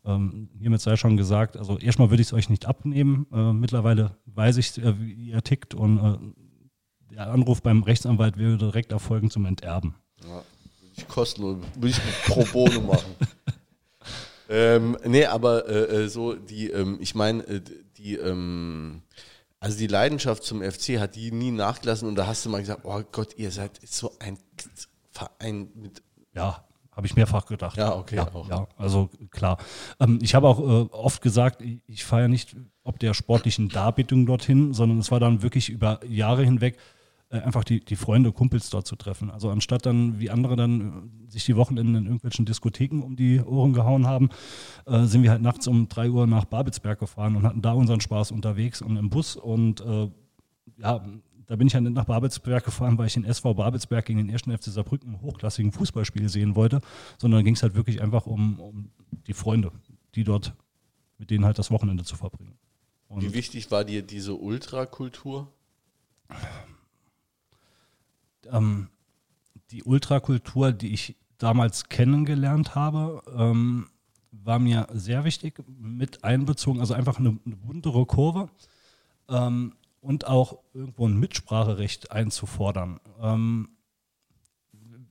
ähm, hiermit sei schon gesagt, also erstmal würde ich es euch nicht abnehmen. Äh, mittlerweile weiß ich, äh, wie ihr tickt und äh, der Anruf beim Rechtsanwalt würde direkt erfolgen zum Enterben. Ja, würde ich kostenlos, würde ich pro bono machen. <laughs> ähm, nee, aber äh, so die, ähm, ich meine, die, ähm, also die Leidenschaft zum FC hat die nie nachgelassen und da hast du mal gesagt, oh Gott, ihr seid so ein Verein mit. Ja, habe ich mehrfach gedacht. Ja, okay. Ja, ja also klar. Ähm, ich habe auch äh, oft gesagt, ich, ich feiere nicht ob der sportlichen Darbietung dorthin, sondern es war dann wirklich über Jahre hinweg äh, einfach die, die Freunde, Kumpels dort zu treffen. Also anstatt dann, wie andere dann äh, sich die Wochenenden in irgendwelchen Diskotheken um die Ohren gehauen haben, äh, sind wir halt nachts um drei Uhr nach Babelsberg gefahren und hatten da unseren Spaß unterwegs und im Bus und äh, ja, da bin ich ja nicht nach Babelsberg gefahren, weil ich den SV Babelsberg gegen den 1. FC Saarbrücken im hochklassigen Fußballspiel sehen wollte, sondern ging es halt wirklich einfach um, um die Freunde, die dort, mit denen halt das Wochenende zu verbringen. Und Wie wichtig war dir diese Ultrakultur? Ähm, die Ultrakultur, die ich damals kennengelernt habe, ähm, war mir sehr wichtig, mit einbezogen, also einfach eine, eine buntere Kurve. Ähm, und auch irgendwo ein Mitspracherecht einzufordern. Ähm,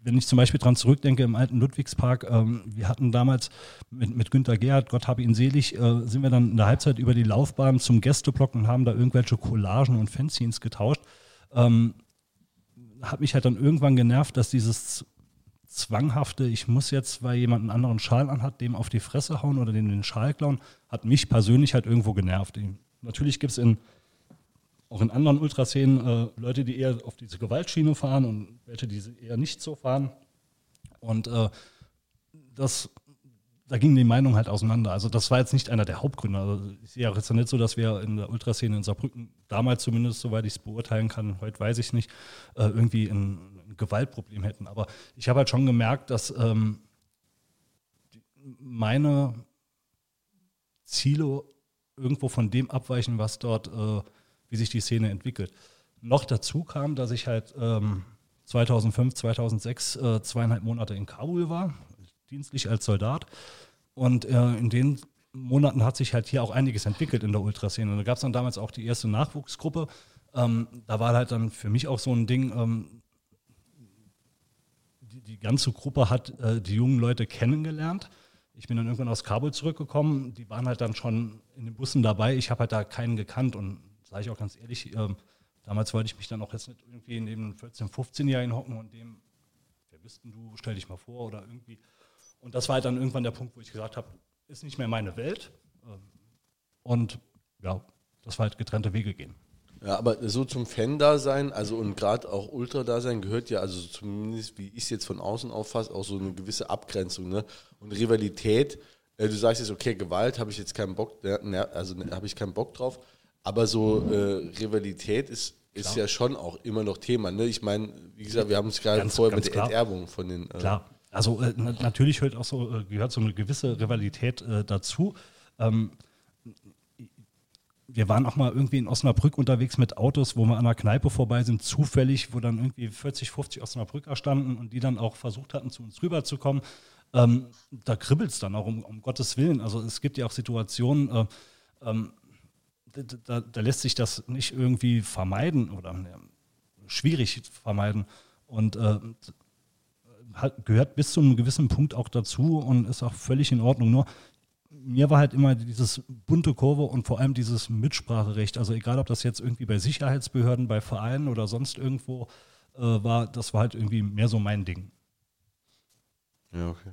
wenn ich zum Beispiel daran zurückdenke, im alten Ludwigspark, ähm, wir hatten damals mit, mit Günter Gerhardt, Gott habe ihn selig, äh, sind wir dann in der Halbzeit über die Laufbahn zum Gästeblock und haben da irgendwelche Collagen und Fanzines getauscht. Ähm, hat mich halt dann irgendwann genervt, dass dieses zwanghafte, ich muss jetzt, weil jemand einen anderen Schal anhat, dem auf die Fresse hauen oder dem den Schal klauen, hat mich persönlich halt irgendwo genervt. Natürlich gibt es in auch in anderen Ultraszenen äh, Leute, die eher auf diese Gewaltschiene fahren und welche, die eher nicht so fahren. Und äh, das, da gingen die Meinungen halt auseinander. Also das war jetzt nicht einer der Hauptgründe. Also ich sehe auch jetzt nicht so, dass wir in der Ultraszene in Saarbrücken, damals zumindest, soweit ich es beurteilen kann, heute weiß ich nicht, äh, irgendwie ein, ein, Gewaltproblem hätten. Aber ich habe halt schon gemerkt, dass ähm, meine Ziele irgendwo von dem abweichen, was dort äh, wie sich die Szene entwickelt. Noch dazu kam, dass ich halt ähm, 2005, 2006 äh, zweieinhalb Monate in Kabul war, dienstlich als Soldat. Und äh, in den Monaten hat sich halt hier auch einiges entwickelt in der Ultraszene. Da gab es dann damals auch die erste Nachwuchsgruppe. Ähm, da war halt dann für mich auch so ein Ding, ähm, die, die, ganze Gruppe hat äh, die jungen Leute kennengelernt. Ich bin dann irgendwann aus Kabul zurückgekommen. Die waren halt dann schon in den Bussen dabei. Ich habe halt da keinen gekannt und sage ich auch ganz ehrlich, ähm, damals wollte ich mich dann auch jetzt nicht irgendwie neben 14-, 15-Jährigen hocken und dem, wer bist denn du, stell dich mal vor oder irgendwie. Und das war halt dann irgendwann der Punkt, wo ich gesagt habe, ist nicht mehr meine Welt. Ähm, und ja, das war halt getrennte Wege gehen. Ja, aber so zum Fan-Dasein, also und gerade auch Ultra-Dasein gehört ja, also zumindest wie ich es jetzt von außen auffasse, auch so eine gewisse Abgrenzung ne? und Rivalität. Äh, du sagst jetzt, okay, Gewalt habe ich jetzt keinen Bock, ne, also ne, habe ich keinen Bock drauf. Aber so äh, Rivalität ist, ist ja schon auch immer noch Thema. Ne? Ich meine, wie gesagt, wir haben es gerade vorher mit der. Enterbung von den. Äh klar. Also äh, natürlich hört auch so, äh, gehört so eine gewisse Rivalität äh, dazu. Ähm, wir waren auch mal irgendwie in Osnabrück unterwegs mit Autos, wo wir an einer Kneipe vorbei sind, zufällig, wo dann irgendwie 40, 50 Osnabrücker standen und die dann auch versucht hatten, zu uns rüberzukommen. Ähm, da kribbelt es dann auch, um, um, Gottes Willen. Also es gibt ja auch Situationen, äh, ähm, da, da, lässt sich das nicht irgendwie vermeiden oder ne, schwierig vermeiden. Und äh, hat, gehört bis zu einem gewissen Punkt auch dazu und ist auch völlig in Ordnung. Nur mir war halt immer dieses bunte Kurve und vor allem dieses Mitspracherecht. Also egal, ob das jetzt irgendwie bei Sicherheitsbehörden, bei Vereinen oder sonst irgendwo äh, war, das war halt irgendwie mehr so mein Ding. Ja, okay.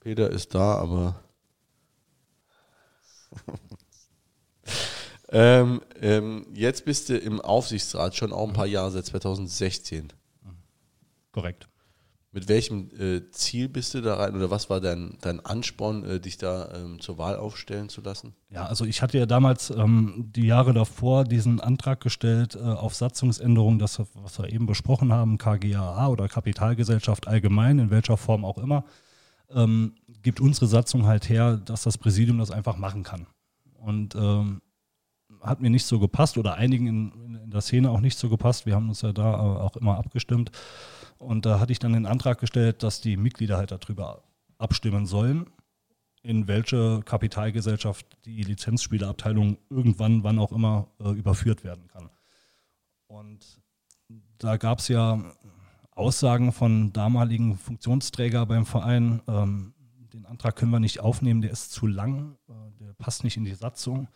Peter ist da, aber. <laughs> ähm, ähm, jetzt bist du im Aufsichtsrat schon auch ein paar Jahre, seit 2016. Korrekt. Mit welchem äh, Ziel bist du da rein oder was war dein, dein Ansporn, äh, dich da ähm, zur Wahl aufstellen zu lassen? Ja, also ich hatte ja damals ähm, die Jahre davor diesen Antrag gestellt äh, auf Satzungsänderung, das, was wir eben besprochen haben, KGAA oder Kapitalgesellschaft allgemein, in welcher Form auch immer, ähm, gibt unsere Satzung halt her, dass das Präsidium das einfach machen kann. Und ähm, hat mir nicht so gepasst oder einigen in, in, der Szene auch nicht so gepasst. Wir haben uns ja da äh, auch immer abgestimmt. Und da hatte ich dann den Antrag gestellt, dass die Mitglieder halt darüber abstimmen sollen, in welche Kapitalgesellschaft die Lizenzspielerabteilung irgendwann, wann auch immer, äh, überführt werden kann. Und da gab es ja Aussagen von damaligen Funktionsträger beim Verein, ähm, den Antrag können wir nicht aufnehmen, der ist zu lang, äh, der passt nicht in die Satzung.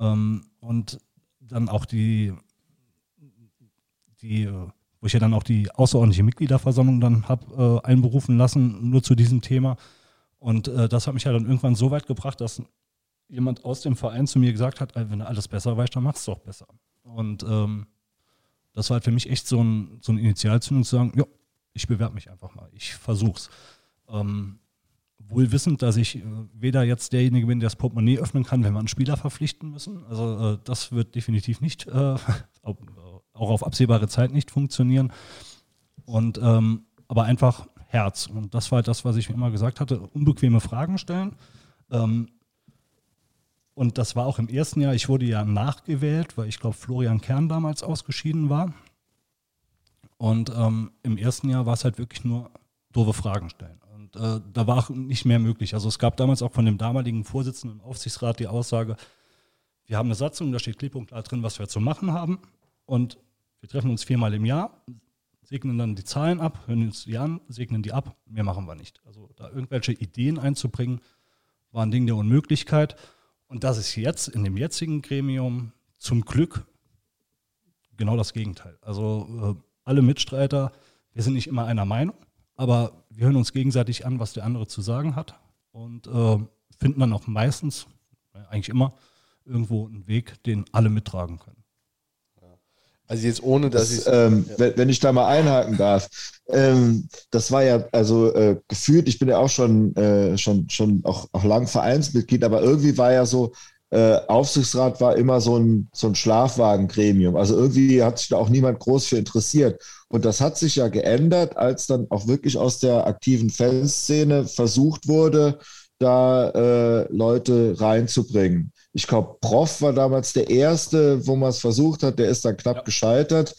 Ähm, und dann auch die, die äh, wo ich ja dann auch die außerordentliche Mitgliederversammlung dann habe äh, einberufen lassen, nur zu diesem Thema. Und das hat mich ja dann irgendwann so weit gebracht, dass jemand aus dem Verein zu mir gesagt hat, wenn du alles besser weißt, dann machst es doch besser. Und ähm, das war halt für mich echt so, ein, so eine Initialzündung zu sagen, ja, ich bewerbe mich einfach mal, ich versuch's. Ähm, wohl wissend, dass ich äh, weder jetzt derjenige bin, der das Portemonnaie öffnen kann, wenn wir einen Spieler verpflichten müssen. Also äh, das wird definitiv nicht äh, <laughs> auch auf absehbare Zeit nicht funktionieren. Und ähm, aber einfach Herz. Und das war das, was ich immer gesagt hatte: unbequeme Fragen stellen. Ähm, und das war auch im ersten Jahr. Ich wurde ja nachgewählt, weil ich glaube, Florian Kern damals ausgeschieden war. Und ähm, im ersten Jahr war es halt wirklich nur doofe Fragen stellen. Äh, da war auch nicht mehr möglich. Also es gab damals auch von dem damaligen Vorsitzenden im Aufsichtsrat die Aussage, wir haben eine Satzung, da steht klipp und klar drin, was wir zu machen haben. Und wir treffen uns viermal im Jahr, segnen dann die Zahlen ab, hören uns die an, segnen die ab. Mehr machen wir nicht. Also da irgendwelche Ideen einzubringen, war ein Ding der Unmöglichkeit. Und das ist jetzt in dem jetzigen Gremium zum Glück genau das Gegenteil. Also äh, alle Mitstreiter, wir sind nicht immer einer Meinung, aber wir hören uns gegenseitig an, was der andere zu sagen hat und äh, finden dann auch meistens, eigentlich immer, irgendwo einen Weg, den alle mittragen können. Also jetzt ohne, dass das, ich... Ähm, ja. wenn, wenn, ich da mal einhaken darf. Ähm, das war ja also äh, gefühlt, ich bin ja auch schon, äh, schon, schon auch, auch lang Vereinsmitglied, aber irgendwie war ja so, äh, Aufsichtsrat war immer so ein, so ein Schlafwagengremium. Also irgendwie hat sich da auch niemand groß für interessiert. Und das hat sich ja geändert, als dann auch wirklich aus der aktiven Fanszene versucht wurde, da äh, Leute reinzubringen. Ich glaube, Prof war damals der erste, wo man es versucht hat, der ist dann knapp ja. gescheitert.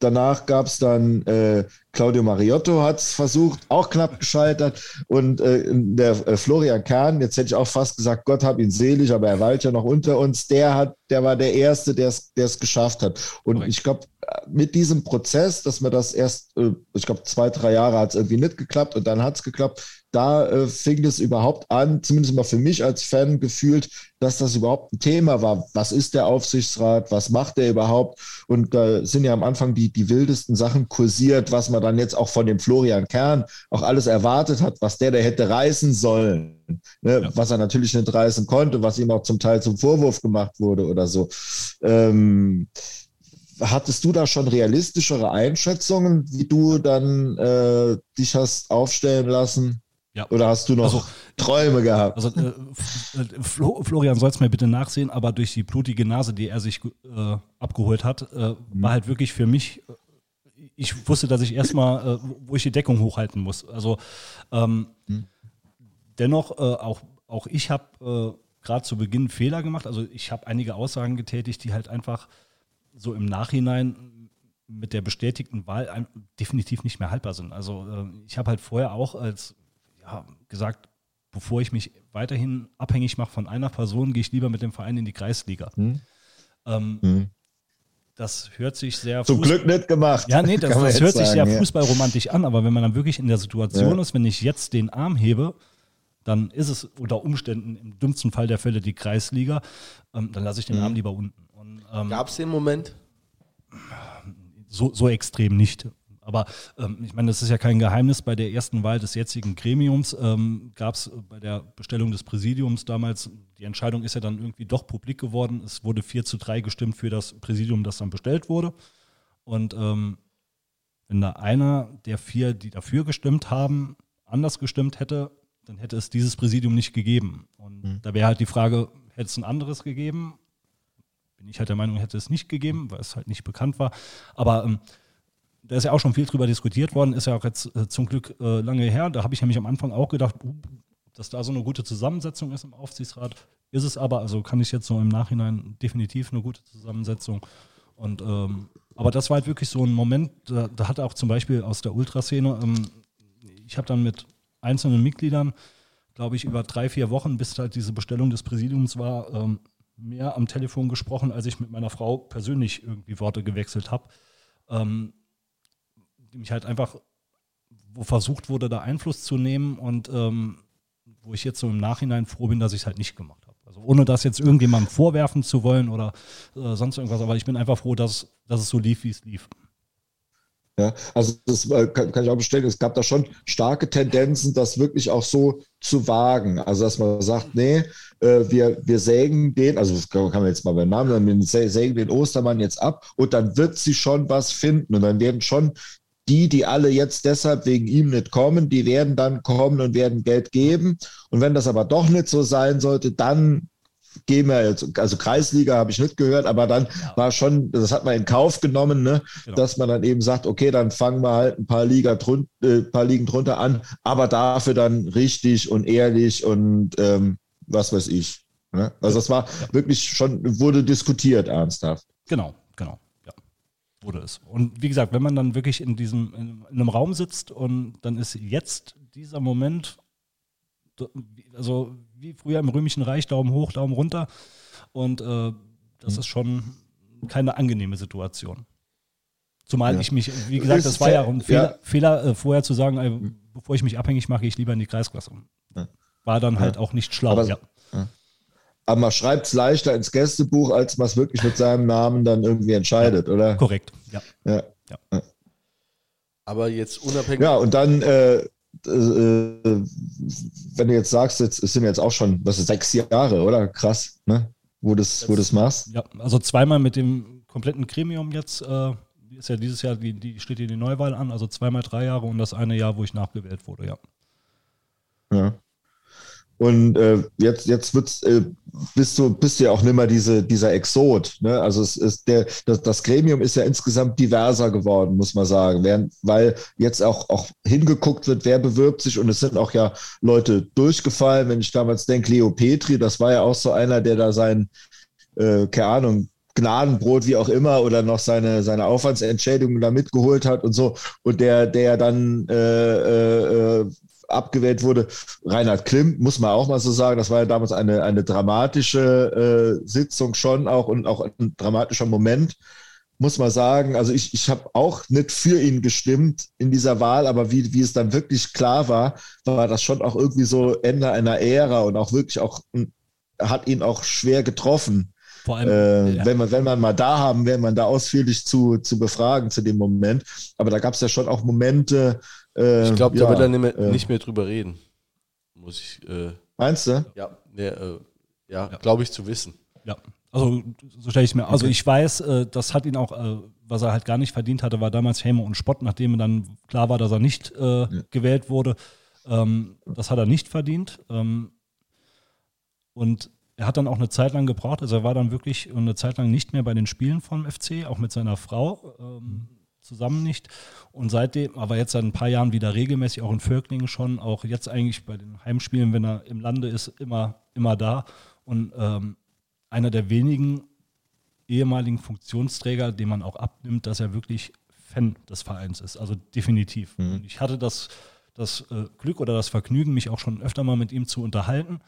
Danach gab es dann äh, Claudio Mariotto hat es versucht, auch knapp gescheitert. Und äh, der äh, Florian Kahn, jetzt hätte ich auch fast gesagt, Gott hab ihn selig, aber er weilt ja noch unter uns, der hat, der war der Erste, der es geschafft hat. Und Correct. ich glaube, mit diesem Prozess, dass man das erst, äh, ich glaube, zwei, drei Jahre hat es irgendwie nicht geklappt und dann hat es geklappt, da äh, fing es überhaupt an, zumindest mal für mich als Fan gefühlt, dass das überhaupt ein Thema war. Was ist der Aufsichtsrat? Was macht der überhaupt? Und da sind ja am Anfang die, die wildesten Sachen kursiert, was man dann jetzt auch von dem Florian Kern auch alles erwartet hat, was der da hätte reißen sollen, ne? ja. was er natürlich nicht reißen konnte, was ihm auch zum Teil zum Vorwurf gemacht wurde oder so. Ähm, hattest du da schon realistischere Einschätzungen, wie du dann äh, dich hast aufstellen lassen? Ja. Oder hast du noch also, Träume gehabt? Also äh, Flo, Florian soll es mir bitte nachsehen, aber durch die blutige Nase, die er sich äh, abgeholt hat, äh, mhm. war halt wirklich für mich, äh, ich wusste, dass ich erstmal, äh, wo ich die Deckung hochhalten muss. Also ähm, mhm. dennoch, äh, auch, auch ich habe gerade zu Beginn Fehler gemacht. Also ich habe einige Aussagen getätigt, die halt einfach so im Nachhinein mit der bestätigten Wahl definitiv nicht mehr haltbar sind. Also ich habe halt vorher auch als gesagt, bevor ich mich weiterhin abhängig mache von einer Person, gehe ich lieber mit dem Verein in die Kreisliga. Hm. Ähm, hm. Das hört sich sehr. Zum Glück nicht gemacht. Ja, nee, das, das hört sagen, sich sehr ja. fußballromantisch an, aber wenn man dann wirklich in der Situation ja. ist, wenn ich jetzt den Arm hebe, dann ist es unter Umständen im dümmsten Fall der Fälle die Kreisliga, ähm, dann lasse ich den mhm. Arm lieber unten. Ähm, Gab es den Moment? So, so extrem nicht. Aber ähm, ich meine, das ist ja kein Geheimnis. Bei der ersten Wahl des jetzigen Gremiums ähm, gab es bei der Bestellung des Präsidiums damals, die Entscheidung ist ja dann irgendwie doch publik geworden. Es wurde 4 zu 3 gestimmt für das Präsidium, das dann bestellt wurde. Und ähm, wenn da einer der vier, die dafür gestimmt haben, anders gestimmt hätte, dann hätte es dieses Präsidium nicht gegeben. Und mhm. da wäre halt die Frage, hätte es ein anderes gegeben? Bin ich halt der Meinung, hätte es nicht gegeben, weil es halt nicht bekannt war. Aber ähm, da ist ja auch schon viel drüber diskutiert worden, ist ja auch jetzt äh, zum Glück äh, lange her. Da habe ich nämlich am Anfang auch gedacht, uh, dass da so eine gute Zusammensetzung ist im Aufsichtsrat. Ist es aber, also kann ich jetzt so im Nachhinein definitiv eine gute Zusammensetzung. Und ähm, aber das war halt wirklich so ein Moment, da, da hat auch zum Beispiel aus der Ultraszene, ähm, ich habe dann mit einzelnen Mitgliedern, glaube ich, über drei, vier Wochen, bis halt diese Bestellung des Präsidiums war, ähm, mehr am Telefon gesprochen, als ich mit meiner Frau persönlich irgendwie Worte gewechselt habe. Ähm, die mich halt einfach, wo versucht wurde, da Einfluss zu nehmen und ähm, wo ich jetzt so im Nachhinein froh bin, dass ich es halt nicht gemacht habe. Also ohne das jetzt irgendjemandem vorwerfen zu wollen oder äh, sonst irgendwas, aber ich bin einfach froh, dass, dass es so lief, wie es lief. Ja, also das äh, kann, ich auch bestätigen. Es gab da schon starke Tendenzen, das wirklich auch so zu wagen. Also dass man sagt, nee, äh, wir, wir sägen den, also das kann man jetzt mal beim Namen sagen, wir sägen den Ostermann jetzt ab und dann wird sie schon was finden und dann werden schon die, die alle jetzt deshalb wegen ihm nicht kommen, die werden dann kommen und werden Geld geben. Und wenn das aber doch nicht so sein sollte, dann gehen wir jetzt, also Kreisliga habe ich nicht gehört, aber dann ja. war schon, das hat man in Kauf genommen, ne, genau. dass man dann eben sagt, okay, dann fangen wir halt ein paar, Liga drun, äh, paar Ligen drunter an, aber dafür dann richtig und ehrlich und ähm, was weiß ich. Ne? Also das war ja. wirklich schon, wurde diskutiert ernsthaft. Genau, genau wurde es. Und wie gesagt, wenn man dann wirklich in diesem, in, einem Raum sitzt und dann ist jetzt dieser Moment, also wie früher im Römischen Reich, Daumen hoch, Daumen runter. Und äh, das mhm. ist schon keine angenehme Situation. Zumal ja. ich mich, wie gesagt, das war ja ein Fehler, ja. Fehler äh, vorher zu sagen, äh, bevor ich mich abhängig mache, ich lieber in die Kreisklasse. War dann halt auch nicht schlau. Aber, ja aber man schreibt es leichter ins Gästebuch, als man es wirklich mit seinem Namen dann irgendwie entscheidet, oder? Korrekt, ja. ja. ja. Aber jetzt unabhängig. Ja, und dann, äh, äh, wenn du jetzt sagst, jetzt, es sind jetzt auch schon, was ist, sechs Jahre, oder? Krass, ne? Wo du das, wo das machst. Ja, also zweimal mit dem kompletten Gremium jetzt, äh, ist ja dieses Jahr, die, die steht hier die Neuwahl an, also zweimal drei Jahre und das eine Jahr, wo ich nachgewählt wurde, ja. Ja. Und äh, jetzt, jetzt wird's, äh, bist du, bist du ja auch nimmer diese, dieser Exot. Ne? Also es ist der, das, das Gremium ist ja insgesamt diverser geworden, muss man sagen. Während, weil jetzt auch, auch hingeguckt wird, wer bewirbt sich und es sind auch ja Leute durchgefallen. Wenn ich damals denke, Leo Petri, das war ja auch so einer, der da sein, äh, keine Ahnung, Gnadenbrot, wie auch immer, oder noch seine, seine Aufwandsentschädigung da mitgeholt hat und so. Und der, der dann äh, äh, äh abgewählt wurde. Reinhard Klimt, muss man auch mal so sagen, das war ja damals eine, eine dramatische äh, Sitzung schon auch und auch ein dramatischer Moment, muss man sagen. Also ich, ich habe auch nicht für ihn gestimmt in dieser Wahl, aber wie, wie es dann wirklich klar war, war das schon auch irgendwie so Ende einer Ära und auch wirklich auch hat ihn auch schwer getroffen. Vor allem, äh, ja. wenn, man, wenn man mal da haben, wäre man da ausführlich zu, zu befragen zu dem Moment. Aber da gab es ja schon auch Momente, äh, ich glaube, da ja, wird er nicht mehr, äh, nicht mehr, drüber reden. Muss ich. Äh, Meinst du? Ja, nee, äh, ja, ja. glaube ich zu wissen. Ja. Also so stelle ich mir. Also okay. ich weiß, äh, das hat ihn auch, äh, was er halt gar nicht verdient hatte, war damals Häme und Spott, nachdem dann klar war, dass er nicht ja. gewählt wurde. Ähm, das hat er nicht verdient. Ähm, und er hat dann auch eine Zeit lang gebraucht, also er war dann wirklich eine Zeit lang nicht mehr bei den Spielen vom FC, auch mit seiner Frau. Ähm, zusammen nicht. Und seitdem, aber jetzt seit ein paar Jahren wieder regelmäßig, auch in Völklingen schon, auch jetzt eigentlich bei den Heimspielen, wenn er im Lande ist, immer, immer da. Und ähm, einer der wenigen ehemaligen Funktionsträger, dem man auch abnimmt, dass er wirklich Fan des Vereins ist. Also definitiv. Mhm. Und ich hatte das, das äh, Glück oder das Vergnügen, mich auch schon öfter mal mit ihm zu unterhalten.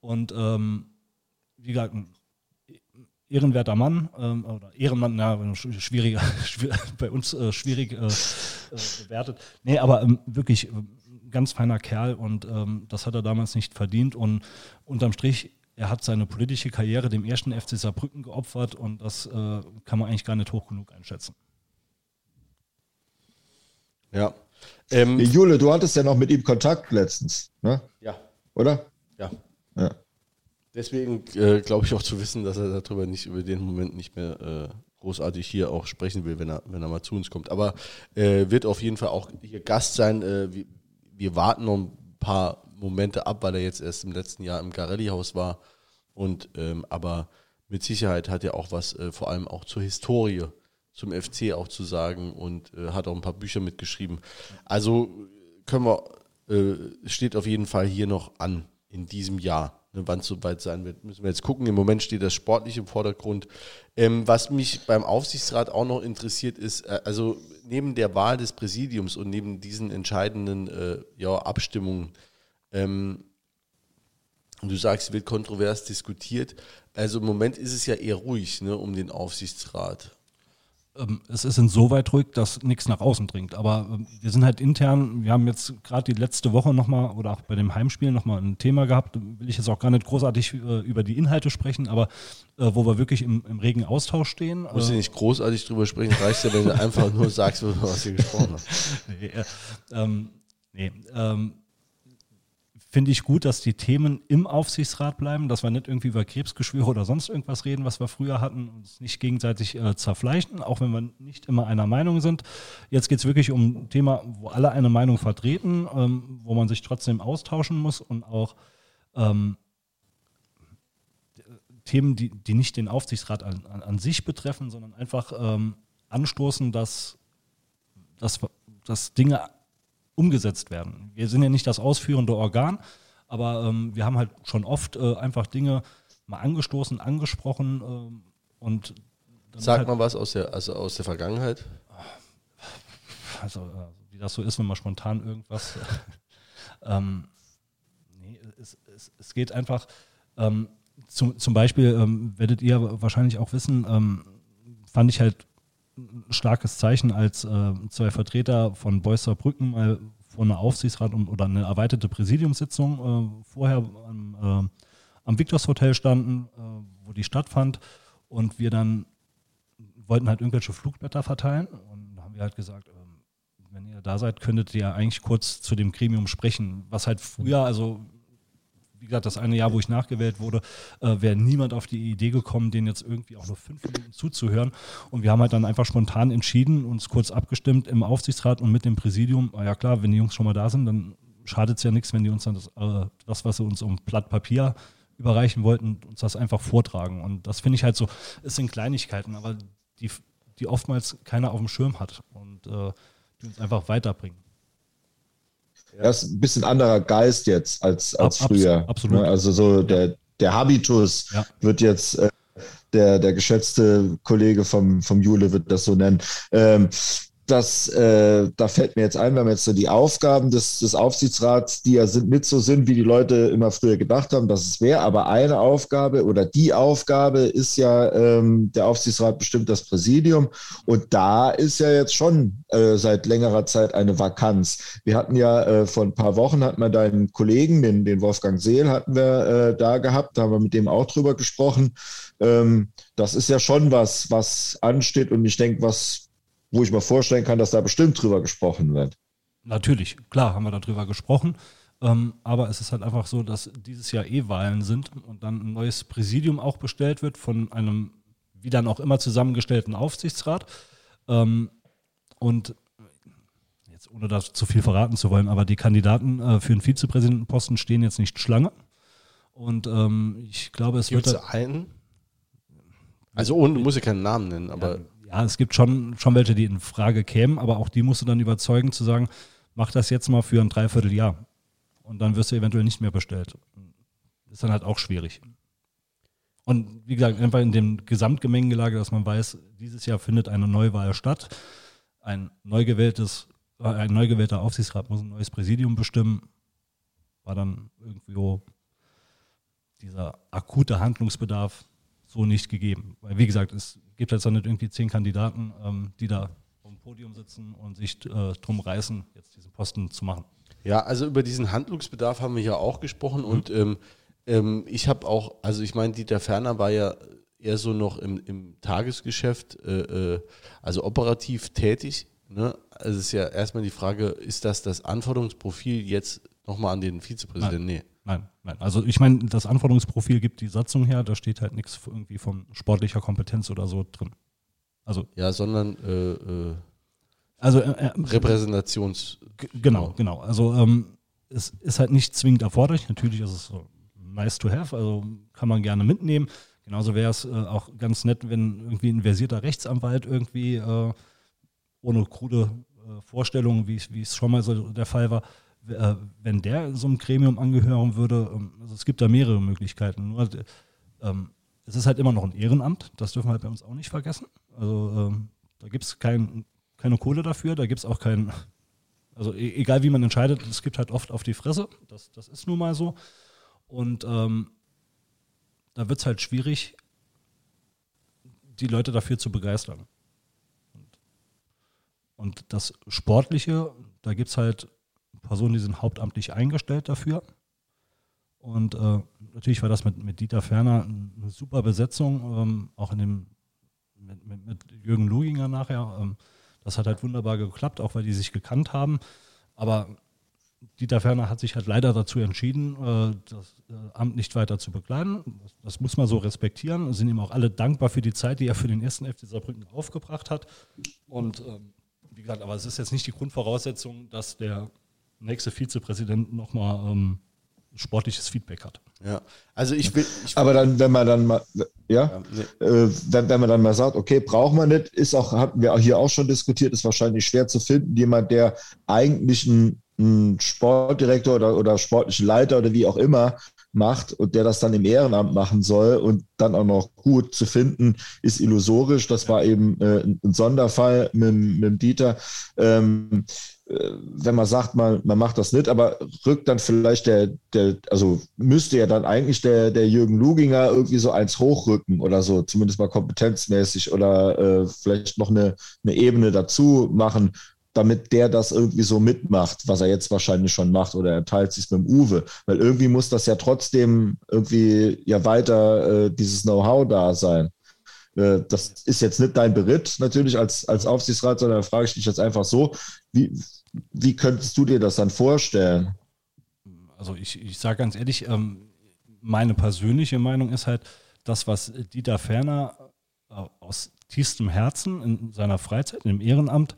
Und ähm, wie gesagt, ehrenwerter Mann ähm, oder Ehrenmann, ja, schwieriger, <laughs> bei uns äh, schwierig äh, äh, bewertet. Nee, aber ähm, wirklich äh, ganz feiner Kerl und ähm, das hat er damals nicht verdient und unterm Strich, er hat seine politische Karriere dem ersten FC Saarbrücken geopfert und das äh, kann man eigentlich gar nicht hoch genug einschätzen. Ja. Ähm, Jule, du hattest ja noch mit ihm Kontakt letztens, ne? Ja. Oder? Ja. ja. Deswegen äh, glaube ich auch zu wissen, dass er darüber nicht über den Moment nicht mehr äh, großartig hier auch sprechen will, wenn er, wenn er mal zu uns kommt. Aber äh, wird auf jeden Fall auch hier Gast sein. Äh, wir, wir, warten noch ein paar Momente ab, weil er jetzt erst im letzten Jahr im Garelli-Haus war. Und ähm, aber mit Sicherheit hat er auch was, äh, vor allem auch zur Historie, zum FC auch zu sagen und äh, hat auch ein paar Bücher mitgeschrieben. Also können wir, steht auf jeden Fall hier noch an in diesem Jahr. Ne, Wann es soweit sein wird, müssen wir jetzt gucken. Im Moment steht das sportlich im Vordergrund. Ähm, was mich beim Aufsichtsrat auch noch interessiert ist, äh, also neben der Wahl des Präsidiums und neben diesen entscheidenden äh, ja, Abstimmungen, ähm, du sagst, wird kontrovers diskutiert. Also im Moment ist es ja eher ruhig ne, um den Aufsichtsrat. Ähm, es ist insoweit ruhig, dass nichts nach außen dringt. Aber ähm, wir sind halt intern, wir haben jetzt gerade die letzte Woche nochmal oder auch bei dem Heimspiel nochmal ein Thema gehabt, will ich jetzt auch gar nicht großartig äh, über die Inhalte sprechen, aber äh, wo wir wirklich im, im regen Austausch stehen. Muss äh, nicht großartig drüber sprechen, reicht ja, wenn du einfach nur sagst, was ihr gesprochen habt. <laughs> nee, äh, ähm, nee ähm, finde ich gut, dass die Themen im Aufsichtsrat bleiben, dass wir nicht irgendwie über Krebsgeschwüre oder sonst irgendwas reden, was wir früher hatten, uns nicht gegenseitig äh, zerfleischen, auch wenn wir nicht immer einer Meinung sind. Jetzt geht es wirklich um ein Thema, wo alle eine Meinung vertreten, ähm, wo man sich trotzdem austauschen muss und auch ähm, Themen, die, die nicht den Aufsichtsrat an, an, an sich betreffen, sondern einfach ähm, anstoßen, dass, dass, dass Dinge umgesetzt werden. Wir sind ja nicht das ausführende Organ, aber ähm, wir haben halt schon oft äh, einfach Dinge mal angestoßen, angesprochen ähm, und Sag halt mal was aus der, also aus der Vergangenheit. Also, wie das so ist, wenn man spontan irgendwas. <laughs> ähm, nee, es, es, es, geht einfach. Ähm, zum, zum Beispiel ähm, werdet ihr wahrscheinlich auch wissen, ähm, fand ich halt starkes Zeichen, als äh, zwei Vertreter von Beusser Brücken mal vor einer Aufsichtsrat oder eine erweiterte Präsidiumssitzung äh, vorher am, äh, am Victors Hotel standen, äh, wo die stattfand. Und wir dann wollten halt irgendwelche Flugblätter verteilen und haben wir halt gesagt, ähm, wenn ihr da seid, könntet ihr eigentlich kurz zu dem Gremium sprechen, was halt früher, also wie gesagt, das eine Jahr, wo ich nachgewählt wurde, äh, wäre niemand auf die Idee gekommen, den jetzt irgendwie auch nur fünf Minuten zuzuhören. Und wir haben halt dann einfach spontan entschieden, uns kurz abgestimmt im Aufsichtsrat und mit dem Präsidium. Na ja klar, wenn die Jungs schon mal da sind, dann schadet es ja nichts, wenn die uns dann das, äh, das, was sie uns um Blatt Papier überreichen wollten, uns das einfach vortragen. Und das finde ich halt so, es sind Kleinigkeiten, aber die, die oftmals keiner auf dem Schirm hat und äh, die uns einfach weiterbringen. Ja. Das ist ein bisschen anderer Geist jetzt als, als Ab, früher. Absolut. Ne? Also so der, der Habitus ja. wird jetzt, äh, der, der geschätzte Kollege vom, vom Jule wird das so nennen. Ähm, das, äh, da fällt mir jetzt ein, wir haben jetzt so die Aufgaben des, des Aufsichtsrats, die ja sind, nicht so sind, wie die Leute immer früher gedacht haben, dass es wäre. Aber eine Aufgabe oder die Aufgabe ist ja, ähm, der Aufsichtsrat bestimmt das Präsidium. Und da ist ja jetzt schon äh, seit längerer Zeit eine Vakanz. Wir hatten ja äh, vor ein paar Wochen, hatten wir deinen Kollegen, den, den Wolfgang Seel, hatten wir äh, da gehabt. Da haben wir mit dem auch drüber gesprochen. Ähm, das ist ja schon was, was ansteht. Und ich denke, was wo ich mir vorstellen kann, dass da bestimmt drüber gesprochen wird. Natürlich, klar haben wir darüber gesprochen. Ähm, aber es ist halt einfach so, dass dieses Jahr eh Wahlen sind und dann ein neues Präsidium auch bestellt wird von einem, wie dann auch immer zusammengestellten Aufsichtsrat. Ähm, und jetzt ohne das zu viel verraten zu wollen, aber die Kandidaten äh, für den Vizepräsidentenposten stehen jetzt nicht Schlange. Und ähm, ich glaube, es Gibt's wird. einen? Also, ohne, du musst ja keinen Namen nennen, aber. Ja, ja, es gibt schon, schon welche, die in Frage kämen, aber auch die musst du dann überzeugen zu sagen, mach das jetzt mal für ein Dreivierteljahr. Und dann wirst du eventuell nicht mehr bestellt. Ist dann halt auch schwierig. Und wie gesagt, einfach in dem Gesamtgemengelage, dass man weiß, dieses Jahr findet eine Neuwahl statt. Ein neu gewähltes, äh, ein neu gewählter Aufsichtsrat muss ein neues Präsidium bestimmen. War dann irgendwie dieser akute Handlungsbedarf so nicht gegeben. Weil, wie gesagt, es gibt jetzt dann nicht irgendwie zehn Kandidaten, ähm, die da auf dem Podium sitzen und sich äh, drum reißen, jetzt diesen Posten zu machen. Ja, also über diesen Handlungsbedarf haben wir ja auch gesprochen mhm. und ähm, ähm, ich habe auch, also ich meine, Dieter Ferner war ja eher so noch im, im Tagesgeschäft, äh, äh, also operativ tätig. ne, also es ist ja erstmal die Frage, ist das das Anforderungsprofil jetzt nochmal an den Vizepräsidenten? Nee. Nein, nein. Also ich meine, das Anforderungsprofil gibt die Satzung her, da steht halt nichts irgendwie von sportlicher Kompetenz oder so drin. Also ja, sondern äh, äh, also äh, äh Repräsentations. Genau, genau. Also ähm, es ist halt nicht zwingend erforderlich. Natürlich ist es so nice to have, also kann man gerne mitnehmen. Genauso wäre es äh, auch ganz nett, wenn irgendwie ein versierter Rechtsanwalt irgendwie äh, ohne krude Vorstellungen, wie es schon mal so der Fall war, äh, wenn der so einem Gremium angehören würde, ähm, also es gibt da mehrere Möglichkeiten. Nur ähm, es ist halt immer noch ein Ehrenamt, das dürfen wir halt bei uns auch nicht vergessen. Also ähm, da gibt es kein, keine Kohle dafür, da gibt es auch kein, also e egal wie man entscheidet, es gibt halt oft auf die Fresse, das, das ist nun mal so. Und ähm, da wird es halt schwierig, die Leute dafür zu begeistern. Und, und das Sportliche, da gibt es halt Personen, die sind hauptamtlich eingestellt dafür. Und äh, natürlich war das mit, mit Dieter Ferner eine super Besetzung, ähm, auch in dem mit, mit, mit Jürgen Luginger nachher. Ähm, das hat halt wunderbar geklappt, auch weil die sich gekannt haben. Aber Dieter Ferner hat sich halt leider dazu entschieden, äh, das äh, Amt nicht weiter zu bekleiden. Das, muss man so respektieren. Wir sind ihm auch alle dankbar für die Zeit, die er für den ersten FC Saarbrücken aufgebracht hat. Und ähm, wie gesagt, aber es ist jetzt nicht die Grundvoraussetzung, dass der nächste Vizepräsident nochmal ähm, sportliches Feedback hat. Ja, also ich will. Ich aber dann, wenn man dann mal, ja, ja nee. äh, wenn, wenn man dann mal sagt, okay, braucht man nicht, ist auch, hatten wir hier auch schon diskutiert, ist wahrscheinlich schwer zu finden, jemand, der eigentlich ein, ein Sportdirektor oder, oder sportlichen Leiter oder wie auch immer macht und der das dann im Ehrenamt machen soll und dann auch noch gut zu finden, ist illusorisch. Das war eben äh, ein Sonderfall mit, mit Dieter. Ähm, äh, wenn man sagt, man, man macht das nicht, aber rückt dann vielleicht der, der, also müsste ja dann eigentlich der, der Jürgen Luginger irgendwie so eins hochrücken oder so, zumindest mal kompetenzmäßig oder äh, vielleicht noch eine, eine Ebene dazu machen, damit der das irgendwie so mitmacht, was er jetzt wahrscheinlich schon macht oder er teilt sich mit dem Uwe. Weil irgendwie muss das ja trotzdem irgendwie ja weiter äh, dieses Know-how da sein. Äh, das ist jetzt nicht dein Beritt natürlich als, als Aufsichtsrat, sondern da frage ich dich jetzt einfach so, wie, wie könntest du dir das dann vorstellen? Also ich, ich sage ganz ehrlich, ähm, meine persönliche Meinung ist halt, das, was Dieter Ferner äh, aus tiefstem Herzen in seiner Freizeit, im Ehrenamt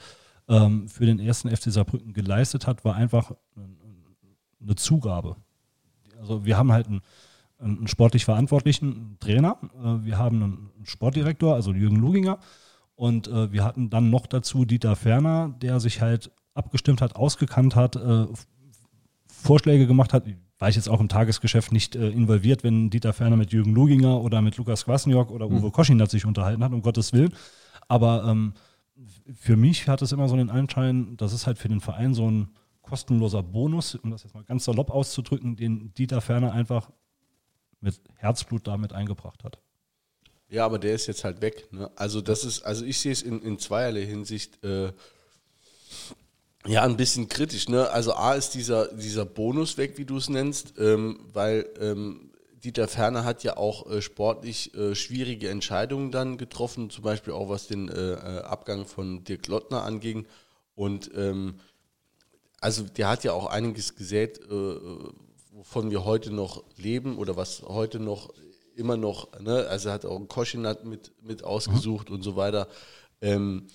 ähm, für den ersten FC Saarbrücken geleistet hat, war einfach eine Zugabe. Also wir haben halt einen, einen sportlich verantwortlichen Trainer, äh, wir haben einen Sportdirektor, also Jürgen Luginger, und äh, wir hatten dann noch dazu Dieter Ferner, der sich halt abgestimmt hat, ausgekannt hat, äh, Vorschläge gemacht hat. War ich jetzt auch im Tagesgeschäft nicht äh, involviert, wenn Dieter Ferner mit Jürgen Luginger oder mit Lukas Kwasniok oder Uwe mhm. Koschinat sich unterhalten hat, um Gottes Willen. Aber ähm, für mich hat es immer so den Anschein, das ist halt für den Verein so ein kostenloser Bonus, um das jetzt mal ganz salopp auszudrücken, den Dieter Ferner einfach mit Herzblut damit eingebracht hat. Ja, aber der ist jetzt halt weg. Ne? Also das ist, also ich sehe es in, in zweierlei Hinsicht. Äh, ja, ein bisschen kritisch. Ne? Also A ist dieser, dieser Bonus weg, wie du es nennst, ähm, weil ähm, Dieter Ferner hat ja auch äh, sportlich äh, schwierige Entscheidungen dann getroffen, zum Beispiel auch was den äh, äh Abgang von Dirk Lottner anging. Und ähm, also der hat ja auch einiges gesät, äh, wovon wir heute noch leben oder was heute noch immer noch, ne? also er hat auch einen Koschinat mit, mit ausgesucht mhm. und so weiter. Ähm,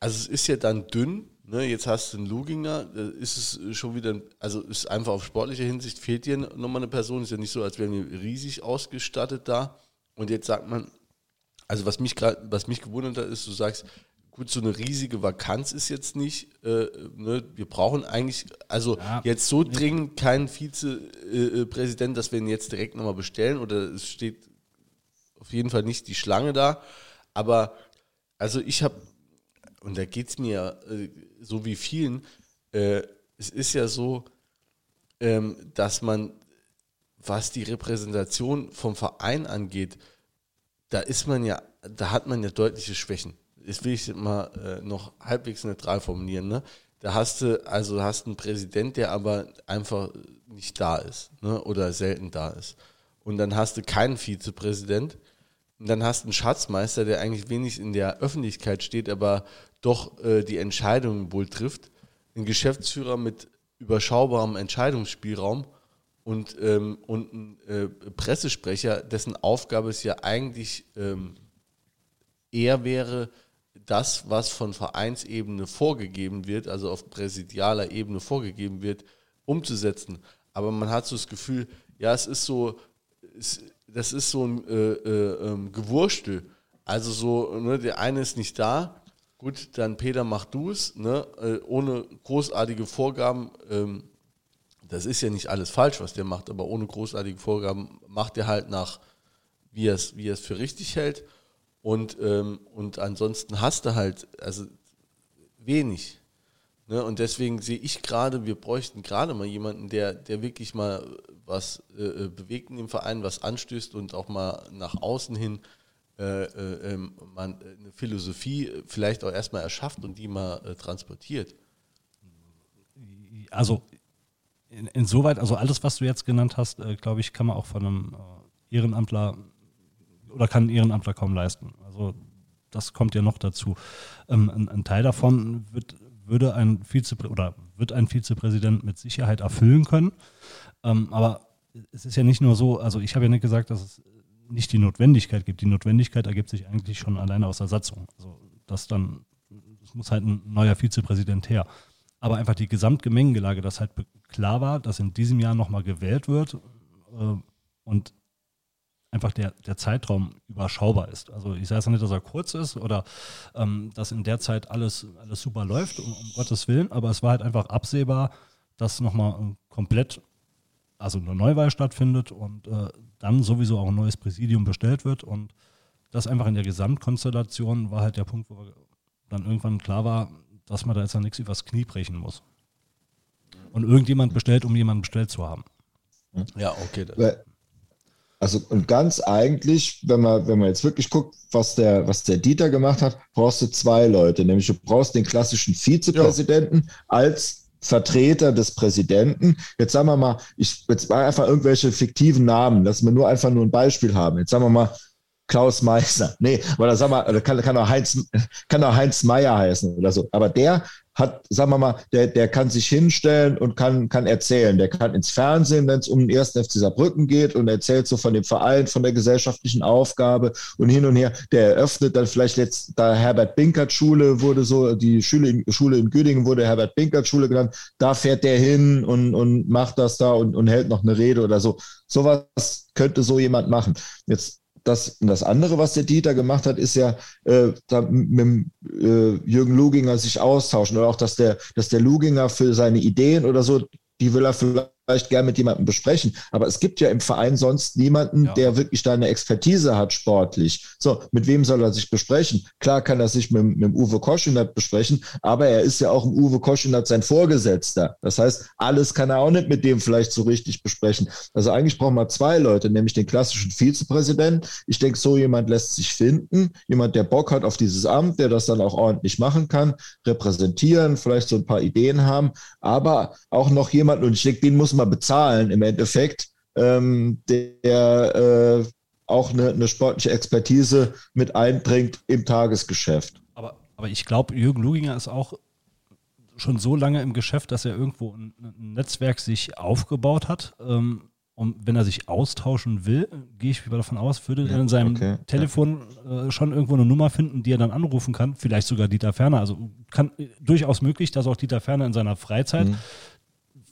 also es ist ja dann dünn, Ne, jetzt hast du einen Luginger, ist es schon wieder, also ist einfach auf sportlicher Hinsicht fehlt dir nochmal eine Person, ist ja nicht so, als wären wir riesig ausgestattet da. Und jetzt sagt man, also was mich gerade, was mich gewundert hat, ist, du sagst, gut, so eine riesige Vakanz ist jetzt nicht, äh, ne, wir brauchen eigentlich, also ja, jetzt so dringend keinen Vizepräsident, dass wir ihn jetzt direkt nochmal bestellen oder es steht auf jeden Fall nicht die Schlange da, aber also ich habe und da geht es mir äh, so wie vielen, äh, es ist ja so, ähm, dass man, was die Repräsentation vom Verein angeht, da ist man ja, da hat man ja deutliche Schwächen. Das will ich mal äh, noch halbwegs neutral formulieren. Ne? Da hast du, also hast einen Präsident, der aber einfach nicht da ist ne? oder selten da ist. Und dann hast du keinen Vizepräsident, Und dann hast du einen Schatzmeister, der eigentlich wenig in der Öffentlichkeit steht, aber doch äh, die Entscheidungen wohl trifft. Ein Geschäftsführer mit überschaubarem Entscheidungsspielraum und, ähm, und ein äh, Pressesprecher, dessen Aufgabe es ja eigentlich ähm, eher wäre, das, was von Vereinsebene vorgegeben wird, also auf präsidialer Ebene vorgegeben wird, umzusetzen. Aber man hat so das Gefühl, ja, es ist so, es, das ist so ein äh, äh, ähm, Gewurstel. Also so, ne, der eine ist nicht da, gut, dann Peter mach du es, ne, äh, ohne großartige Vorgaben. Ähm, das ist ja nicht alles falsch, was der macht, aber ohne großartige Vorgaben macht er halt nach, wie er es, wie er es für richtig hält. Und, ähm, und ansonsten hast du halt, also wenig. Ne? Und deswegen sehe ich gerade, wir bräuchten gerade mal jemanden, der, der wirklich mal was äh, äh, bewegt dem Verein, was anstößt und auch mal nach außen hin man eine Philosophie vielleicht auch erstmal erschafft und die mal äh, transportiert. Also in, insoweit, also alles, was du jetzt genannt hast, äh, glaube ich, kann man auch von einem Ehrenamtler oder kann ein Ehrenamtler kaum leisten. Also das kommt ja noch dazu. Ähm, ein, ein, Teil davon wird, würde ein Vize oder wird ein Vizepräsident mit Sicherheit erfüllen können. Ähm, aber es ist ja nicht nur so, also ich habe ja nicht gesagt, dass es nicht die Notwendigkeit gibt. Die Notwendigkeit ergibt sich eigentlich schon alleine aus der Satzung. Also das dann, es muss halt ein neuer Vizepräsident her. Aber einfach die Gesamtgemengelage, dass halt klar war, dass in diesem Jahr nochmal gewählt wird äh, und einfach der, der Zeitraum überschaubar ist. Also ich sage jetzt nicht, dass er kurz ist oder ähm, dass in der Zeit alles, alles super läuft, um, um Gottes Willen, aber es war halt einfach absehbar, dass nochmal komplett, also eine Neuwahl stattfindet und äh, dann sowieso auch ein neues Präsidium bestellt wird und das einfach in der Gesamtkonstellation war halt der Punkt, wo dann irgendwann klar war, dass man da jetzt dann nichts übers Knie brechen muss. Und irgendjemand bestellt, um jemanden bestellt zu haben. Ja, okay. Also und ganz eigentlich, wenn man, wenn man jetzt wirklich guckt, was der, was der Dieter gemacht hat, brauchst du zwei Leute. Nämlich du brauchst den klassischen Vizepräsidenten ja. als Vertreter des Präsidenten. Jetzt sagen wir mal, ich jetzt mal einfach irgendwelche fiktiven Namen, dass wir nur einfach nur ein Beispiel haben. Jetzt sagen wir mal Klaus Meister. Nee, oder sag mal, kann, kann auch Heinz, kann auch Heinz Meier heißen oder so. Aber der hat, sagen wir mal, der, der kann sich hinstellen und kann, kann erzählen. Der kann ins Fernsehen, wenn es um den ersten FC Saarbrücken geht und erzählt so von dem Verein, von der gesellschaftlichen Aufgabe und hin und her. Der eröffnet dann vielleicht jetzt, da Herbert Binkert Schule wurde so, die Schule in, Schule in Güdingen wurde Herbert Binkert Schule genannt. Da fährt der hin und, und macht das da und, und hält noch eine Rede oder so. Sowas könnte so jemand machen. Jetzt das, das andere, was der Dieter gemacht hat, ist ja äh, mit äh, Jürgen Luginger sich austauschen oder auch, dass der, dass der Luginger für seine Ideen oder so, die will er vielleicht vielleicht gern mit jemandem besprechen. Aber es gibt ja im Verein sonst niemanden, ja. der wirklich da eine Expertise hat sportlich. So, mit wem soll er sich besprechen? Klar kann er sich mit, mit Uwe Koschinat besprechen, aber er ist ja auch im Uwe Koschinat sein Vorgesetzter. Das heißt, alles kann er auch nicht mit dem vielleicht so richtig besprechen. Also eigentlich brauchen wir zwei Leute, nämlich den klassischen Vizepräsidenten. Ich denke, so jemand lässt sich finden. Jemand, der Bock hat auf dieses Amt, der das dann auch ordentlich machen kann, repräsentieren, vielleicht so ein paar Ideen haben, aber auch noch jemand, und ich denke, den muss man mal bezahlen im Endeffekt, ähm, der äh, auch eine, eine, sportliche Expertise mit einbringt im Tagesgeschäft. Aber, aber ich glaube, Jürgen Luginger ist auch schon so lange im Geschäft, dass er irgendwo ein, ein Netzwerk sich aufgebaut hat. Ähm, und wenn er sich austauschen will, gehe ich davon aus, würde er in seinem okay, Telefon ja. äh, schon irgendwo eine Nummer finden, die er dann anrufen kann. Vielleicht sogar Dieter Ferner. Also kann äh, durchaus möglich, dass auch Dieter Ferner in seiner Freizeit mhm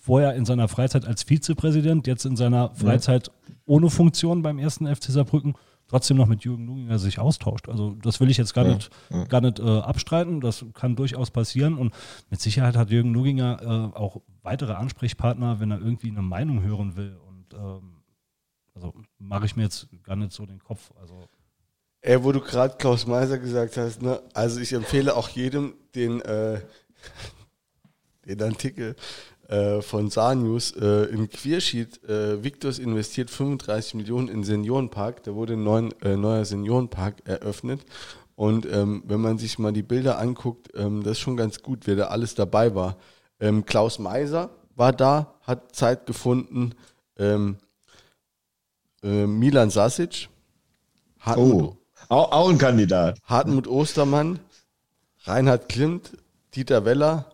vorher in seiner Freizeit als Vizepräsident, jetzt in seiner Freizeit ja. ohne Funktion beim ersten FC Saarbrücken trotzdem noch mit Jürgen Luginger sich austauscht. Also das will ich jetzt gar ja, nicht. Gar nicht äh, abstreiten. Das kann durchaus passieren. Und mit Sicherheit hat Jürgen Luginger äh, auch weitere Ansprechpartner, wenn er irgendwie eine Meinung hören will. Und ähm, also mache ich mir jetzt gar nicht so den Kopf. Also Ey, wo du gerade Klaus Meiser gesagt hast, ne? also ich empfehle auch jedem den, äh, <laughs> den Artikel äh, von Sarnius äh, im Queersheet, äh, Victus investiert 35 Millionen in Seniorenpark. Da wurde ein neuen, äh, neuer Seniorenpark eröffnet. Und ähm, wenn man sich mal die Bilder anguckt, ähm, das ist schon ganz gut, wer da alles dabei war. Ähm, Klaus Meiser war da, hat Zeit gefunden. Ähm, äh, Milan Sasic, Hartmut, oh. Auch, auch ein Kandidat. Hartmut Ostermann, Reinhard Klimt, Dieter Weller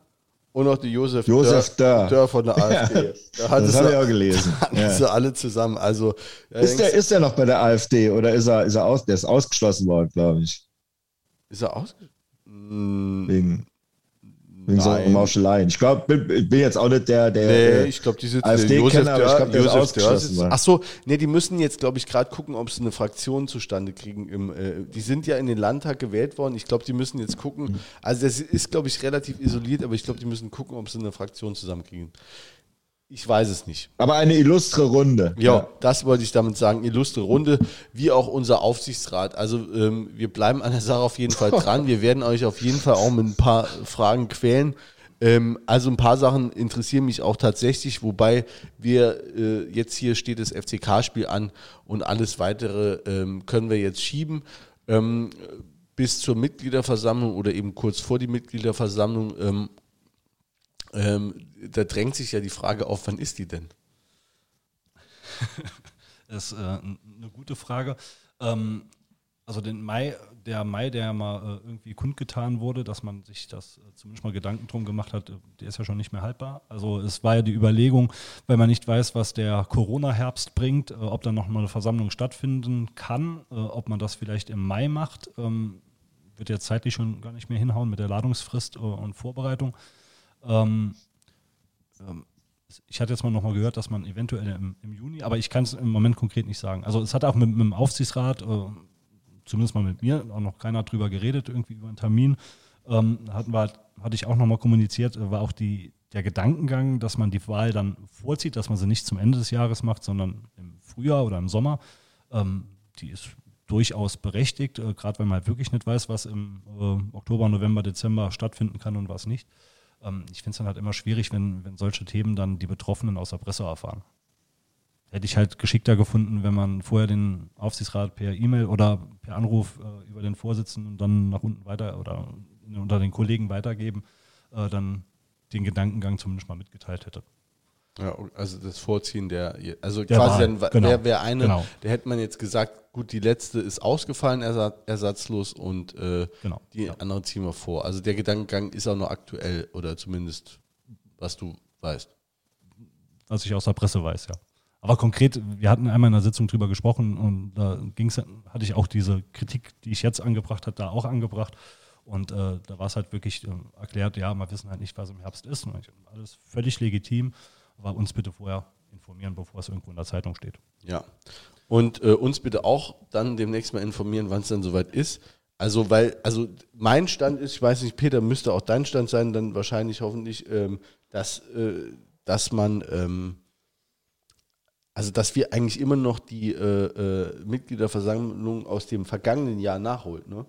und noch die Josef, Josef Dörr. Dörr von der AfD. Da <laughs> das habe ich auch gelesen. <laughs> Hatten ja. sie alle zusammen. Also, ist, der, ist der noch bei der AfD oder ist er, ist er aus, der ist ausgeschlossen worden, glaube ich. Ist er ausgeschlossen? Wegen, Wegen so Mauscheleien. Ich glaube, bin, bin jetzt auch nicht der, der nee, ich glaube, die sind AfD Josef Dörr, ich glaube, der Josef ist ausgeschlossen Ach so, nee, die müssen jetzt, glaube ich, gerade gucken, ob sie eine Fraktion zustande kriegen. Im, äh, die sind ja in den Landtag gewählt worden. Ich glaube, die müssen jetzt gucken. Mhm. Also das ist, glaube ich, relativ isoliert, aber ich glaube, die müssen gucken, ob sie eine Fraktion zusammenkriegen. Ich weiß es nicht. Aber eine illustre Runde. Ja, ja, das wollte ich damit sagen. Illustre Runde, wie auch unser Aufsichtsrat. Also ähm, wir bleiben an der Sache auf jeden Fall dran. Wir werden euch auf jeden Fall auch mit ein paar Fragen quälen. Ähm, also ein paar Sachen interessieren mich auch tatsächlich, wobei wir äh, jetzt hier steht das FCK-Spiel an und alles weitere ähm, können wir jetzt schieben. Ähm, bis zur Mitgliederversammlung oder eben kurz vor die Mitgliederversammlung ähm, da drängt sich ja die Frage auf, wann ist die denn? <laughs> das ist äh, eine gute Frage. Ähm, also den Mai, der Mai, der ja mal äh, irgendwie kundgetan wurde, dass man sich das äh, zumindest mal Gedanken drum gemacht hat, äh, der ist ja schon nicht mehr haltbar. Also es war ja die Überlegung, weil man nicht weiß, was der Corona-Herbst bringt, äh, ob dann nochmal eine Versammlung stattfinden kann, äh, ob man das vielleicht im Mai macht. Ähm, wird ja zeitlich schon gar nicht mehr hinhauen mit der Ladungsfrist und Vorbereitung. Ähm, ähm, ich hatte jetzt mal nochmal gehört, dass man eventuell im, im Juni, aber ich kann es im Moment konkret nicht sagen. Also es hat auch mit, mit dem Aufsichtsrat, äh, zumindest mal mit mir, auch noch keiner drüber geredet, irgendwie über einen Termin. Ähm, hatten wir, hatte ich auch nochmal kommuniziert, war auch die, der Gedankengang, dass man die Wahl dann vorzieht, dass man sie nicht zum Ende des Jahres macht, sondern im Frühjahr oder im Sommer. Ähm, die ist durchaus berechtigt, äh, gerade weil man halt wirklich nicht weiß, was im äh, Oktober, November, Dezember stattfinden kann und was nicht. Ähm, ich finde es dann halt immer schwierig, wenn, wenn solche Themen dann die Betroffenen aus der Presse erfahren. Hätte ich halt geschickter gefunden, wenn man vorher den Aufsichtsrat per E-Mail oder per Anruf äh, über den Vorsitzenden und dann nach unten weiter oder unter den Kollegen weitergeben, äh, dann den Gedankengang zumindest mal mitgeteilt hätte. Ja, also das Vorziehen der, also der quasi Wahl, dann genau, wäre wär eine, genau. da hätte man jetzt gesagt, gut, die letzte ist ausgefallen, ersatzlos und äh, genau, die ja. andere ziehen wir vor. Also der Gedankengang ist auch noch aktuell oder zumindest, was du weißt. Was ich aus der Presse weiß, ja. Aber konkret, wir hatten einmal in einer Sitzung drüber gesprochen und da ging's, hatte ich auch diese Kritik, die ich jetzt angebracht habe, da auch angebracht. Und äh, da war es halt wirklich äh, erklärt, ja, wir wissen halt nicht, was im Herbst ist. Alles völlig legitim aber uns bitte vorher informieren, bevor es irgendwo in der Zeitung steht. Ja. Und äh, uns bitte auch dann demnächst mal informieren, wann es dann soweit ist. Also, weil, also mein Stand ist, ich weiß nicht, Peter, müsste auch dein Stand sein, dann wahrscheinlich hoffentlich, ähm, dass, äh, dass man, ähm, also dass wir eigentlich immer noch die äh, äh Mitgliederversammlung aus dem vergangenen Jahr nachholt, ne?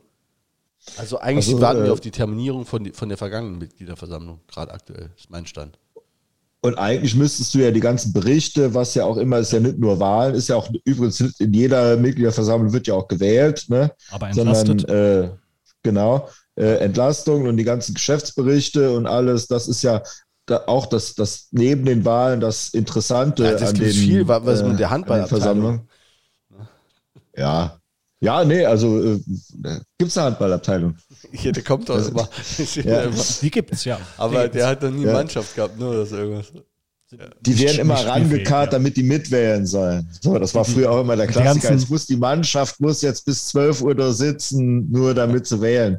Also eigentlich also, warten wir äh, auf die Terminierung von, von der vergangenen Mitgliederversammlung, gerade aktuell, ist mein Stand. Und eigentlich müsstest du ja die ganzen Berichte, was ja auch immer ist, ja nicht nur Wahlen, ist ja auch übrigens in jeder Mitgliederversammlung wird ja auch gewählt, ne? Aber entlastet. Sondern, äh, genau, äh, Entlastung und die ganzen Geschäftsberichte und alles, das ist ja da auch das, das neben den Wahlen das Interessante ja, das an den viel, was mit der äh, Handballversammlung. Ja, ja, nee, also äh, gibt es eine Handballabteilung. Ja, der kommt doch immer. <laughs> ja. Die gibt es, ja. Aber der hat noch nie ja. Mannschaft gehabt, nur das irgendwas. Die werden immer rangekarrt, ja. damit die mitwählen sollen. So, das war früher auch immer der Klassiker. Jetzt muss die Mannschaft muss jetzt bis 12 Uhr da sitzen, nur damit zu wählen.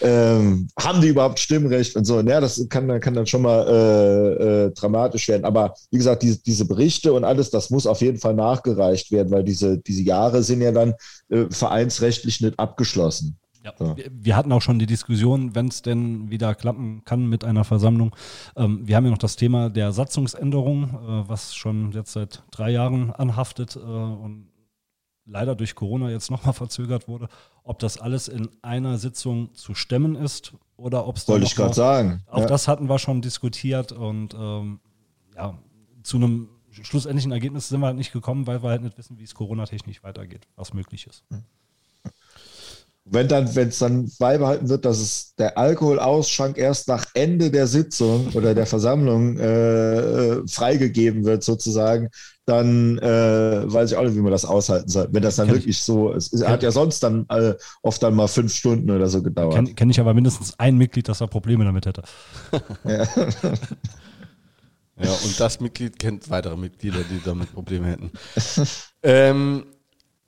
Ähm, haben die überhaupt Stimmrecht und so? Ja, das kann, kann dann schon mal äh, äh, dramatisch werden. Aber wie gesagt, die, diese Berichte und alles, das muss auf jeden Fall nachgereicht werden, weil diese, diese Jahre sind ja dann äh, vereinsrechtlich nicht abgeschlossen. Ja. So. Wir hatten auch schon die Diskussion, wenn es denn wieder klappen kann mit einer Versammlung. Ähm, wir haben ja noch das Thema der Satzungsänderung, äh, was schon jetzt seit drei Jahren anhaftet äh, und leider durch Corona jetzt nochmal <laughs> verzögert wurde. Ob das alles in einer Sitzung zu stemmen ist oder ob es Wollte ich gerade sagen. Auch ja. das hatten wir schon diskutiert und ähm, ja, zu einem schlussendlichen Ergebnis sind wir halt nicht gekommen, weil wir halt nicht wissen, wie es Corona-technisch weitergeht, was möglich ist. Mhm. Wenn dann, wenn es dann beibehalten wird, dass es der Alkoholausschank erst nach Ende der Sitzung oder der Versammlung äh, freigegeben wird, sozusagen, dann äh, weiß ich auch nicht, wie man das aushalten soll. Wenn das dann Kenn wirklich ich. so ist. Es hat ja sonst dann äh, oft dann mal fünf Stunden oder so gedauert. Kenne kenn ich aber mindestens ein Mitglied, das da Probleme damit hätte. <laughs> ja. ja, und das Mitglied kennt weitere Mitglieder, die damit Probleme hätten. <laughs> ähm,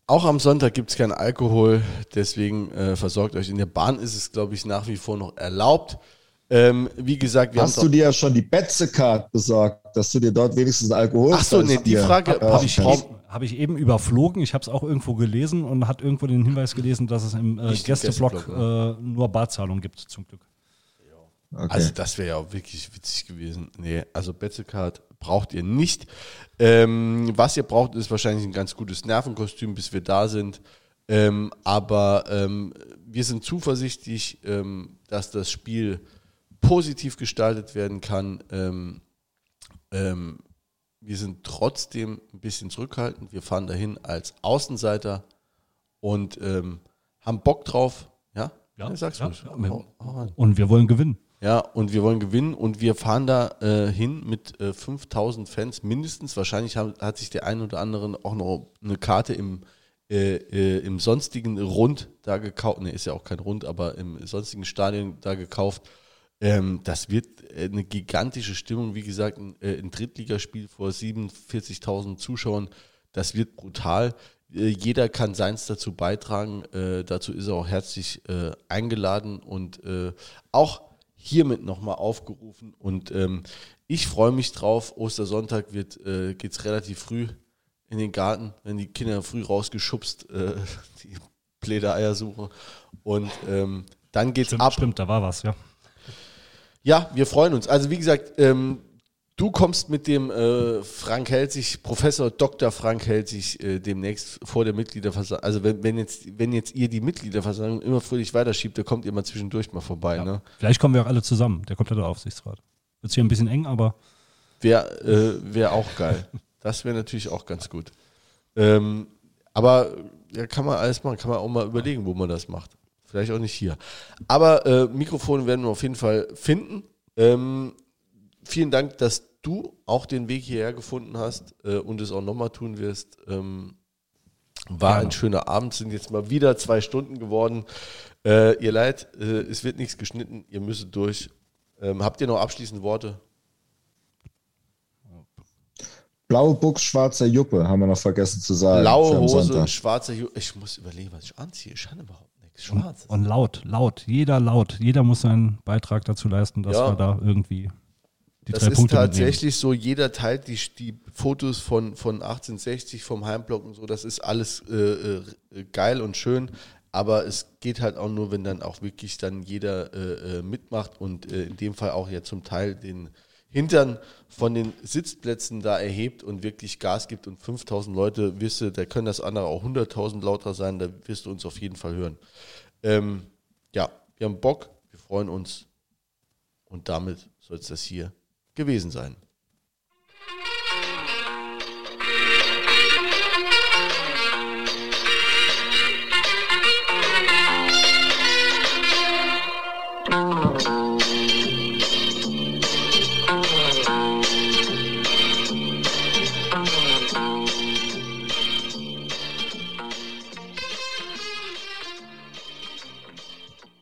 auch am Sonntag gibt es keinen Alkohol, deswegen äh, versorgt euch. In der Bahn ist es, glaube ich, nach wie vor noch erlaubt. Ähm, wie gesagt, wir Hast du dir ja schon die Betze-Card besorgt, dass du dir dort wenigstens Alkohol Ach so, nee, die Frage habe ich, hab ich eben überflogen. Ich habe es auch irgendwo gelesen und hat irgendwo den Hinweis gelesen, dass es im äh, Gästeblock äh, nur Barzahlung gibt, zum Glück. Okay. Also das wäre ja auch wirklich witzig gewesen. Nee, also Betze-Card braucht ihr nicht. Ähm, was ihr braucht, ist wahrscheinlich ein ganz gutes Nervenkostüm, bis wir da sind. Ähm, aber ähm, wir sind zuversichtlich, ähm, dass das Spiel positiv gestaltet werden kann. Ähm, ähm, wir sind trotzdem ein bisschen zurückhaltend. Wir fahren dahin als Außenseiter und ähm, haben Bock drauf. Ja, ja, ja sag's ja, ja. Und wir wollen gewinnen. Ja, und wir wollen gewinnen und wir fahren da äh, hin mit äh, 5000 Fans mindestens. Wahrscheinlich hat, hat sich der ein oder andere auch noch eine Karte im, äh, äh, im sonstigen Rund da gekauft. Ne, ist ja auch kein Rund, aber im sonstigen Stadion da gekauft. Ähm, das wird äh, eine gigantische Stimmung, wie gesagt, ein, äh, ein Drittligaspiel vor 47.000 Zuschauern. Das wird brutal. Jeder kann seins dazu beitragen. Dazu ist er auch herzlich eingeladen und auch hiermit nochmal aufgerufen. Und ähm, ich freue mich drauf. Ostersonntag wird, äh, geht es relativ früh in den Garten, wenn die Kinder früh rausgeschubst, <laughs> die Pläder suchen. Und ähm, dann geht's stimmt, ab. Stimmt, da war was, ja. Ja, wir freuen uns. Also wie gesagt, ähm, du kommst mit dem äh, Frank Helzig, Professor Dr. Frank Helzig, äh, demnächst vor der Mitgliederversammlung. Also wenn, wenn, jetzt, wenn jetzt ihr die Mitgliederversammlung immer fröhlich weiterschiebt, da kommt ihr mal zwischendurch mal vorbei. Ja. Ne? Vielleicht kommen wir auch alle zusammen, der komplette Aufsichtsrat. Wird hier ein bisschen eng, aber. Wäre äh, wär auch geil. <laughs> das wäre natürlich auch ganz gut. Ähm, aber ja, kann man alles machen, kann man auch mal überlegen, wo man das macht. Vielleicht auch nicht hier. Aber äh, Mikrofone werden wir auf jeden Fall finden. Ähm, vielen Dank, dass du auch den Weg hierher gefunden hast äh, und es auch nochmal tun wirst. Ähm, war ja. ein schöner Abend, sind jetzt mal wieder zwei Stunden geworden. Äh, ihr leid, äh, es wird nichts geschnitten, ihr müsst durch. Ähm, habt ihr noch abschließende Worte? Blaue Buchs, schwarzer Juppe, haben wir noch vergessen zu sagen. Blaue Hose, schwarzer Juppe. Ich muss überlegen, was ich anziehe. Ich kann überhaupt Schwarz. Und, und, laut, laut, jeder laut. Jeder muss seinen Beitrag dazu leisten, dass ja. wir da irgendwie die das ist Punkte tatsächlich mitnehmen. so, jeder teilt die, die Fotos von, von 1860 vom Heimblock und so, das ist alles äh, äh, geil und schön, aber es geht halt auch nur, wenn dann auch wirklich dann jeder äh, äh mitmacht und äh, in dem Fall auch ja zum Teil den Hintern von den Sitzplätzen da erhebt und wirklich Gas gibt und 5000 Leute, wirst du, da können das andere auch 100.000 lauter sein, da wirst du uns auf jeden Fall hören. Ähm, ja, wir haben Bock, wir freuen uns und damit soll es das hier gewesen sein.